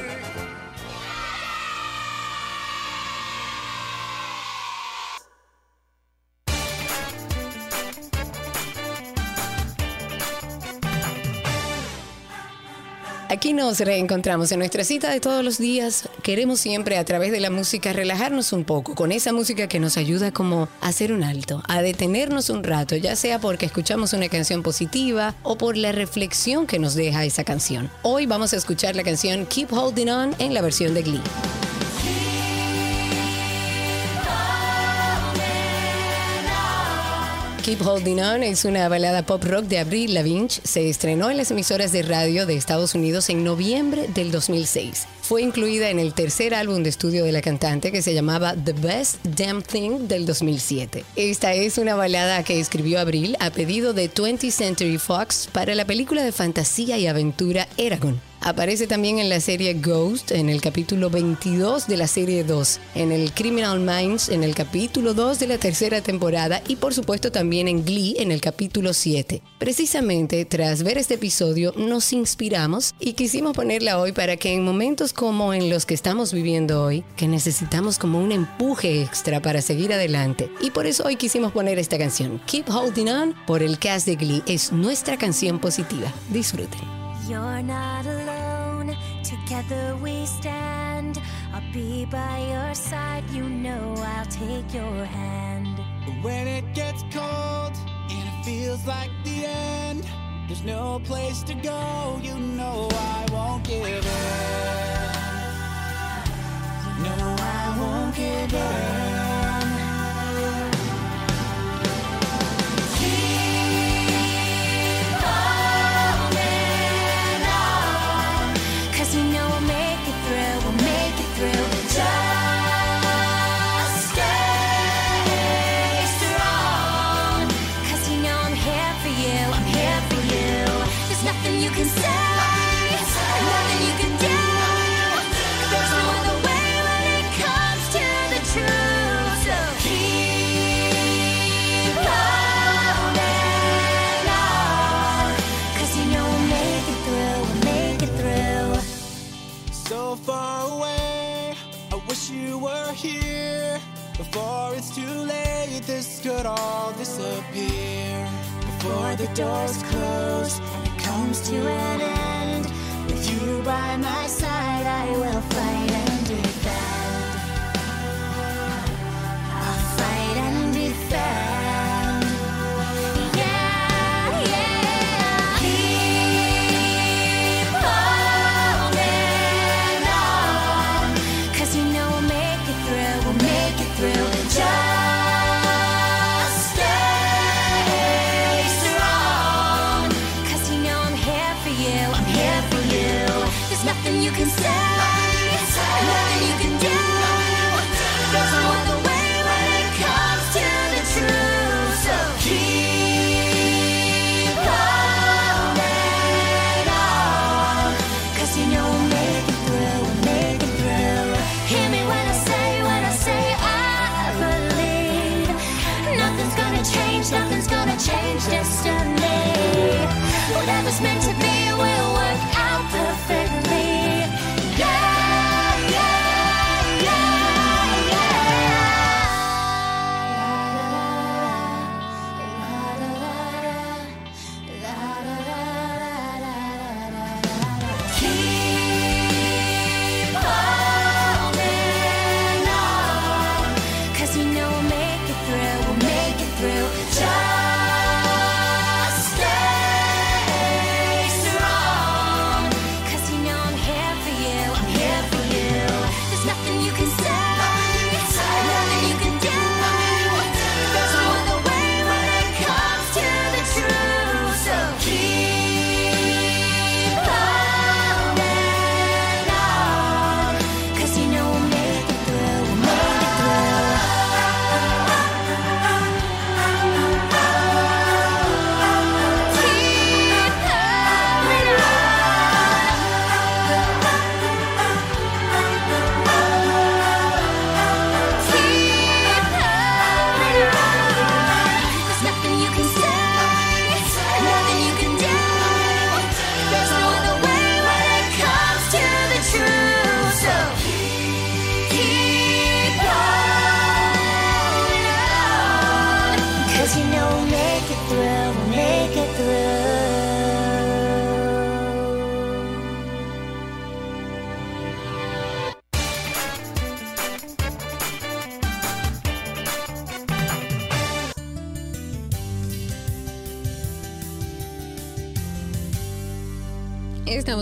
Aquí nos reencontramos en nuestra cita de todos los días. Queremos siempre a través de la música relajarnos un poco con esa música que nos ayuda como a hacer un alto, a detenernos un rato, ya sea porque escuchamos una canción positiva o por la reflexión que nos deja esa canción. Hoy vamos a escuchar la canción Keep Holding On en la versión de Glee. Keep Holding On es una balada pop rock de Avril Lavigne. Se estrenó en las emisoras de radio de Estados Unidos en noviembre del 2006. Fue incluida en el tercer álbum de estudio de la cantante que se llamaba The Best Damn Thing del 2007. Esta es una balada que escribió Avril a pedido de 20th Century Fox para la película de fantasía y aventura Eragon. Aparece también en la serie Ghost, en el capítulo 22 de la serie 2, en el Criminal Minds, en el capítulo 2 de la tercera temporada y por supuesto también en Glee, en el capítulo 7. Precisamente tras ver este episodio nos inspiramos y quisimos ponerla hoy para que en momentos como en los que estamos viviendo hoy, que necesitamos como un empuje extra para seguir adelante. Y por eso hoy quisimos poner esta canción, Keep Holding On, por el cast de Glee. Es nuestra canción positiva. Disfruten. You're not alone, together we stand. I'll be by your side, you know I'll take your hand. When it gets cold and it feels like the end, there's no place to go, you know I won't give in. No, I won't give in. Before it's too late, this could all disappear. Before the doors close, it comes to an end. With you by my side, I will fight and defend. I'll fight and defend.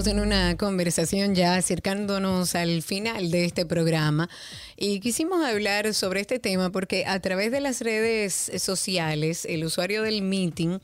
En una conversación ya acercándonos al final de este programa y quisimos hablar sobre este tema porque a través de las redes sociales el usuario del meeting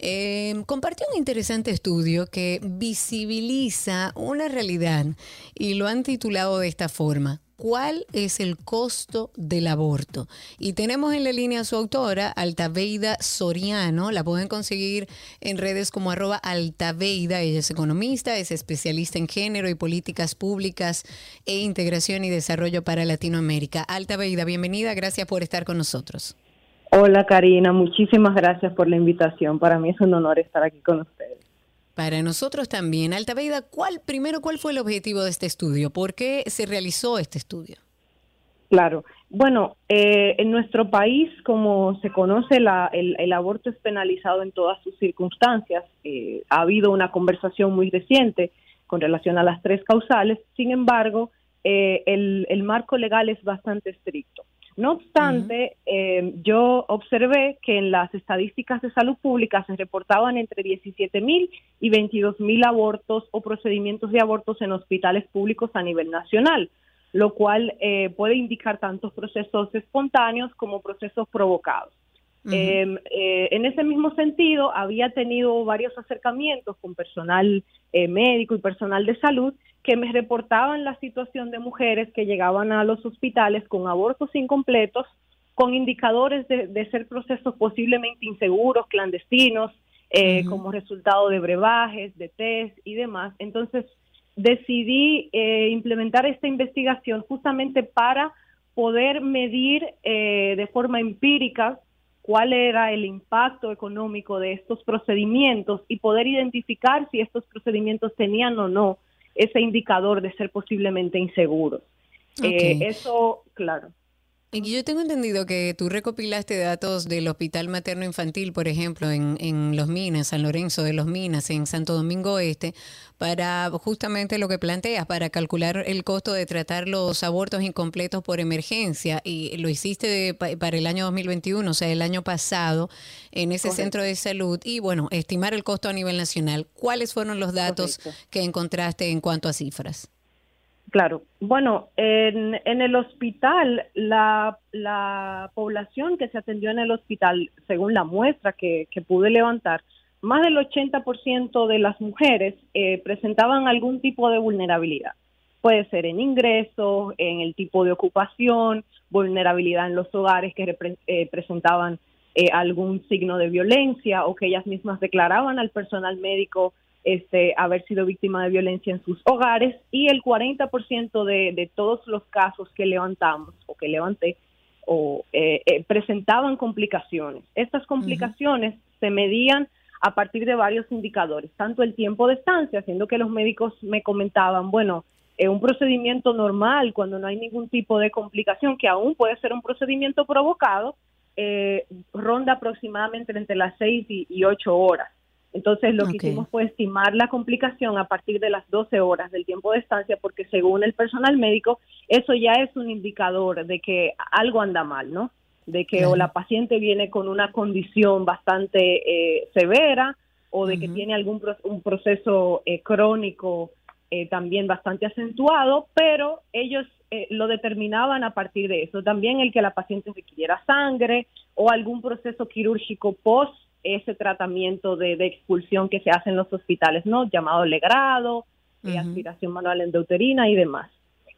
eh, compartió un interesante estudio que visibiliza una realidad y lo han titulado de esta forma. ¿Cuál es el costo del aborto? Y tenemos en la línea a su autora, Altaveida Soriano. La pueden conseguir en redes como arroba Altaveida. Ella es economista, es especialista en género y políticas públicas e integración y desarrollo para Latinoamérica. Altaveida, bienvenida. Gracias por estar con nosotros. Hola Karina, muchísimas gracias por la invitación. Para mí es un honor estar aquí con ustedes. Para nosotros también. Altaveida, ¿cuál, primero, cuál fue el objetivo de este estudio? ¿Por qué se realizó este estudio? Claro. Bueno, eh, en nuestro país, como se conoce, la- el, el aborto es penalizado en todas sus circunstancias. Eh, ha habido una conversación muy reciente con relación a las tres causales. Sin embargo, eh, el, el marco legal es bastante estricto. No obstante, eh, yo observé que en las estadísticas de salud pública se reportaban entre 17 mil y 22 mil abortos o procedimientos de abortos en hospitales públicos a nivel nacional, lo cual eh, puede indicar tantos procesos espontáneos como procesos provocados. Eh, eh, en ese mismo sentido, había tenido varios acercamientos con personal eh, médico y personal de salud que me reportaban la situación de mujeres que llegaban a los hospitales con abortos incompletos, con indicadores de, de ser procesos posiblemente inseguros, clandestinos, eh, como resultado de brebajes, de test y demás. Entonces decidí eh, implementar esta investigación justamente para poder medir eh, de forma empírica cuál era el impacto económico de estos procedimientos y poder identificar si estos procedimientos tenían o no ese indicador de ser posiblemente inseguros. Eh, eso, claro. Y yo tengo entendido que tú recopilaste datos del Hospital Materno Infantil, por ejemplo, en, en Los Minas, San Lorenzo de Los Minas, en Santo Domingo Este, para justamente lo que planteas, para calcular el costo de tratar los abortos incompletos por emergencia. Y lo hiciste de- pa- para el año 2021, o sea, el año pasado, en ese Correcto. centro de salud. Y bueno, estimar el costo a nivel nacional. ¿Cuáles fueron los datos que encontraste en cuanto a cifras? Claro. Bueno, en, en el hospital, la, la población que se atendió en el hospital, según la muestra que, que pude levantar, más del 80% de las mujeres eh, presentaban algún tipo de vulnerabilidad. Puede ser en ingresos, en el tipo de ocupación, vulnerabilidad en los hogares que eh, presentaban eh, algún signo de violencia o que ellas mismas declaraban al personal médico este, haber sido víctima de violencia en sus hogares y el 40% de, de todos los casos que levantamos o que levanté o, eh, eh, presentaban complicaciones. Estas complicaciones se medían a partir de varios indicadores, tanto el tiempo de estancia, siendo que los médicos me comentaban, bueno, eh, un procedimiento normal cuando no hay ningún tipo de complicación, que aún puede ser un procedimiento provocado, eh, ronda aproximadamente entre las 6 y, y 8 horas. Entonces lo que hicimos fue estimar la complicación a partir de las 12 horas del tiempo de estancia, porque según el personal médico, eso ya es un indicador de que algo anda mal, ¿no? De que o la paciente viene con una condición bastante eh, severa o de que tiene algún pro- un proceso eh, crónico eh, también bastante acentuado, pero ellos eh, lo determinaban a partir de eso. También el que la paciente requiriera sangre o algún proceso quirúrgico post ese tratamiento de, de expulsión que se hace en los hospitales, ¿no? Llamado legrado, eh, aspiración manual endouterina y demás.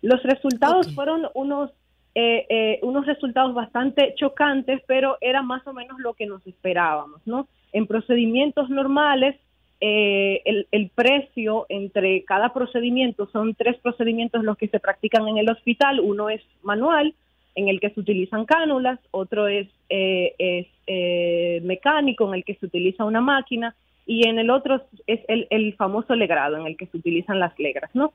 Los resultados fueron unos eh, eh, unos resultados bastante chocantes, pero era más o menos lo que nos esperábamos, ¿no? En procedimientos normales, eh, el, el precio entre cada procedimiento son tres procedimientos los que se practican en el hospital. Uno es manual, en el que se utilizan cánulas, otro es, eh, es eh, mecánico, en el que se utiliza una máquina, y en el otro es el, el famoso legrado, en el que se utilizan las legras, ¿no?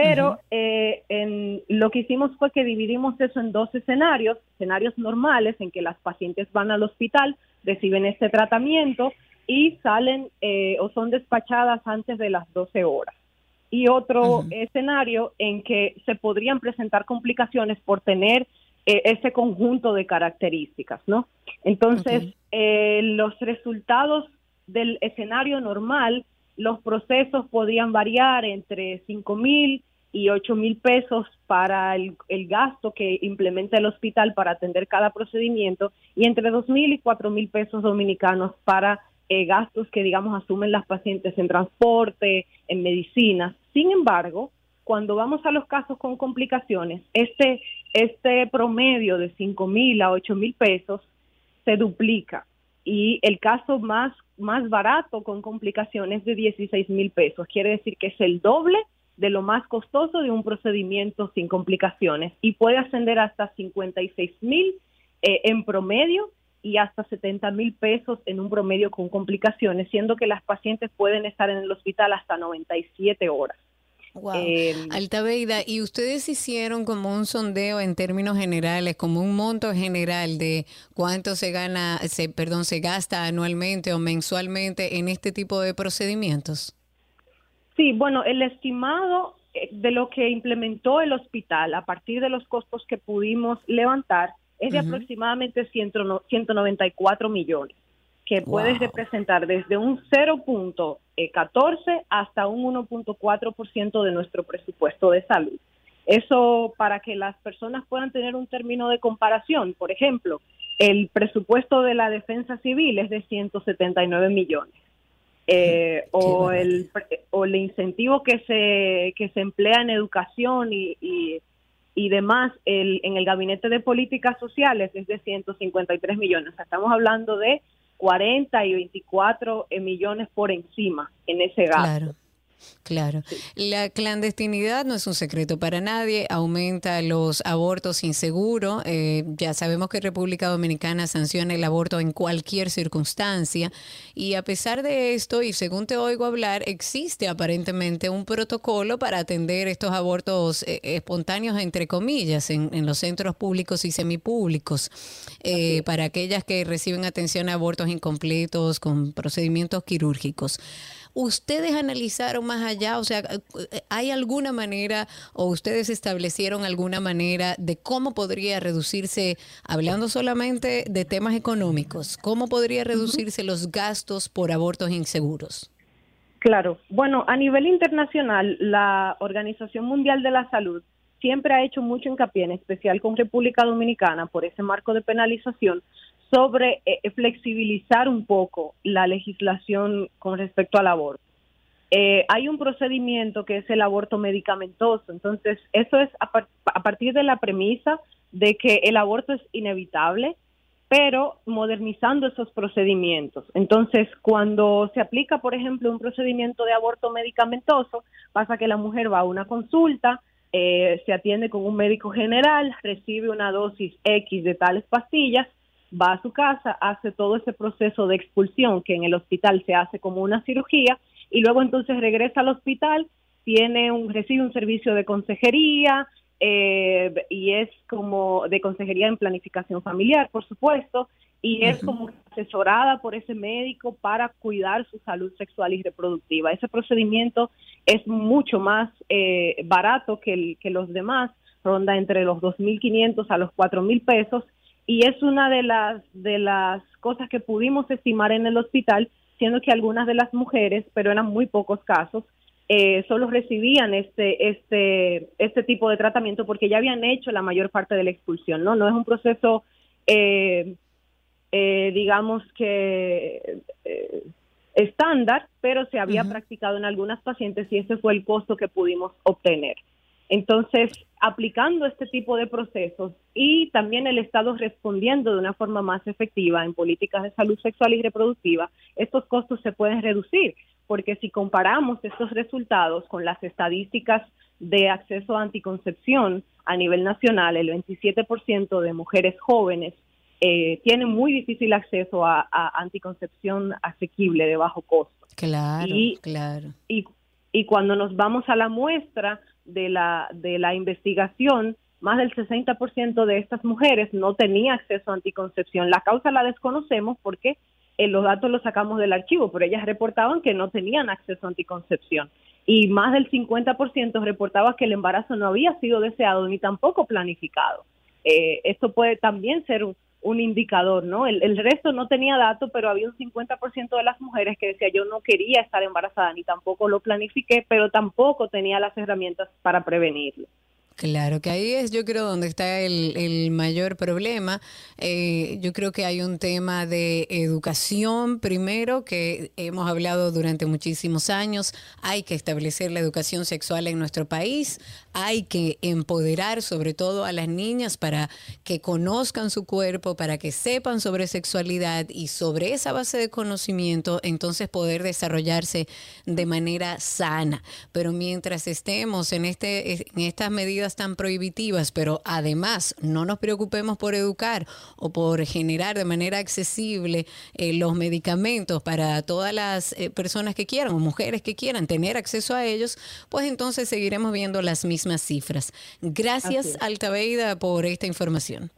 Pero eh, en, lo que hicimos fue que dividimos eso en dos escenarios, escenarios normales en que las pacientes van al hospital, reciben este tratamiento y salen eh, o son despachadas antes de las 12 horas. Y otro escenario en que se podrían presentar complicaciones por tener ese conjunto de características, ¿no? Entonces, eh, los resultados del escenario normal, los procesos podían variar entre 5 mil y 8 mil pesos para el, el gasto que implementa el hospital para atender cada procedimiento y entre 2 mil y 4 mil pesos dominicanos para eh, gastos que, digamos, asumen las pacientes en transporte, en medicinas. Sin embargo, cuando vamos a los casos con complicaciones, este, este promedio de 5 mil a 8 mil pesos se duplica y el caso más, más barato con complicaciones de 16 mil pesos. Quiere decir que es el doble de lo más costoso de un procedimiento sin complicaciones y puede ascender hasta 56 mil eh, en promedio y hasta 70 mil pesos en un promedio con complicaciones, siendo que las pacientes pueden estar en el hospital hasta 97 horas. Wow. Eh, Altaveida, ¿y ustedes hicieron como un sondeo en términos generales, como un monto general de cuánto se gana, se, perdón, se gasta anualmente o mensualmente en este tipo de procedimientos? Sí, bueno, el estimado eh, de lo que implementó el hospital a partir de los costos que pudimos levantar es de Ujú. aproximadamente 100 no- 194 millones, que puede Wow. representar desde un 0.14 hasta un 1.4% de nuestro presupuesto de salud. Eso para que las personas puedan tener un término de comparación. Por ejemplo, el presupuesto de la defensa civil es de 179 millones. Eh, o, el, o el incentivo que se, que se emplea en educación y, y, y demás el, en el Gabinete de Políticas Sociales es de 153 millones. O sea, estamos hablando de 40 y 24 eh, millones por encima en ese gasto. Claro. Claro. La clandestinidad no es un secreto para nadie, aumenta los abortos inseguros. eh, ya sabemos que República Dominicana sanciona el aborto en cualquier circunstancia y a pesar de esto, y según te oigo hablar, existe aparentemente un protocolo para atender estos abortos eh, espontáneos, entre comillas, en, en los centros públicos y semipúblicos, eh, para aquellas que reciben atención a abortos incompletos con procedimientos quirúrgicos. ¿Ustedes analizaron más allá? O sea, ¿hay alguna manera o ustedes establecieron alguna manera de cómo podría reducirse, hablando solamente de temas económicos, cómo podría reducirse los gastos por abortos inseguros? Claro, bueno, a nivel internacional, la Organización Mundial de la Salud siempre ha hecho mucho hincapié, en especial con República Dominicana, por ese marco de penalización, sobre eh, flexibilizar un poco la legislación con respecto al aborto. Eh, hay un procedimiento que es el aborto medicamentoso, entonces eso es a partir de la premisa de que el aborto es inevitable, pero modernizando esos procedimientos. Entonces, cuando se aplica, por ejemplo, un procedimiento de aborto medicamentoso, pasa que la mujer va a una consulta, eh, se atiende con un médico general, recibe una dosis X de tales pastillas, va a su casa, hace todo ese proceso de expulsión que en el hospital se hace como una cirugía y luego entonces regresa al hospital, tiene un recibe un servicio de consejería eh, y es como de consejería en planificación familiar, por supuesto, y es como asesorada por ese médico para cuidar su salud sexual y reproductiva. Ese procedimiento es mucho más eh, barato que, el- que los demás, ronda entre los 2.500 a los 4.000 pesos y es una de las de las cosas que pudimos estimar en el hospital, siendo que algunas de las mujeres, pero eran muy pocos casos, eh, solo recibían este este este tipo de tratamiento porque ya habían hecho la mayor parte de la expulsión, no no es un proceso eh, eh, digamos que eh, estándar, pero se había practicado en algunas pacientes y ese fue el costo que pudimos obtener. Entonces, aplicando este tipo de procesos y también el Estado respondiendo de una forma más efectiva en políticas de salud sexual y reproductiva, estos costos se pueden reducir, porque si comparamos estos resultados con las estadísticas de acceso a anticoncepción a nivel nacional, el 27% de mujeres jóvenes eh, tienen muy difícil acceso a, a anticoncepción asequible de bajo costo. Claro, Y- claro. y, y cuando nos vamos a la muestra de la, de la investigación, más del 60% de estas mujeres no tenía acceso a anticoncepción. La causa la desconocemos porque eh, los datos los sacamos del archivo, pero ellas reportaban que no tenían acceso a anticoncepción. Y más del 50% reportaba que el embarazo no había sido deseado ni tampoco planificado. Eh, esto puede también ser un, un indicador, ¿no? El, el resto no tenía datos, pero había un 50% de las mujeres que decía yo no quería estar embarazada ni tampoco lo planifiqué, pero tampoco tenía las herramientas para prevenirlo. Claro, que ahí es yo creo donde está el, mayor problema. Eh, yo creo que hay un tema de educación primero que hemos hablado durante muchísimos años. Hay que establecer la educación sexual en nuestro país. Hay que empoderar sobre todo a las niñas para que conozcan su cuerpo, para que sepan sobre sexualidad y sobre esa base de conocimiento entonces poder desarrollarse de manera sana. Pero mientras estemos en, este, en estas medidas tan prohibitivas, pero además no nos preocupemos por educar o por generar de manera accesible eh, los medicamentos para todas las eh, personas que quieran o mujeres que quieran tener acceso a ellos, pues entonces seguiremos viendo las mismas cifras. Gracias. Altaveida, por esta información.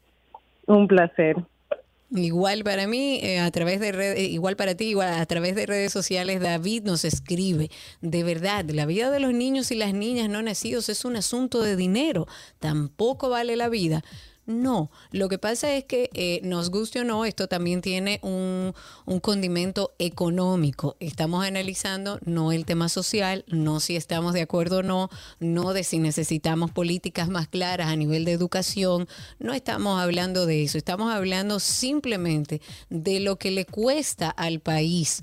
Un placer. Igual para mí, eh, a través de redes, igual para ti, igual a través de redes sociales, David nos escribe, de verdad, la vida de los niños y las niñas no nacidos es un asunto de dinero, tampoco vale la vida. No, lo que pasa es que eh, nos guste o no, esto también tiene un, un condimento económico. Estamos analizando no el tema social, no si estamos de acuerdo o no, no de si necesitamos políticas más claras a nivel de educación, no estamos hablando de eso, estamos hablando simplemente de lo que le cuesta al país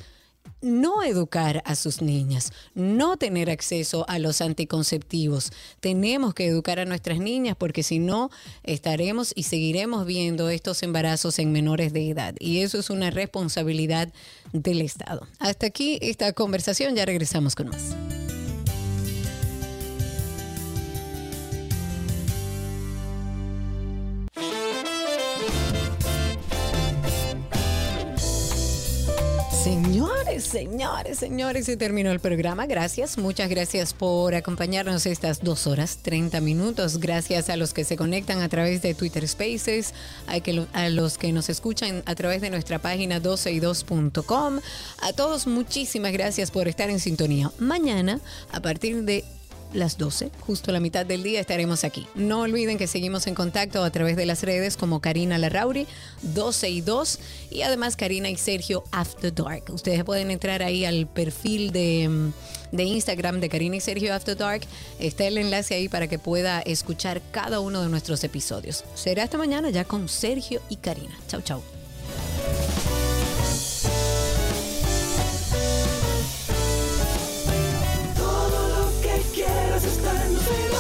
no educar a sus niñas, no tener acceso a los anticonceptivos. Tenemos que educar a nuestras niñas porque si no estaremos y seguiremos viendo estos embarazos en menores de edad. Y eso es una responsabilidad del Estado. Hasta aquí esta conversación, ya regresamos con más. Señores, señores, señores, se terminó el programa. Gracias, muchas gracias por acompañarnos estas dos horas, 30 minutos. Gracias a los que se conectan a través de Twitter Spaces, a, los que nos escuchan a través de nuestra página 12y2.com. A todos, muchísimas gracias por estar en sintonía. Mañana, a partir de las 12, justo a la mitad del día, estaremos aquí. No olviden que seguimos en contacto a través de las redes como Karina Larrauri, 12 y 2, y además Karina y Sergio After Dark. Ustedes pueden entrar ahí al perfil de, mm, de Instagram de Karina y Sergio After Dark. Está el enlace ahí para que pueda escuchar cada uno de nuestros episodios. Será hasta mañana ya con Sergio y Karina. Chau, chau. quieras estar en